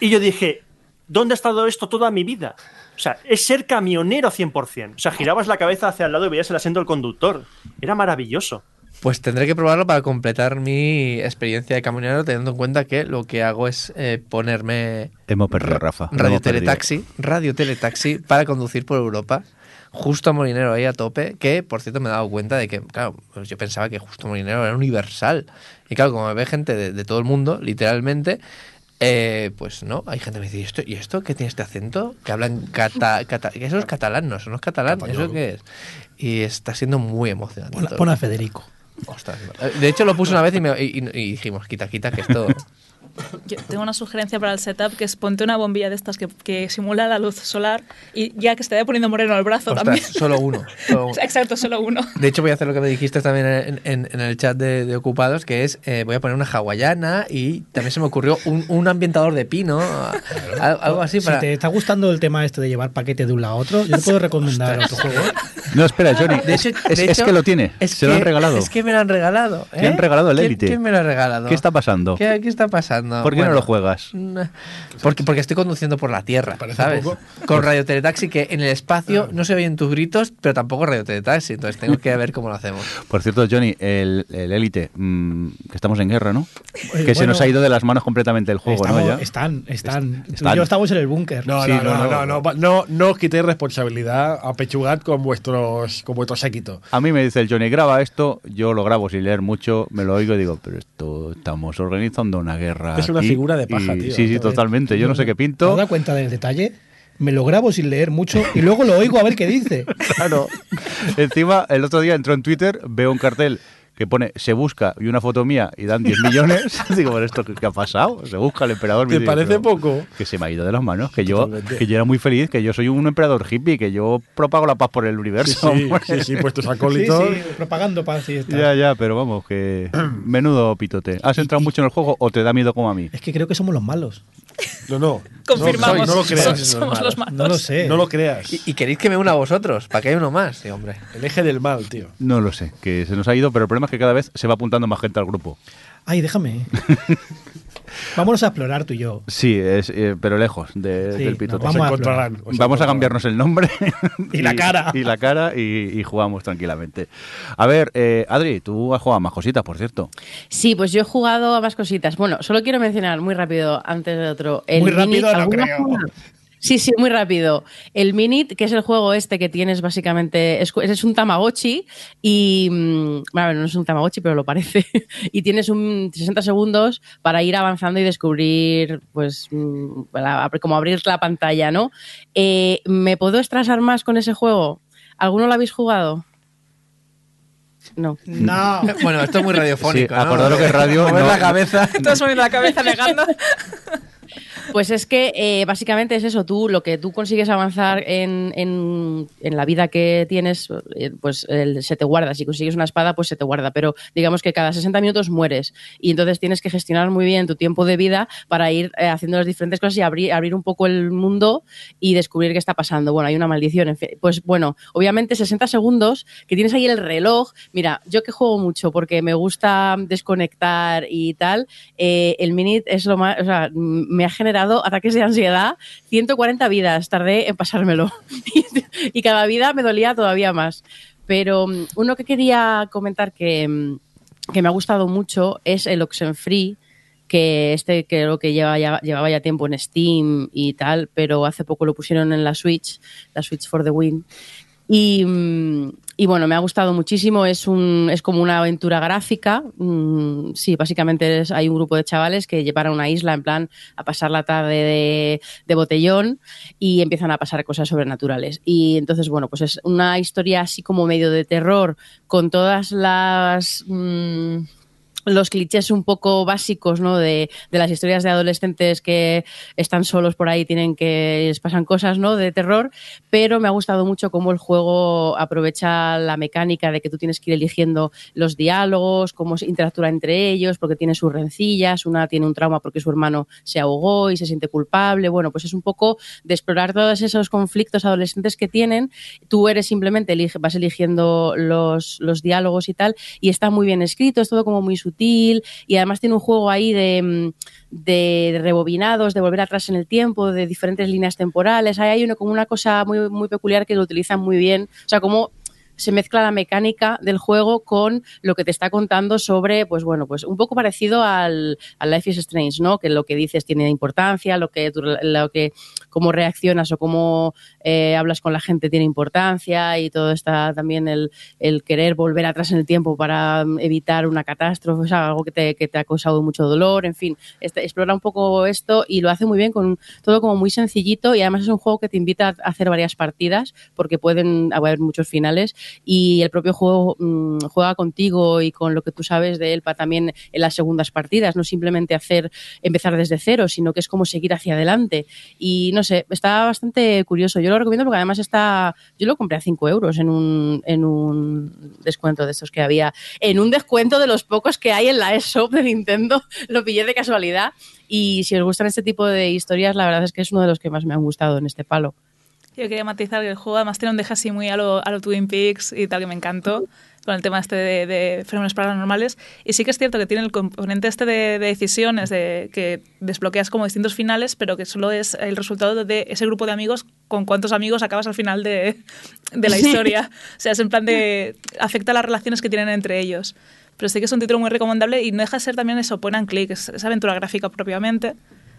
Y yo dije, ¿dónde ha estado esto toda mi vida? O sea, es ser camionero 100%. O sea, girabas la cabeza hacia el lado y veías el asiento del conductor. Era maravilloso. Pues tendré que probarlo para completar mi experiencia de camionero, teniendo en cuenta que lo que hago es eh, ponerme Hemos perdido Rafa. radio hemos perdido. teletaxi, radio teletaxi para conducir por Europa, justo a Molinero ahí a tope, que por cierto me he dado cuenta de que, claro, pues yo pensaba que justo Molinero era universal. Y claro, como me ve gente de, de todo el mundo, literalmente, eh, pues no, hay gente que me dice, ¿y esto, ¿y esto qué tiene este acento? Que hablan cata, cata- que eso es catalán, no, eso no es catalán. ¿eso qué es? Y está siendo muy emocionante. Pon a Federico. Ostras, de hecho lo puse una vez y, me- y- y- dijimos, quita, quita, que esto... Yo tengo una sugerencia para el setup que es ponte una bombilla de estas que, que simula la luz solar y ya que esté poniendo moreno el brazo Ostras, también. solo uno. solo uno. Exacto, solo uno. De hecho, voy a hacer lo que me dijiste también en, en- en el chat de, de ocupados, que es eh, voy a poner una hawaiana y también se me ocurrió un, un ambientador de pino, al- algo así para. Si te está gustando el tema este de llevar paquete de un lado a otro, yo te puedo recomendar otro juego. No, espera, Johnny. De hecho- es, de es hecho, que lo tiene. es Se lo que- han regalado. Es que me lo han regalado. Te han ¿eh? regalado el ¿Quién- Elite. ¿Quién me lo ha regalado? ¿Qué está pasando? ¿Qué, qué está pasando? ¿Por qué no lo juegas? Porque, porque estoy conduciendo por la tierra, ¿sabes? poco. Con Radio Teletaxi, que en el espacio no se oyen tus gritos, pero tampoco Radio Teletaxi. Entonces tengo que ver cómo lo hacemos. Por cierto, Johnny, el, el Elite, mm, que estamos en guerra, ¿no? Eh, que se nos ha ido de las manos completamente el juego, Estamos- ¿no? Ya. Están, están. Yo estamos en el búnker. No, Sí, no, no, no, no. no, no, no, no, no os quitéis responsabilidad, apechugad con vuestros, con vuestro séquito. A mí me dice el Johnny, graba esto, yo lo grabo sin leer mucho, me lo oigo y digo, pero esto estamos organizando una guerra. Es una aquí". figura de paja, Y- tío. Sí, sí, totalmente. Yo no sé qué ¿Te pinto. has dado cuenta del detalle? Me lo grabo sin leer mucho y luego lo oigo a ver qué dice. Claro. Encima, el otro día entró en Twitter, veo un cartel que pone se busca y una foto mía y dan 10 millones. Digo, ¿pero esto qué, qué ha pasado? Se busca el emperador. ¿Te parece poco? Que se me ha ido de las manos, que yo, que yo era muy feliz, que yo soy un emperador hippie, que yo propago la paz por el Sí, universo. sí, sí, sí, Sí, acólitos. sí, propagando para así está. Ya, ya, pero vamos, que menudo pitote. ¿Has entrado mucho en el juego o te da miedo como a mí? Es que creo que somos los malos. No, no. Confirmamos. No, no lo creas. Somos, somos los malos. No lo sé. No lo creas. ¿Y, y queréis que me una a vosotros? ¿Para que haya uno más? Sí, hombre. El eje del mal, tío. No lo sé, que se nos ha ido, pero el problema es que cada vez se va apuntando más gente al grupo. Ay, déjame. Vámonos a explorar tú y yo. Sí, es, eh, pero lejos de- Sí, del pitote. Os Vamos a Vamos a cambiarnos el nombre Y la cara. y la cara y, y jugamos tranquilamente. A ver, eh, Adri, tú has jugado a más cositas, por cierto. Sí, pues yo he jugado a más cositas. Bueno, solo quiero mencionar muy rápido, antes de otro. El Muy rápido, no ¿alguna creo. jugada? Sí, sí, muy rápido. El Minit, que es el juego este que tienes básicamente, es, es un Tamagotchi y, mm, bueno, no es un Tamagotchi, pero lo parece, y tienes un 60 segundos para ir avanzando y descubrir, pues, mm, para- como abrir la pantalla, ¿no? Eh, ¿Me puedo estrasar más con ese juego? ¿Alguno lo habéis jugado? No. No. Bueno, esto es muy radiofónico. Sí, ¿no? acordaros que radio Mover no- la cabeza. Todos moviendo la cabeza negando. Pues es que eh, básicamente es eso, tú lo que tú consigues avanzar en, en, la vida que tienes, eh, pues el- se te guarda. Si consigues una espada, pues se te guarda. Pero digamos que cada 60 minutos mueres y entonces tienes que gestionar muy bien tu tiempo de vida para ir eh, haciendo las diferentes cosas y abrir, abrir un poco el mundo y descubrir qué está pasando. Bueno, hay una maldición. en fin. Pues bueno, obviamente 60 segundos que tienes ahí el reloj. Mira, yo que juego mucho porque me gusta desconectar y tal, eh, el Minute es lo más, o sea, me ha generado ataques de ansiedad, 140 vidas tardé en pasármelo y cada vida me dolía todavía más. Pero mm, uno que quería comentar que, mm, que me ha gustado mucho es el Oxenfree, que este creo que lleva llevaba ya tiempo en Steam y tal, pero hace poco lo pusieron en la Switch, la Switch for the Win. Y bueno, me ha gustado muchísimo. Es, un, es como una aventura gráfica. Mm, sí, básicamente es- hay un grupo de chavales que llevan a una isla en plan a pasar la tarde de, de botellón y empiezan a pasar cosas sobrenaturales. Y entonces, bueno, pues es una historia así como medio de terror con todas las... mm, los clichés un poco básicos ¿no? de, de las historias de adolescentes que están solos por ahí, tienen que les pasan cosas ¿no? de terror, pero me ha gustado mucho cómo el juego aprovecha la mecánica de que tú tienes que ir eligiendo los diálogos, cómo se interactúa entre ellos, porque tiene sus rencillas, una tiene un trauma porque su hermano se ahogó y se siente culpable, bueno, pues es un poco de explorar todos esos conflictos adolescentes que tienen, tú eres simplemente, vas eligiendo los, los diálogos y tal, y está muy bien escrito, es todo como muy sutil, y además tiene un juego ahí de, mm, de rebobinados, de volver atrás en el tiempo, de diferentes líneas temporales. Ahí hay uno, como una cosa muy, muy peculiar que lo utilizan muy bien. O sea, como se mezcla la mecánica del juego con lo que te está contando sobre, pues bueno, pues un poco parecido al, Life is Strange, ¿no? Que lo que dices tiene importancia, lo que, lo que cómo reaccionas o cómo eh, hablas con la gente tiene importancia y todo está también el, el querer volver atrás en el tiempo para mm, evitar una catástrofe, o sea, algo que te, que te ha causado mucho dolor, en fin, este, explora un poco esto y lo hace muy bien con todo como muy sencillito y además es un juego que te invita a hacer varias partidas porque pueden haber muchos finales y el propio juego mm, juega contigo y con lo que tú sabes de él para también en las segundas partidas, no simplemente hacer empezar desde cero, sino que es como seguir hacia adelante. Y no sé, está bastante curioso. Yo lo recomiendo porque además está, yo lo compré a 5 euros en un, en un descuento de estos que había, en un descuento de los pocos que hay en la eShop de Nintendo, lo pillé de casualidad. Y si os gustan este tipo de historias, la verdad es que es uno de los que más me han gustado en este palo. Yo quería matizar que el juego además tiene un deja así muy a lo, a lo Twin Peaks y tal, que me encantó con el tema este de, de, fenómenos paranormales. Y sí que es cierto que tiene el componente este de, de, decisiones, de que desbloqueas como distintos finales, pero que solo es el resultado de ese grupo de amigos con cuántos amigos acabas al final de, de la historia. o sea, es en plan de... afecta las relaciones que tienen entre ellos. Pero sí que es un título muy recomendable y no deja de ser también eso, point and click, es, es aventura gráfica propiamente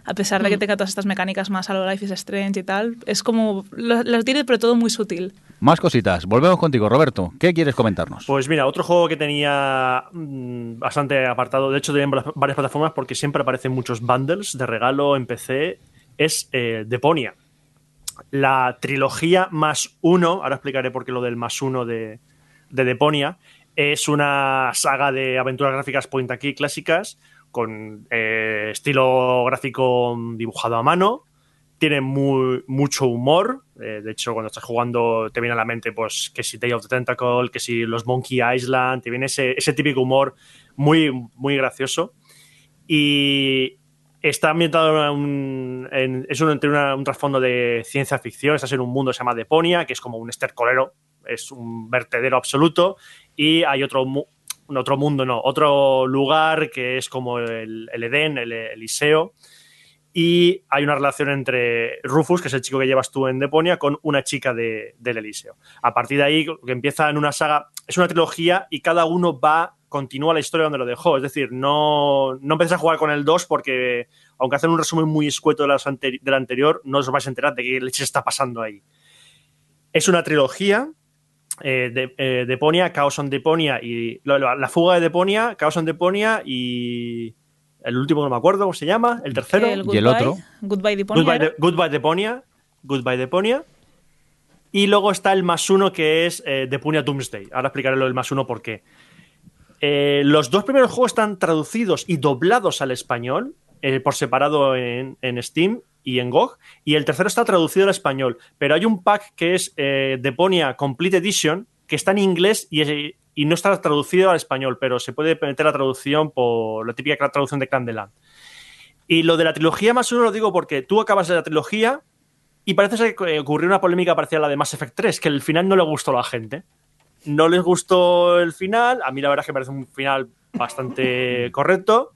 a pesar de que tenga todas estas mecánicas más a lo Life is Strange y tal, es como lo, lo tiene pero todo muy sutil. Más cositas. Volvemos contigo, Roberto. ¿Qué quieres comentarnos? Pues mira, otro juego que tenía mmm, bastante apartado, de hecho, de varias plataformas porque siempre aparecen muchos bundles de regalo en PC, es eh, Deponia. La trilogía más uno, ahora explicaré por qué lo del más uno de, de Deponia, es una saga de aventuras gráficas point aquí clásicas con eh, estilo gráfico dibujado a mano, tiene muy, mucho humor. Eh, de hecho, cuando estás jugando te viene a la mente, pues, que si Day of the Tentacle, que si los Monkey Island, te viene ese, ese típico humor muy, muy gracioso. Y está ambientado en un, es un, una, un trasfondo de ciencia ficción. Estás en un mundo que se llama Deponia, que es como un estercolero, es un vertedero absoluto. Y hay otro, otro mundo, no, otro lugar que es como el, el Edén, el Eliseo y hay una relación entre Rufus, que es el chico que llevas tú en Deponia, con una chica de, del Eliseo. A partir de ahí, que empieza en una saga, es una trilogía y cada uno va, continúa la historia donde lo dejó. Es decir, no, no empiezas a jugar con el 2 porque, aunque hacen un resumen muy escueto de la, anteri de anterior, no os vais a enterar de qué leche está pasando ahí. Es una trilogía, eh, de, eh, Deponia, Chaos on Deponia y la, la, fuga de Deponia, Chaos on Deponia y el último no me acuerdo cómo se llama, el tercero. El y el otro. Goodbye Deponia. Goodbye, de, Goodbye Deponia. Goodbye Deponia. Y luego está el más uno que es eh, Deponia Doomsday. Ahora explicaré lo del más uno por qué. Eh, los dos primeros juegos están traducidos y doblados al español eh, por separado en, en, Steam y en GOG. Y el tercero está traducido al español. Pero hay un pack que es eh, Deponia Complete Edition que está en inglés y, y no está traducido al español, pero se puede meter la traducción por la típica traducción de Candeland. Y lo de la trilogía más uno lo digo porque tú acabas de la trilogía y parece que ocurrió una polémica parecida a la de Mass Effect 3, que el final no le gustó a la gente. No les gustó el final, a mí la verdad es que me parece un final bastante correcto.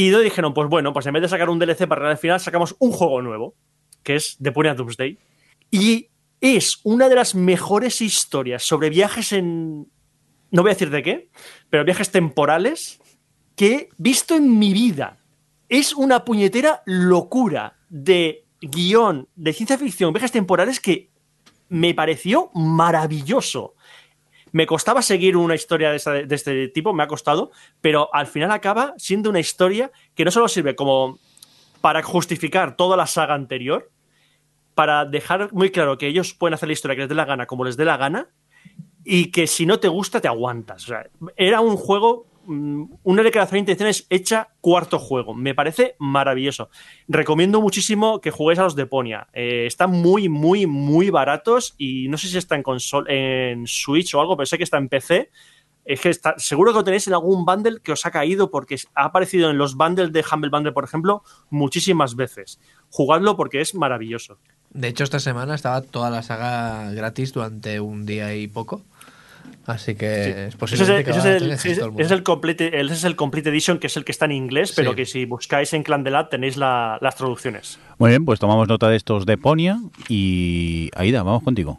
Y dijeron, pues bueno, pues en vez de sacar un DLC para el final, sacamos un juego nuevo, que es The Pony Doomsday. Y es una de las mejores historias sobre viajes en, no voy a decir de qué, pero viajes temporales que he visto en mi vida. Es una puñetera locura de guion de ciencia ficción, viajes temporales que me pareció maravilloso. Me costaba seguir una historia de, este tipo, me ha costado, pero al final acaba siendo una historia que no solo sirve como para justificar toda la saga anterior, para dejar muy claro que ellos pueden hacer la historia que les dé la gana como les dé la gana, y que si no te gusta te aguantas. Era un juego, una declaración de intenciones hecha cuarto juego. Me parece maravilloso. Recomiendo muchísimo que juguéis a los de Ponia. Eh, están muy, muy, muy baratos y no sé si está en console, en Switch o algo, pero sé que está en PC. Es que está, seguro que lo tenéis en algún bundle que os ha caído porque ha aparecido en los bundles de Humble Bundle, por ejemplo, muchísimas veces. Jugadlo porque es maravilloso. De hecho, esta semana estaba toda la saga gratis durante un día y poco. Así que sí. es posible ese es el, que ese es el, ese es el complete, ese es el Complete Edition, que es el que está en inglés, pero sí. que si buscáis en Clandelat tenéis la, las traducciones. Muy bien, pues tomamos nota de estos de Ponia y Aida, vamos contigo.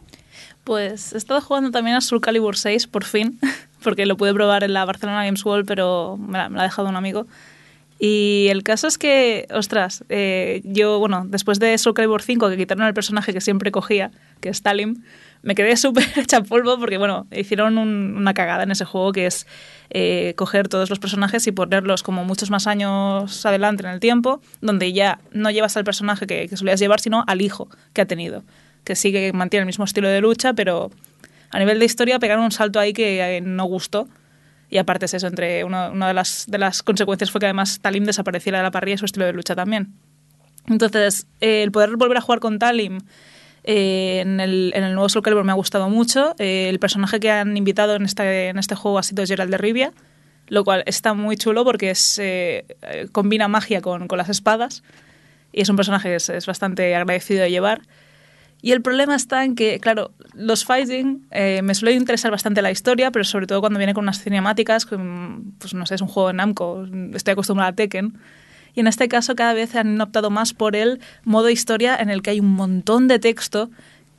Pues he estado jugando también a Soul Calibur 6, por fin, porque lo pude probar en la Barcelona Games World, pero me la, me la ha dejado un amigo. Y el caso es que, ostras, eh, yo, bueno, después de Soul Calibur 5, que quitaron el personaje que siempre cogía, que es Talim, me quedé súper hecha polvo porque, bueno, hicieron un, una cagada en ese juego que es eh, coger todos los personajes y ponerlos como muchos más años adelante en el tiempo, donde ya no llevas al personaje que, que solías llevar, sino al hijo que ha tenido, que sigue, mantiene el mismo estilo de lucha, pero A nivel de historia, pegaron un salto ahí que eh, no gustó. Y aparte es eso, entre una, de, las, de las consecuencias fue que además Talim desapareciera de la parrilla y su estilo de lucha también. Entonces, el poder volver a jugar con Talim eh, en, el, en el nuevo Soul Calibur me ha gustado mucho. Eh, el personaje que han invitado en este, en este juego ha sido Gerald de Rivia, lo cual está muy chulo porque es, eh, eh, combina magia con, con las espadas y es un personaje que es, es bastante agradecido de llevar. Y el problema está en que, claro, los fighting eh, me suele interesar bastante la historia, pero sobre todo cuando viene con unas cinemáticas, pues no sé, es un juego de Namco, estoy acostumbrada a Tekken. Y en este caso cada vez han optado más por el modo historia en el que hay un montón de texto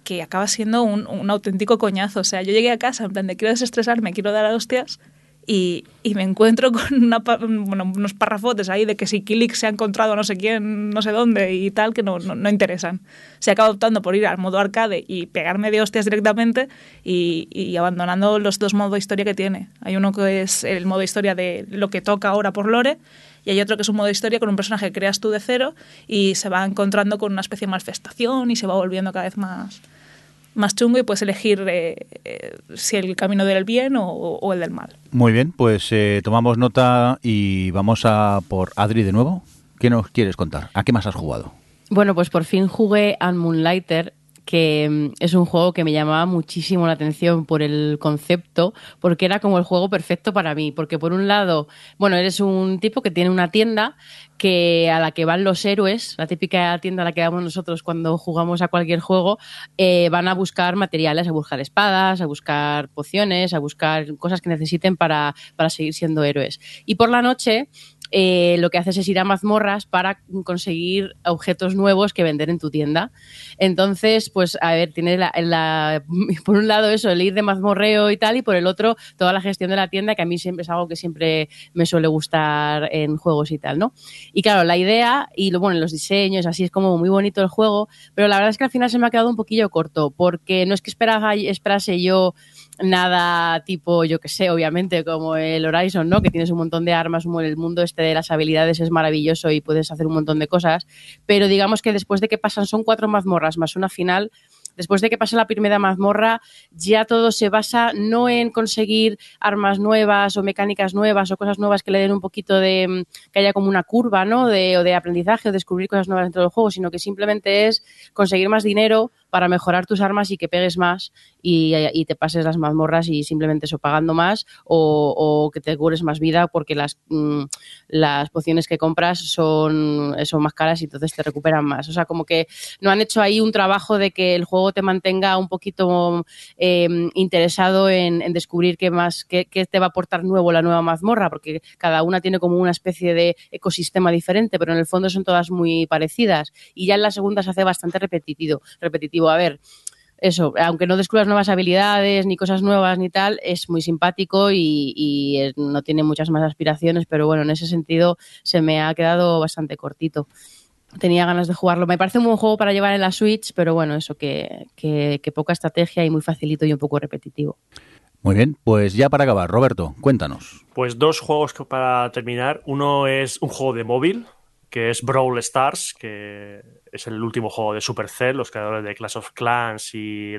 que acaba siendo un, un auténtico coñazo. O sea, yo llegué a casa en plan de quiero desestresarme, quiero dar a hostias y, y me encuentro con una bueno, unos parrafotes ahí de que si Killik se ha encontrado no sé quién, no sé dónde y tal, que no, no, no interesan. Se acaba optando por ir al modo arcade y pegarme de hostias directamente y, y abandonando los dos modos de historia que tiene. Hay uno que es el modo historia de lo que toca ahora por lore y hay otro que es un modo historia con un personaje que creas tú de cero y se va encontrando con una especie de manifestación y se va volviendo cada vez más, más chungo y puedes elegir eh, eh, si el camino del bien o, o el del mal. Muy bien, pues eh, tomamos nota y vamos a por Adri de nuevo. ¿Qué nos quieres contar? ¿A qué más has jugado? Bueno, pues por fin jugué a Moonlighter, que mm, es un juego que me llamaba muchísimo la atención por el concepto, porque era como el juego perfecto para mí. Porque por un lado, bueno, eres un tipo que tiene una tienda que a la que van los héroes, la típica tienda a la que vamos nosotros cuando jugamos a cualquier juego, eh, van a buscar materiales, a buscar espadas, a buscar pociones, a buscar cosas que necesiten para, para seguir siendo héroes. Y por la noche eh, lo que haces es ir a mazmorras para conseguir objetos nuevos que vender en tu tienda. Entonces, pues, a ver, tienes la, por un lado eso, el ir de mazmorreo y tal, y por el otro, toda la gestión de la tienda, que a mí siempre es algo que siempre me suele gustar en juegos y tal, ¿no? Y claro, la idea y lo, bueno, los diseños, así es como muy bonito el juego, pero la verdad es que al final se me ha quedado un poquillo corto, porque no es que esperase yo nada tipo, yo que sé, obviamente, como el Horizon, ¿no? Que tienes un montón de armas, el mundo este de las habilidades es maravilloso y puedes hacer un montón de cosas, pero digamos que después de que pasan, son cuatro mazmorras más una final, después de que pasa la primera mazmorra, ya todo se basa no en conseguir armas nuevas o mecánicas nuevas o cosas nuevas que le den un poquito de, mm, que haya como una curva, ¿no? De, o de aprendizaje o descubrir cosas nuevas dentro del juego, sino que simplemente es conseguir más dinero para mejorar tus armas y que pegues más y, te pases las mazmorras y simplemente eso pagando más o, o que te cures más vida porque las, mm, las pociones que compras son, son más caras y entonces te recuperan más. O sea, como que no han hecho ahí un trabajo de que el juego te mantenga un poquito eh, interesado en, descubrir qué más, qué, qué te va a aportar nuevo la nueva mazmorra, porque cada una tiene como una especie de ecosistema diferente, pero en el fondo son todas muy parecidas. Y ya en la segunda se hace bastante repetitivo. A ver, eso, aunque no descubras nuevas habilidades ni cosas nuevas ni tal, es muy simpático y, y es- no tiene muchas más aspiraciones, pero bueno, en ese sentido se me ha quedado bastante cortito. Tenía ganas de jugarlo. Me parece un buen juego para llevar en la Switch, pero bueno, eso que, que, que poca estrategia y muy facilito y un poco repetitivo. Muy bien, pues ya para acabar, Roberto, cuéntanos. Pues dos juegos para terminar. Uno es un juego de móvil, que es Brawl Stars, que es el último juego de Supercell, los creadores de Clash of Clans y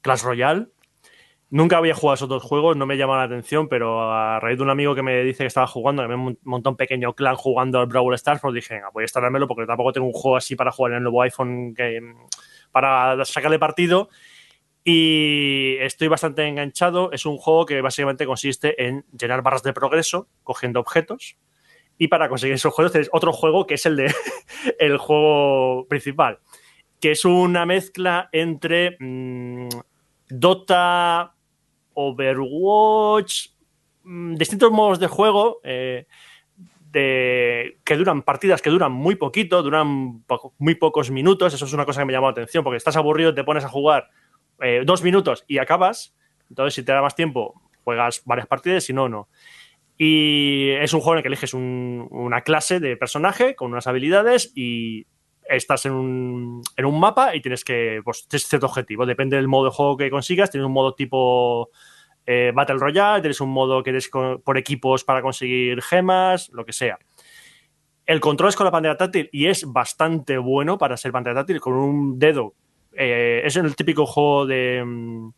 Clash Royale. Nunca había jugado esos dos juegos, no me llama la atención, pero a raíz de un amigo que me dice que estaba jugando, que me un montón un pequeño clan jugando al Brawl Stars, pues dije, voy a instalármelo porque tampoco tengo un juego así para jugar en el nuevo iPhone que, para sacarle partido. Y estoy bastante enganchado. Es un juego que básicamente consiste en llenar barras de progreso cogiendo objetos. Y para conseguir esos juegos tenéis otro juego que es el de el juego principal. Que es una mezcla entre mm, Dota, Overwatch, mm, distintos modos de juego. eh, de, que duran partidas que duran muy poquito, duran muy pocos minutos. Eso es una cosa que me llamó la atención, porque estás aburrido, te pones a jugar eh, dos minutos y acabas. Entonces, si te da más tiempo, juegas varias partidas, si no, no. Y es un juego en el que eliges un- una clase de personaje con unas habilidades y estás en un, en un mapa y tienes que, pues, tienes cierto objetivo. Depende del modo de juego que consigas. Tienes un modo tipo eh, Battle Royale, tienes un modo que eres por equipos para conseguir gemas, lo que sea. El control es con la pantalla táctil y es bastante bueno para ser pantalla táctil, con un dedo. Eh, es el típico juego de, mm,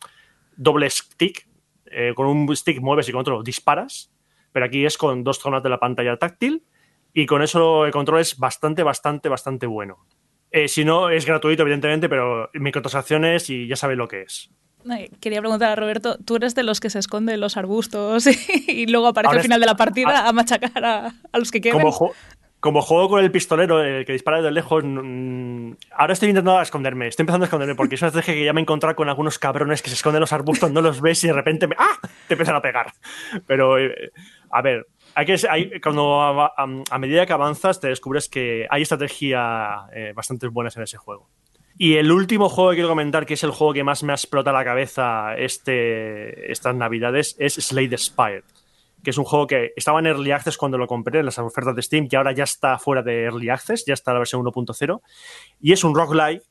doble stick. eh, con un stick mueves y con otro disparas. Pero aquí es con dos zonas de la pantalla táctil. Y con eso el control es bastante, bastante, bastante bueno. Eh, si no, es gratuito, evidentemente, pero microtransacciones y ya sabes lo que es. Quería preguntar a Roberto, ¿tú eres de los que se esconde en los arbustos y luego aparece Ahora al final es- de la partida a machacar a, a los que queden? Como, ju- como juego con el pistolero, el que dispara de lejos, ahora estoy intentando esconderme. Estoy empezando a esconderme porque es una estrategia que ya me he encontrado con algunos cabrones que se esconden en los arbustos, no los ves y de repente me, ¡ah! te empiezan a pegar. Pero, eh, a ver, hay que, hay- cuando a, medida que avanzas te descubres que hay estrategia eh, bastante buenas en ese juego. Y el último juego que quiero comentar, que es el juego que más me explota la cabeza este, estas navidades, es Slay the Spire que es un juego que estaba en Early Access cuando lo compré en las ofertas de Steam, que ahora ya está fuera de Early Access, ya está la versión 1.0, y es un roguelike,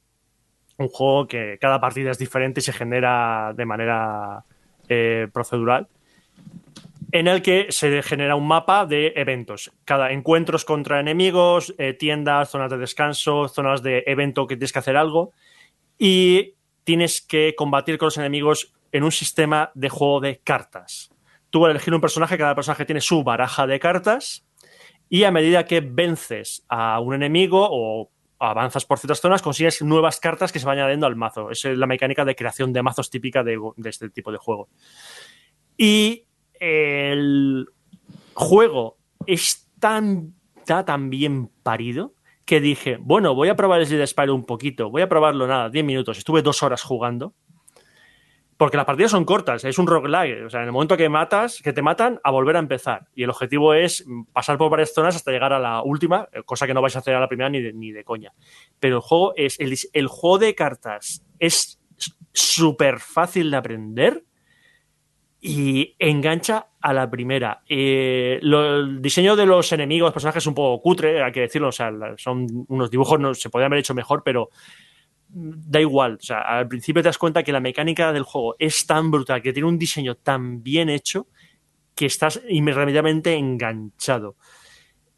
un juego que cada partida es diferente y se genera de manera eh, procedural, en el que se genera un mapa de eventos, cada encuentros contra enemigos, eh, tiendas, zonas de descanso, zonas de evento que tienes que hacer algo, y tienes que combatir con los enemigos en un sistema de juego de cartas tú al elegir un personaje, cada personaje tiene su baraja de cartas y a medida que vences a un enemigo o avanzas por ciertas zonas, consigues nuevas cartas que se van añadiendo al mazo. Esa es la mecánica de creación de mazos típica de, de este tipo de juego. Y el juego es tan, está tan bien parido que dije, bueno, voy a probar el Slay the Spire un poquito, voy a probarlo nada, 10 minutos. Estuve dos horas jugando porque las partidas son cortas, es un roguelike. O sea, en el momento que matas, que te matan, a volver a empezar. Y el objetivo es pasar por varias zonas hasta llegar a la última, cosa que no vais a hacer a la primera ni de, ni de coña. Pero el juego es. El, el juego de cartas es súper fácil de aprender y engancha a la primera. Eh, el diseño de los enemigos, personajes es un poco cutre, hay que decirlo. O sea, son unos dibujos, no, se podrían haber hecho mejor, pero da igual. O sea, al principio te das cuenta que la mecánica del juego es tan brutal, que tiene un diseño tan bien hecho, que estás irremediablemente enganchado.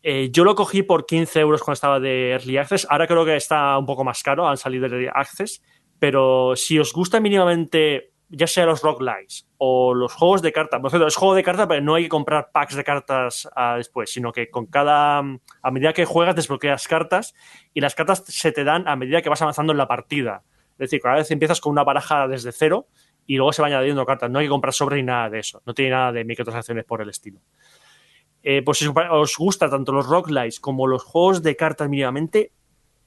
Eh, yo lo cogí por 15 euros cuando estaba de Early Access. Ahora creo que está un poco más caro al salir de Early Access. Pero si os gusta mínimamente, ya sea los roguelikes o los juegos de cartas, por cierto, es juego de cartas, pero no hay que comprar packs de cartas ah, después, sino que con cada. A medida que juegas, desbloqueas cartas y las cartas se te dan a medida que vas avanzando en la partida. Es decir, cada vez empiezas con una baraja desde cero y luego se van añadiendo cartas. No hay que comprar sobre ni nada de eso. No tiene nada de microtransacciones por el estilo. Eh, pues si os gusta tanto los roguelikes como los juegos de cartas mínimamente,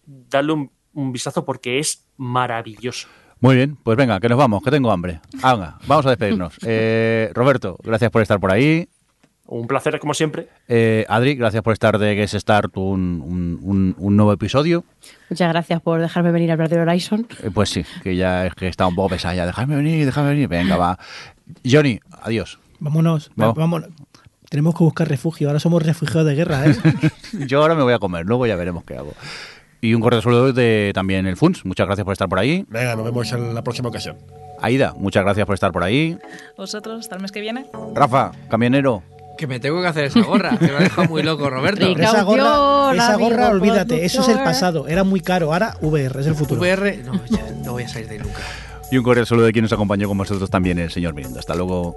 dadle un vistazo porque es maravilloso. Muy bien, pues venga, que nos vamos, que tengo hambre. Venga, vamos a despedirnos. Eh, Roberto, gracias por estar por ahí. Un placer, como siempre. Eh, Adri, gracias por estar de Guest Start un, un- un- un nuevo episodio. Muchas gracias por dejarme venir a hablar de Horizon. Eh, pues sí, que ya es que está un poco pesada ya. Déjame venir, déjame venir. Venga, va. Johnny, adiós. Vámonos, Vamos. vámonos. Tenemos que buscar refugio. Ahora somos refugiados de guerra, ¿eh? Yo ahora me voy a comer, luego ya veremos qué hago. Y un cordial saludo de también el FUNS. Muchas gracias por estar por ahí. Venga, nos vemos en la próxima ocasión. Aida, muchas gracias por estar por ahí. Vosotros, hasta el mes que viene. Rafa, camionero. Que me tengo que hacer esa gorra, que me ha dejado muy loco Roberto. Esa gorra, esa gorra olvídate. Eso es el pasado. Era muy caro. Ahora VR, es el futuro. VR, no, ya no voy a salir de ahí nunca. Y un cordial saludo de quien nos acompañó con vosotros también, el señor Mirindo. Hasta luego.